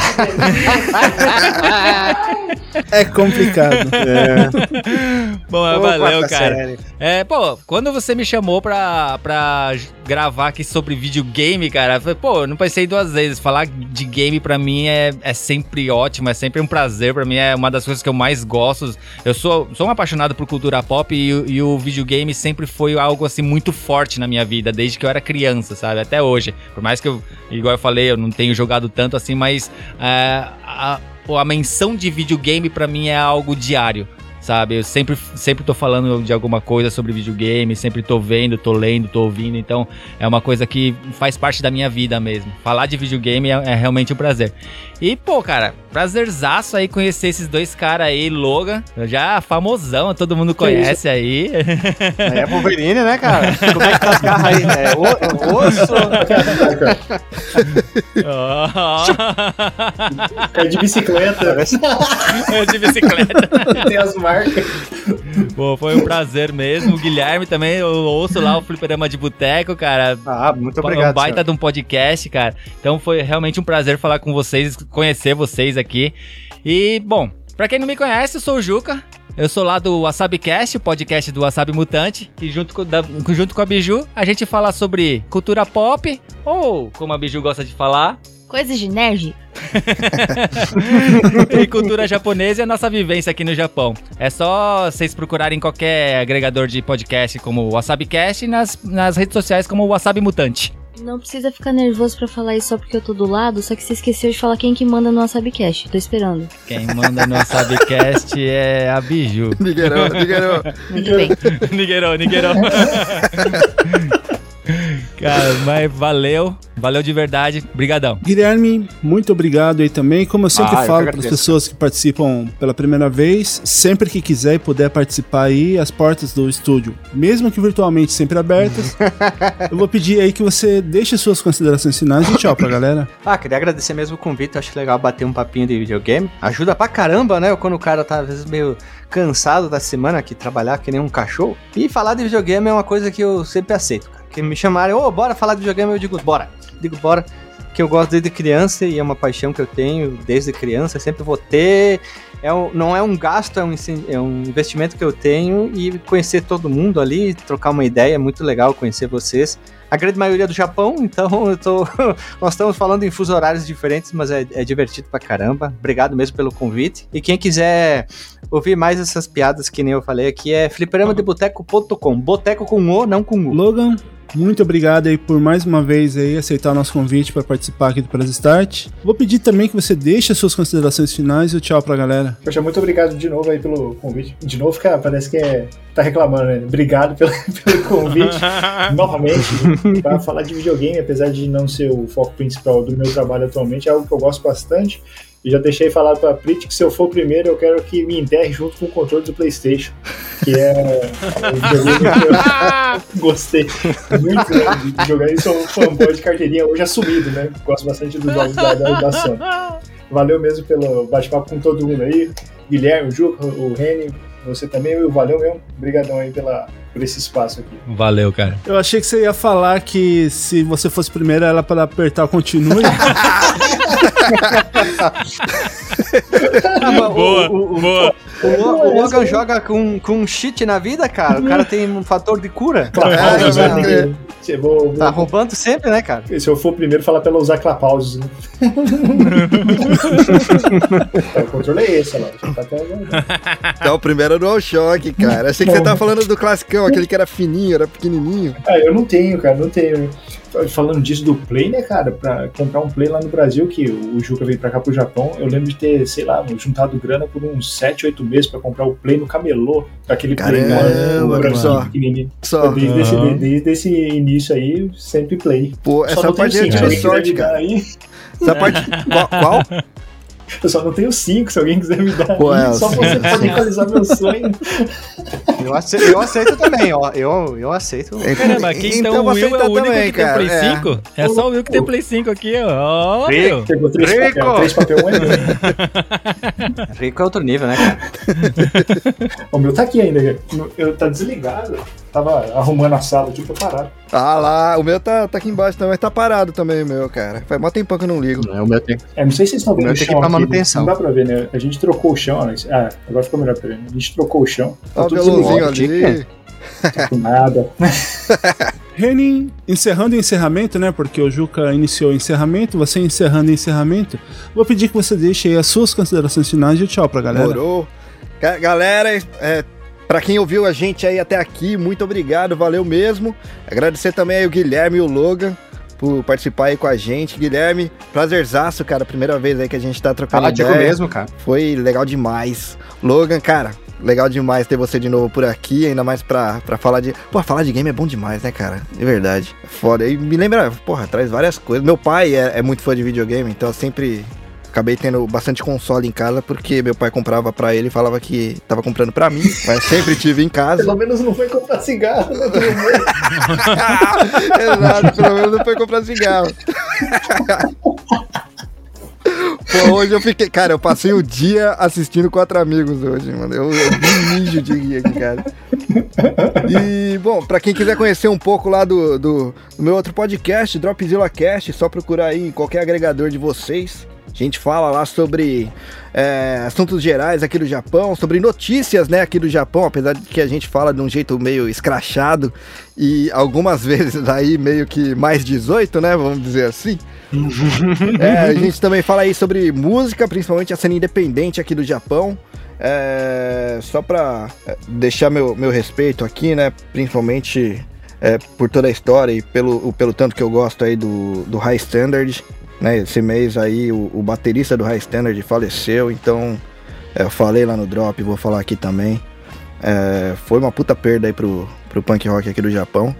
É complicado. <laughs> Bom, mas Ô, valeu, cara. É, pô, quando você me chamou pra, pra gravar aqui sobre videogame, cara, eu falei, pô, eu não pensei duas vezes. Falar de game pra mim é, é sempre ótimo, é sempre um prazer. Pra mim é uma das coisas que eu mais gosto. Eu sou, sou um apaixonado por cultura pop e, o- e o videogame sempre foi algo assim muito forte na minha vida, desde que eu era criança, sabe? Até hoje. Por mais que eu, igual eu falei, eu não tenho jogado tanto assim, mas é, a, a menção de videogame pra mim é algo diário sabe? Eu sempre, sempre tô falando de alguma coisa sobre videogame, sempre tô vendo, tô lendo, tô ouvindo, então é uma coisa que faz parte da minha vida mesmo. Falar de videogame é, é realmente um prazer. E, pô, cara, prazerzaço aí conhecer esses dois caras aí, Logan, já famosão, todo mundo conhece aí. <laughs> É Wolverine, né, cara? Como é que tá as garras aí? É o- osso? Cai de bicicleta, É de bicicleta. tem as marcas. Pô, foi um prazer mesmo. O Guilherme também, eu ouço lá o Fliperama de Boteco, cara. Ah, muito um obrigado. baita senhor. de um podcast, cara. Então foi realmente um prazer falar com vocês, conhecer vocês aqui. E, bom, pra quem não me conhece, eu sou o Juca. Eu sou lá do WasabiCast, o podcast do Wasabi Mutante. E junto com, da- junto com a Biju, a gente fala sobre cultura pop, ou como a Biju gosta de falar, Coisas de nerd? <laughs> e cultura japonesa e a nossa vivência aqui no Japão. É só vocês procurarem qualquer agregador de podcast como o WasabiCast e nas, nas redes sociais como o Wasabi Mutante. Não precisa ficar nervoso pra falar isso só porque eu tô do lado, só que você esqueceu de falar quem que manda no Wasabicast. Tô esperando. Quem manda no WasabiCast é a Biju. Nigueirão, Nigueirão. Muito bem. <laughs> Nigueirão, Nigueirão. <laughs> Cara, mas valeu. Valeu de verdade. Brigadão. Guilherme, muito obrigado aí também. Como eu sempre Ah, falo para as pessoas que participam pela primeira vez, sempre que quiser e puder participar aí, as portas do estúdio, mesmo que virtualmente sempre abertas, <laughs> eu vou pedir aí que você deixe suas considerações finais e tchau pra galera. Ah, queria agradecer mesmo o convite, acho legal bater um papinho de videogame. Ajuda pra caramba, né? Quando o cara tá às vezes meio cansado da semana que trabalhar que nem um cachorro. E falar de videogame é uma coisa que eu sempre aceito, cara. Que me chamarem, ô, bora falar de videogame, eu digo, bora. Digo, bora. Que eu gosto desde criança e é uma paixão que eu tenho desde criança, sempre vou ter. É não é um gasto, é um, é um investimento que eu tenho e conhecer todo mundo ali, trocar uma ideia, é muito legal conhecer vocês. A grande maioria do Japão, <laughs> então eu tô <laughs> nós estamos falando em fuso horários diferentes, mas é, é divertido pra caramba. Obrigado mesmo pelo convite. E quem quiser ouvir mais essas piadas que nem eu falei aqui é fliperamadeboteco.com. Boteco com O, não com U. Logan, muito obrigado aí por mais uma vez aí aceitar o nosso convite para participar aqui do Press Start. Vou pedir também que você deixe as suas considerações finais e o tchau pra galera. Poxa, muito obrigado de novo aí pelo convite. De novo, cara, parece que é. Tá reclamando, né? Obrigado <laughs> pelo, pelo convite. <laughs> Novamente, para falar de videogame, apesar de não ser o foco principal do meu trabalho atualmente, é algo que eu gosto bastante. E já deixei falado pra Prit que se eu for o primeiro, eu quero que me enterre junto com o controle do PlayStation. Que é o videogame que eu <laughs> gostei muito né, de jogar. E sou um fanboy de carteirinha hoje assumido, né? Gosto bastante dos jogos da, da, da Sony. Valeu mesmo pelo bate-papo com todo mundo aí. Guilherme, o Juca, o Reni, você também, Will, valeu mesmo. Obrigadão aí pela, por esse espaço aqui. Valeu, cara. Eu achei que você ia falar que se você fosse primeiro era para apertar o continue. <laughs> Ah, o- Boa, o, o, boa. o, o Logan joga com, com um cheat na vida, cara. O cara tem um fator de cura. Clapausos, É, né? é. Eu vou- vou- Tá roubando sempre, né, cara? Se eu for o primeiro, falar pra ela usar clapausos. Né? <laughs> É, o controle é esse, lá. Tá até... Então, o primeiro é DualShock, cara. Achei que você tava falando do classicão, aquele que era fininho, era pequenininho. Ah, eu não tenho, cara, não tenho. Falando disso do Play, né, cara? Pra comprar um Play lá no Brasil, que o Juca veio pra cá pro Japão, eu lembro de ter, sei lá, juntado grana por uns 7, 8 meses pra comprar o Play no camelô. Aquele Play Caramba, no mano. branquinho, pequenininho. Só. Desde, esse, Aham. desde esse início aí, sempre Play. Pô, Só essa não parte é de quiser sorte, cara. Aí, Essa parte. <laughs> Qual? qual? Eu só não tenho 5, se alguém quiser me dar. Pô, é, só você pode realizar meu sonho. Eu aceito, eu aceito também, ó. Eu, eu aceito. Caramba, aqui então, eu o Will é o único também, que tem cara, Play é. 5? É só o Will que tem Play 5 aqui, ó. Rico. meu. Pegou três Rico! papel, três papel um é. Rico é outro nível, né, cara? <laughs> O meu tá aqui ainda, eu tá desligado. Tava arrumando a sala aqui pra parar. Ah lá, o meu tá, tá aqui embaixo também, tá parado também o meu, cara. Faz mó tempão que eu não ligo. É o meu tempo. É, não sei se vocês estão vendo meu o tem chão que aqui, manutenção. Não dá pra ver, né? A gente trocou o chão, né? Ah, agora ficou melhor pra ver. né? A gente trocou o chão. Tá o tudo desligado, ali. tá com nada. <laughs> Renin, encerrando o encerramento, né? Porque o Juca iniciou o encerramento, você encerrando o encerramento, vou pedir que você deixe aí as suas considerações finais e o tchau pra galera. Morou. Ga- Galera, é, pra quem ouviu a gente aí até aqui, muito obrigado, valeu mesmo. Agradecer também aí o Guilherme e o Logan por participar aí com a gente. Guilherme, prazerzaço, cara, primeira vez aí que a gente tá trocando Fala ideia. mesmo, cara. Foi legal demais. Logan, cara, legal demais ter você de novo por aqui, ainda mais pra, pra falar de. Pô, falar de game é bom demais, né, cara? De verdade. Foda. E me lembra, porra, traz várias coisas. Meu pai é, é muito fã de videogame, então eu sempre. Acabei tendo bastante console em casa porque meu pai comprava pra ele e falava que tava comprando pra mim, mas <laughs> sempre tive em casa. Pelo menos não foi comprar cigarro, né? Pelo menos. <laughs> Exato, pelo menos não foi comprar cigarro. Pô, hoje eu fiquei. Cara, eu passei o dia assistindo quatro amigos hoje, mano. Eu, eu mijo de rir aqui, cara. E, bom, pra quem quiser conhecer um pouco lá do, do, do meu outro podcast, Dropzilla Cast, só procurar aí em qualquer agregador de vocês. A gente fala lá sobre é, assuntos gerais aqui do Japão, sobre notícias, né, aqui do Japão, apesar de que a gente fala de um jeito meio escrachado e algumas <laughs> vezes aí meio que mais 18, né, vamos dizer assim. É, a gente também fala aí sobre música, principalmente a cena independente aqui do Japão. É, só pra é, deixar meu, meu respeito aqui, né? Principalmente é, por toda a história e pelo, pelo tanto que eu gosto aí do, do High Standard. Né? Esse mês aí o, o baterista do High Standard faleceu, então é, eu falei lá no Drop, vou falar aqui também. É, foi uma puta perda aí pro, pro punk rock aqui do Japão.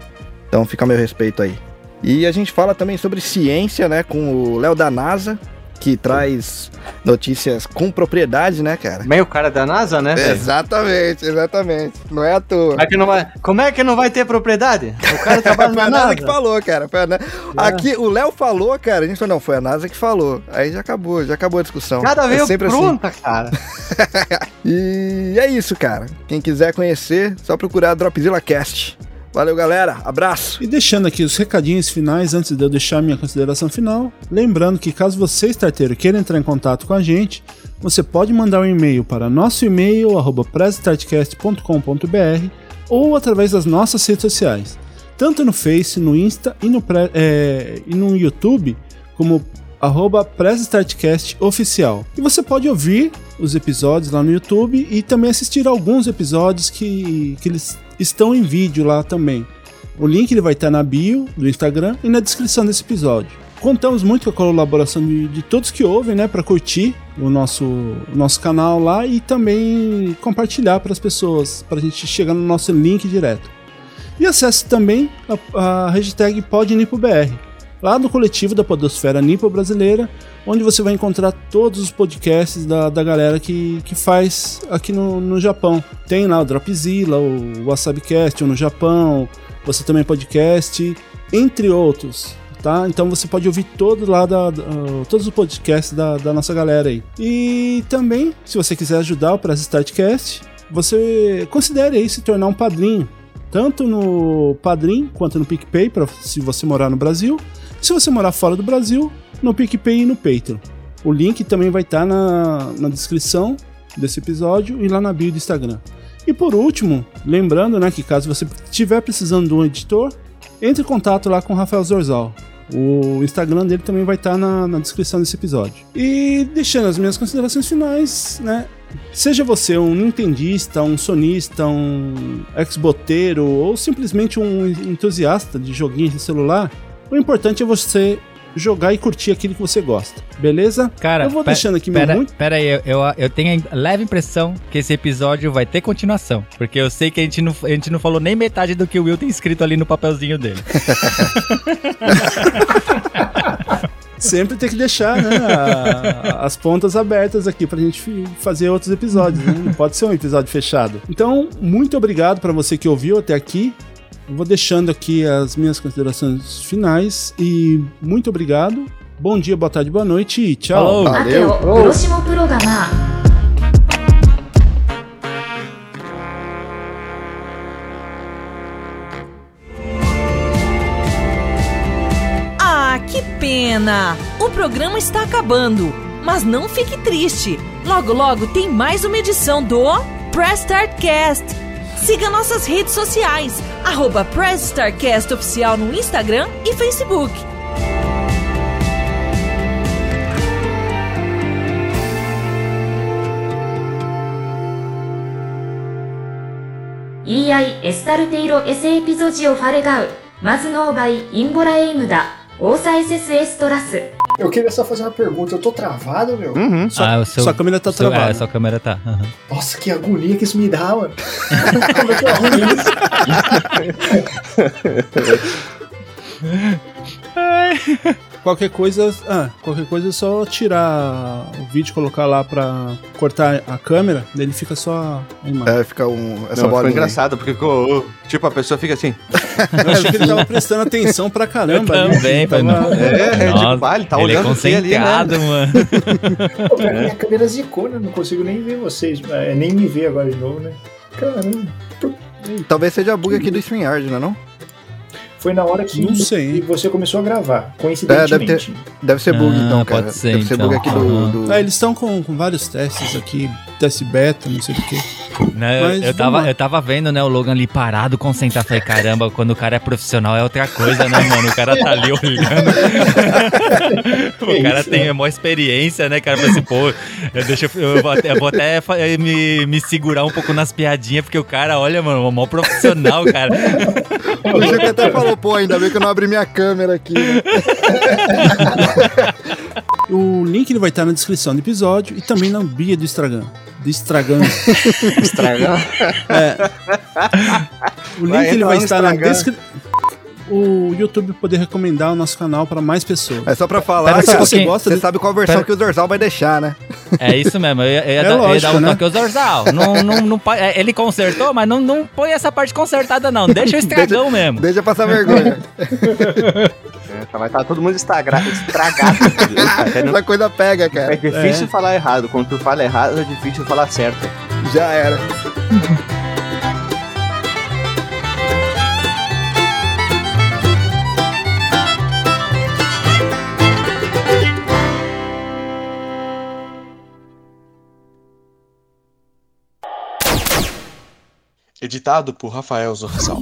Então fica meu respeito aí. E a gente fala também sobre ciência, né, com o Léo da NASA, que traz notícias com propriedade, né, cara? Meio cara da NASA, né? Exatamente, exatamente. Não é à toa. Como é, que não vai, como é que não vai ter propriedade? O cara <laughs> trabalha Foi na a NASA NASA. que falou, cara. Foi a Na- Aqui, o Léo falou, cara. A gente falou, não, foi a NASA que falou. Aí já acabou, já acabou a discussão. Cada É vez assim. pronta, cara. <laughs> E é isso, cara. Quem quiser conhecer, só procurar Dropzilla Cast. Valeu, galera. Abraço. E deixando aqui os recadinhos finais antes de eu deixar minha consideração final, lembrando que caso você, starteiro, queira entrar em contato com a gente, você pode mandar um e-mail para nosso e-mail, arroba ou através das nossas redes sociais, tanto no Face, no Insta e no, é, e no YouTube, como arroba oficial. E você pode ouvir os episódios lá no YouTube e também assistir alguns episódios que, que eles estão em vídeo lá também. O link ele vai estar na bio do Instagram e na descrição desse episódio. Contamos muito com a colaboração de, de todos que ouvem, né, para curtir o nosso, o nosso canal lá e também compartilhar para as pessoas, para a gente chegar no nosso link direto. E acesse também a, a hashtag PodNipoBR, lá do coletivo da Podosfera Nipo Brasileira, onde você vai encontrar todos os podcasts da, da galera que, que faz aqui no, no Japão. Tem lá o Dropzilla, o WasabiCast no Japão, você também podcast, entre outros. Tá? Então você pode ouvir todo lá da, da- uh, todos os podcasts da, da nossa galera aí. E também, se você quiser ajudar o Press Startcast, você considere aí se tornar um padrinho, tanto no Padrim quanto no PicPay, pra, se você morar no Brasil. Se você morar fora do Brasil, no PicPay e no Patreon. O link também vai estar na, na descrição desse episódio e lá na bio do Instagram. E por último, lembrando né, que caso você estiver precisando de um editor, entre em contato lá com o Rafael Zorzal. O Instagram dele também vai estar na, na descrição desse episódio. E deixando as minhas considerações finais, né? Seja você um nintendista, um sonista, um xboteiro ou simplesmente um entusiasta de joguinhos de celular, o importante é você jogar e curtir aquilo que você gosta, beleza? Cara, eu vou deixando aqui pera, meu muito. Pera aí, eu, eu, eu tenho a leve impressão que esse episódio vai ter continuação. Porque eu sei que a gente não, a gente não falou nem metade do que o Will tem escrito ali no papelzinho dele. <laughs> Sempre tem que deixar né, a- as pontas abertas aqui pra gente fazer outros episódios, né? Não pode ser um episódio fechado. Então, muito obrigado pra você que ouviu até aqui. Eu vou deixando aqui as minhas considerações finais e muito obrigado. Bom dia, boa tarde, boa noite e tchau. Falou, valeu. Ah, que pena! O programa está acabando, mas não fique triste. Logo, logo tem mais uma edição do Press Start Cast Siga nossas redes sociais, arroba Press Start Cast Oficial no Instagram e Facebook. EI エスタルテイロエセエピゾジオファレガウマズノーバイインボラエイムダ Ouça esses. Eu queria só fazer uma pergunta. Eu tô travado, meu? Uhum. Sua, ah, seu, sua câmera tá seu, é, travada. É, sua câmera tá. Uhum. Nossa, que agonia que isso me dá, mano. <laughs> Como é que é ruim isso? Qualquer coisa, ah, qualquer coisa é só tirar o vídeo e colocar lá pra cortar a câmera, daí ele fica só a imagem. É, fica um, essa Não, bola. foi engraçado, porque ficou, tipo, a pessoa fica assim. Eu achei que ele tava prestando atenção pra caramba. Eu também, Tava- foi, não. É, é, Nossa, tipo, ah, ele tá ele é olhando o que ali, né? mano. Pô, minha câmera zicou, né? Não consigo nem ver vocês. É, nem me ver agora de novo, né? Caramba. Talvez seja bug aqui do StreamYard, não é não? Foi na hora que Não sei. você começou a gravar, É, coincidentemente. deve Deve ser bug Ah, então, pode cara. ser, Deve ser então. bug aqui do... Do- Ah, eles estão com, com vários testes aqui, teste beta, não sei o que. Né, Mas eu, tava, eu tava vendo, né, o Logan ali parado, concentrado. Falei, caramba, quando o cara é profissional é outra coisa, né, mano? O cara tá ali olhando. <laughs> o cara isso, tem né? a maior experiência, né, cara? Falei assim, pô, eu, deixa, eu, eu vou até, eu vou até eh, me, me segurar um pouco nas piadinhas, porque o cara, olha, mano, é um maior profissional, cara. O Chico até falou, pô, ainda bem que eu não abri minha câmera aqui. né? <laughs> O link ele vai estar na descrição do episódio e também na bio do Instagram. Do Instagram. <laughs> Estragar. <laughs> O link Vai ele vai estar na Instagram. descrição. o YouTube poder recomendar o nosso canal para mais pessoas. É só pra falar, um cara, pouquinho. você, você sabe qual versão Pera- que o Zorzal vai deixar, né? É isso mesmo, eu ia, eu ia <laughs> É dar, eu ia lógico, dar um né? toque ao Zorzal. Não, não, não, é, ele consertou, mas não, não põe essa parte consertada, não. Deixa o estragão mesmo. Deixa passar vergonha. É, vai estar todo mundo estragado. <laughs> Até não- Essa coisa pega, é cara. difícil falar errado. Quando tu fala errado, é difícil falar certo. Já era. Editado por Rafael Zorzal.